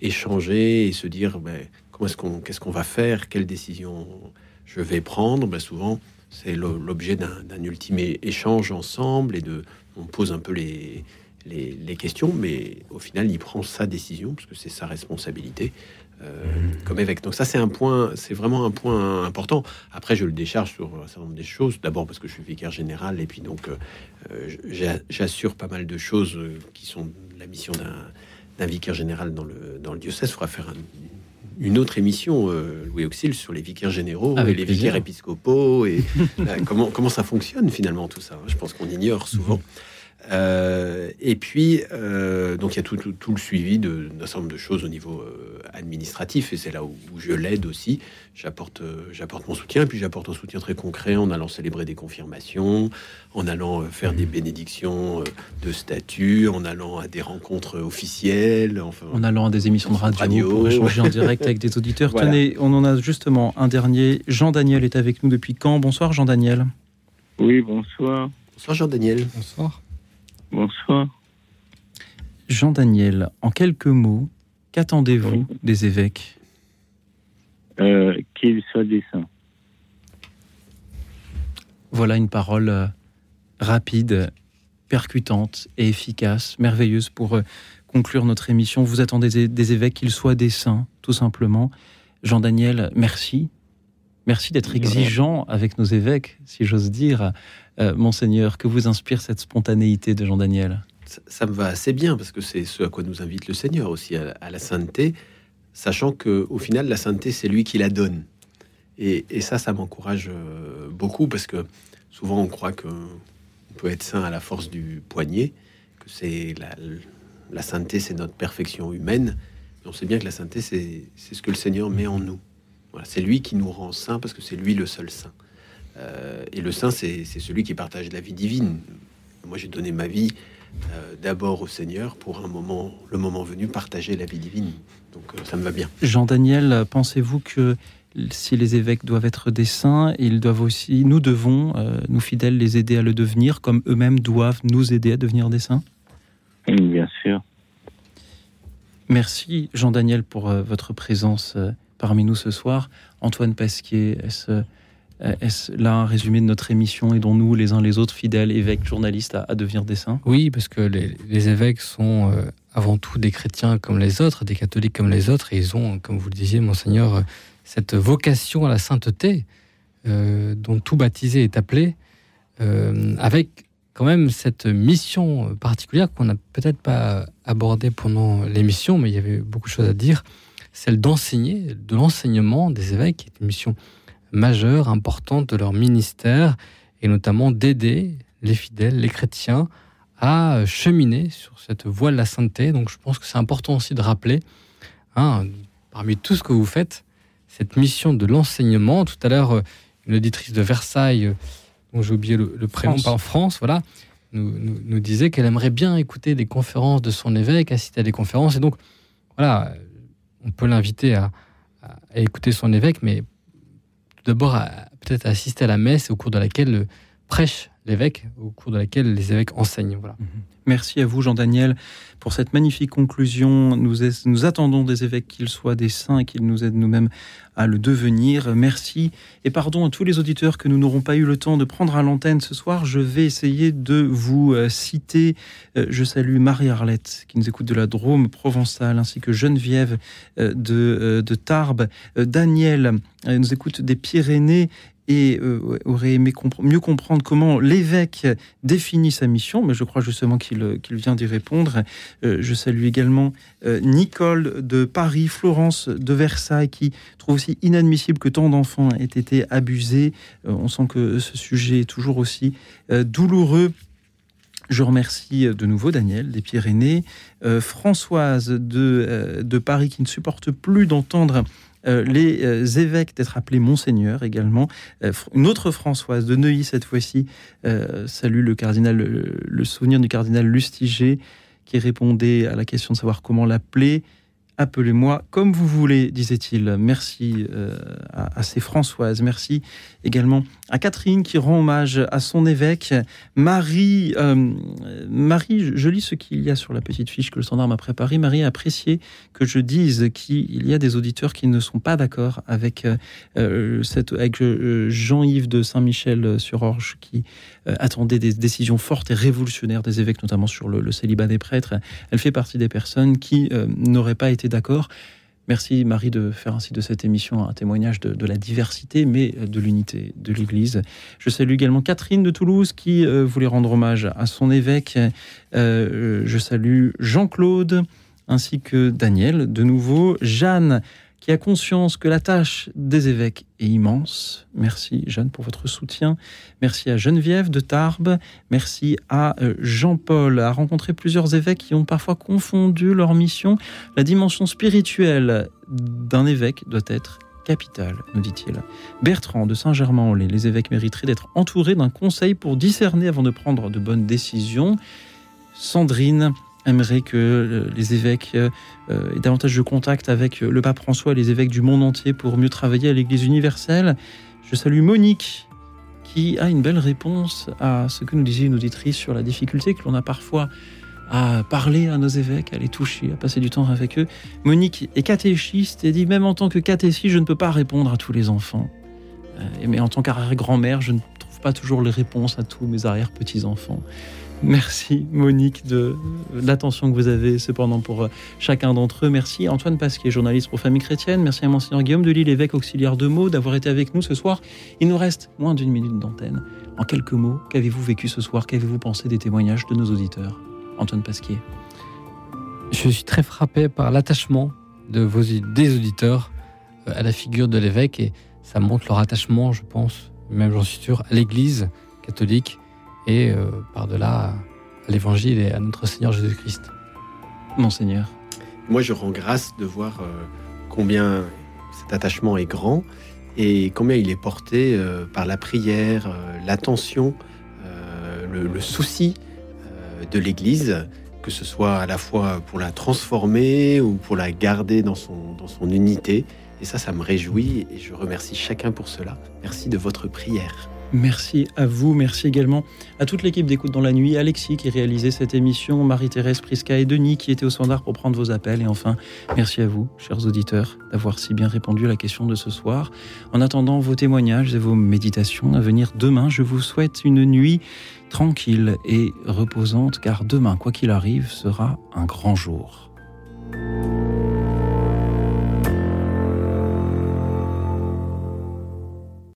échanger et se dire bah, comment est-ce qu'on, qu'est-ce qu'on va faire, quelle décision je vais prendre, bah, souvent c'est l'o- l'objet d'un, ultime échange ensemble et de, on pose un peu les, questions, mais au final il prend sa décision parce que c'est sa responsabilité comme évêque. Donc ça c'est un point, c'est vraiment un point important. Après je le décharge sur un certain nombre des choses. D'abord parce que je suis vicaire général et puis donc euh, euh, j'a- j'assure pas mal de choses euh, qui sont la mission d'un vicaire général dans le dans le diocèse. Il faudra faire un- une autre émission, euh, Louis Auxil, sur les vicaires généraux Avec et les plaisir. vicaires épiscopaux et <laughs> euh, comment comment ça fonctionne finalement tout ça. hein. Je pense qu'on ignore souvent. Euh, et puis, euh, donc il y a tout, tout- tout le suivi d'un certain nombre de choses au niveau euh, administratif, et c'est là où, où je l'aide aussi. J'apporte, euh, j'apporte mon soutien, et puis j'apporte un soutien très concret en allant célébrer des confirmations, en allant euh, faire des bénédictions euh, de statut, en allant à des rencontres officielles, enfin, en allant à des émissions de radio, Radio. pour échanger en direct avec des auditeurs. <laughs> Voilà. Tenez, on en a justement un dernier. Jean-Daniel est avec nous depuis quand Bonsoir Jean-Daniel. Oui, bonsoir. Bonsoir Jean-Daniel. Bonsoir. Bonsoir. Jean-Daniel, en quelques mots, qu'attendez-vous des évêques? Euh, qu'il soit décent. Voilà une parole euh, rapide, percutante et efficace, merveilleuse pour euh, conclure notre émission. Vous attendez des, évêques, qu'ils soient des saints, tout simplement. Jean-Daniel, merci. Merci d'être exigeant avec nos évêques, si j'ose dire. Euh, Monseigneur, que vous inspire cette spontanéité de Jean-Daniel? Ça, me va assez bien, parce que c'est ce à quoi nous invite le Seigneur aussi, à, la sainteté, sachant que au final, la sainteté, c'est lui qui la donne. Et, ça, ça m'encourage euh, beaucoup, parce que souvent on croit qu'on peut être saint à la force du poignet, que c'est la, la sainteté, c'est notre perfection humaine. on sait bien que la sainteté, c'est ce que le Seigneur met en nous. Voilà, c'est lui qui nous rend saints parce que c'est lui le seul saint. Euh, et le saint, c'est celui qui partage la vie divine. Moi, j'ai donné ma vie euh, d'abord au Seigneur pour un moment, le moment venu, partager la vie divine. Donc, euh, ça me va bien. Jean-Daniel, pensez-vous que si les évêques doivent être des saints, ils doivent aussi, nous devons, nous fidèles, les aider à le devenir, comme eux-mêmes doivent nous aider à devenir des saints? Bien sûr. Merci Jean-Daniel pour euh, votre présence euh, parmi nous ce soir. Antoine Pasquier, est-ce euh, là un résumé de notre émission et dont nous, les uns les autres, fidèles évêques, journalistes, à, devenir des saints Oui, parce que les, évêques sont avant tout des chrétiens comme les autres, des catholiques comme les autres, et ils ont, comme vous le disiez, monseigneur, cette vocation à la sainteté dont tout baptisé est appelé, avec quand même cette mission particulière qu'on n'a peut-être pas abordée pendant l'émission, mais il y avait beaucoup de choses à dire, celle d'enseigner, de l'enseignement des évêques, qui est une mission majeure, importante de leur ministère, et notamment d'aider les fidèles, les chrétiens, à cheminer sur cette voie de la sainteté. Donc je pense que c'est important aussi de rappeler, hein, parmi tout ce que vous faites, cette mission de l'enseignement. Tout à l'heure, une auditrice de Versailles dont j'ai oublié le, prénom, en France, voilà, nous, disait qu'elle aimerait bien écouter des conférences de son évêque, assister à des conférences. Et donc, voilà, on peut l'inviter à, écouter son évêque, mais d'abord peut-être assister à la messe au cours de laquelle prêche l'évêque, au cours de laquelle les évêques enseignent. Voilà. Mhm. Merci à vous, Jean-Daniel, pour cette magnifique conclusion. Nous, nous attendons des évêques qu'ils soient des saints et qu'ils nous aident nous-mêmes à le devenir. Merci et pardon à tous les auditeurs que nous n'aurons pas eu le temps de prendre à l'antenne ce soir. Je vais essayer de vous euh, citer. Euh, je salue Marie-Arlette qui nous écoute de la Drôme provençale ainsi que Geneviève euh, de, de Tarbes. Daniel nous écoute des Pyrénées et euh, aurait aimé mieux comprendre comment l'évêque définit sa mission, mais je crois justement qu'il euh, vient d'y répondre. Euh, je salue également Nicole de Paris, Florence de Versailles, qui trouve aussi inadmissible que tant d'enfants aient été abusés. on sent que ce sujet est toujours aussi douloureux. Je remercie de nouveau Daniel des Pyrénées, Françoise de, Paris qui ne supporte plus d'entendre les euh, évêques d'être appelés monseigneur également. Euh, une autre Françoise de Neuilly cette fois-ci salue le cardinal, le, souvenir du cardinal Lustiger qui répondait à la question de savoir comment l'appeler. Appelez-moi comme vous voulez, disait-il. Merci euh, à, ces Françoises. Merci également à Catherine qui rend hommage à son évêque. Marie, euh, Marie je lis ce qu'il y a sur la petite fiche que le standard m'a préparée. Marie a apprécié que je dise qu'il y a des auditeurs qui ne sont pas d'accord avec, euh, avec Jean-Yves de Saint-Michel sur Orge qui attendait des décisions fortes et révolutionnaires des évêques, notamment sur le, célibat des prêtres. Elle fait partie des personnes qui n'auraient pas été d'accord. Merci Marie de faire ainsi de cette émission un témoignage de, la diversité, mais de l'unité de l'Église. Je salue également Catherine de Toulouse qui euh, voulait rendre hommage à son évêque. Euh, je salue Jean-Claude ainsi que Daniel de nouveau. Jeanne qui a conscience que la tâche des évêques est immense. Merci Jeanne pour votre soutien. Merci à Geneviève de Tarbes. Merci à euh, Jean-Paul, a rencontré plusieurs évêques qui ont parfois confondu leur mission. La dimension spirituelle d'un évêque doit être capitale, nous dit-il. Bertrand de Saint-Germain-en-Laye, les évêques mériteraient d'être entourés d'un conseil pour discerner avant de prendre de bonnes décisions. Sandrine aimerait que euh, les évêques euh, aient davantage de contact avec le pape François et les évêques du monde entier pour mieux travailler à l'Église universelle. Je salue Monique qui a une belle réponse à ce que nous disait une auditrice sur la difficulté que l'on a parfois à parler à nos évêques, à les toucher, à passer du temps avec eux. Monique est catéchiste et dit même en tant que catéchiste, je ne peux pas répondre à tous les enfants. Euh, mais en tant qu'arrière-grand-mère, je ne pas toujours les réponses à tous mes arrière-petits-enfants. Merci Monique de l'attention que vous avez cependant pour euh, chacun d'entre eux. Merci Antoine Pasquier, journaliste pour Famille Chrétienne. Merci à Monseigneur Guillaume de Lille, évêque auxiliaire de mots, d'avoir été avec nous ce soir. Il nous reste moins d'une minute d'antenne. En quelques mots, qu'avez-vous vécu ce soir? Qu'avez-vous pensé des témoignages de nos auditeurs? Antoine Pasquier. Je suis très frappé par l'attachement de vos, des auditeurs euh, à la figure de l'évêque et ça montre leur attachement, je pense, même j'en suis sûr, à l'Église catholique et euh, par-delà à l'Évangile et à notre Seigneur Jésus-Christ. Monseigneur. Moi, je rends grâce de voir euh, combien cet attachement est grand et combien il est porté euh, par la prière, l'attention, le, le, souci de l'Église, que ce soit à la fois pour la transformer ou pour la garder dans son, dans son unité. Et ça, ça me réjouit et je remercie chacun pour cela. Merci de votre prière. Merci à vous, merci également à toute l'équipe d'écoute dans la nuit, Alexis qui réalisait cette émission, Marie-Thérèse Prisca et Denis qui étaient au standard pour prendre vos appels. Et enfin, merci à vous, chers auditeurs, d'avoir si bien répondu à la question de ce soir. En attendant vos témoignages et vos méditations à venir demain, je vous souhaite une nuit tranquille et reposante, car demain, quoi qu'il arrive, sera un grand jour.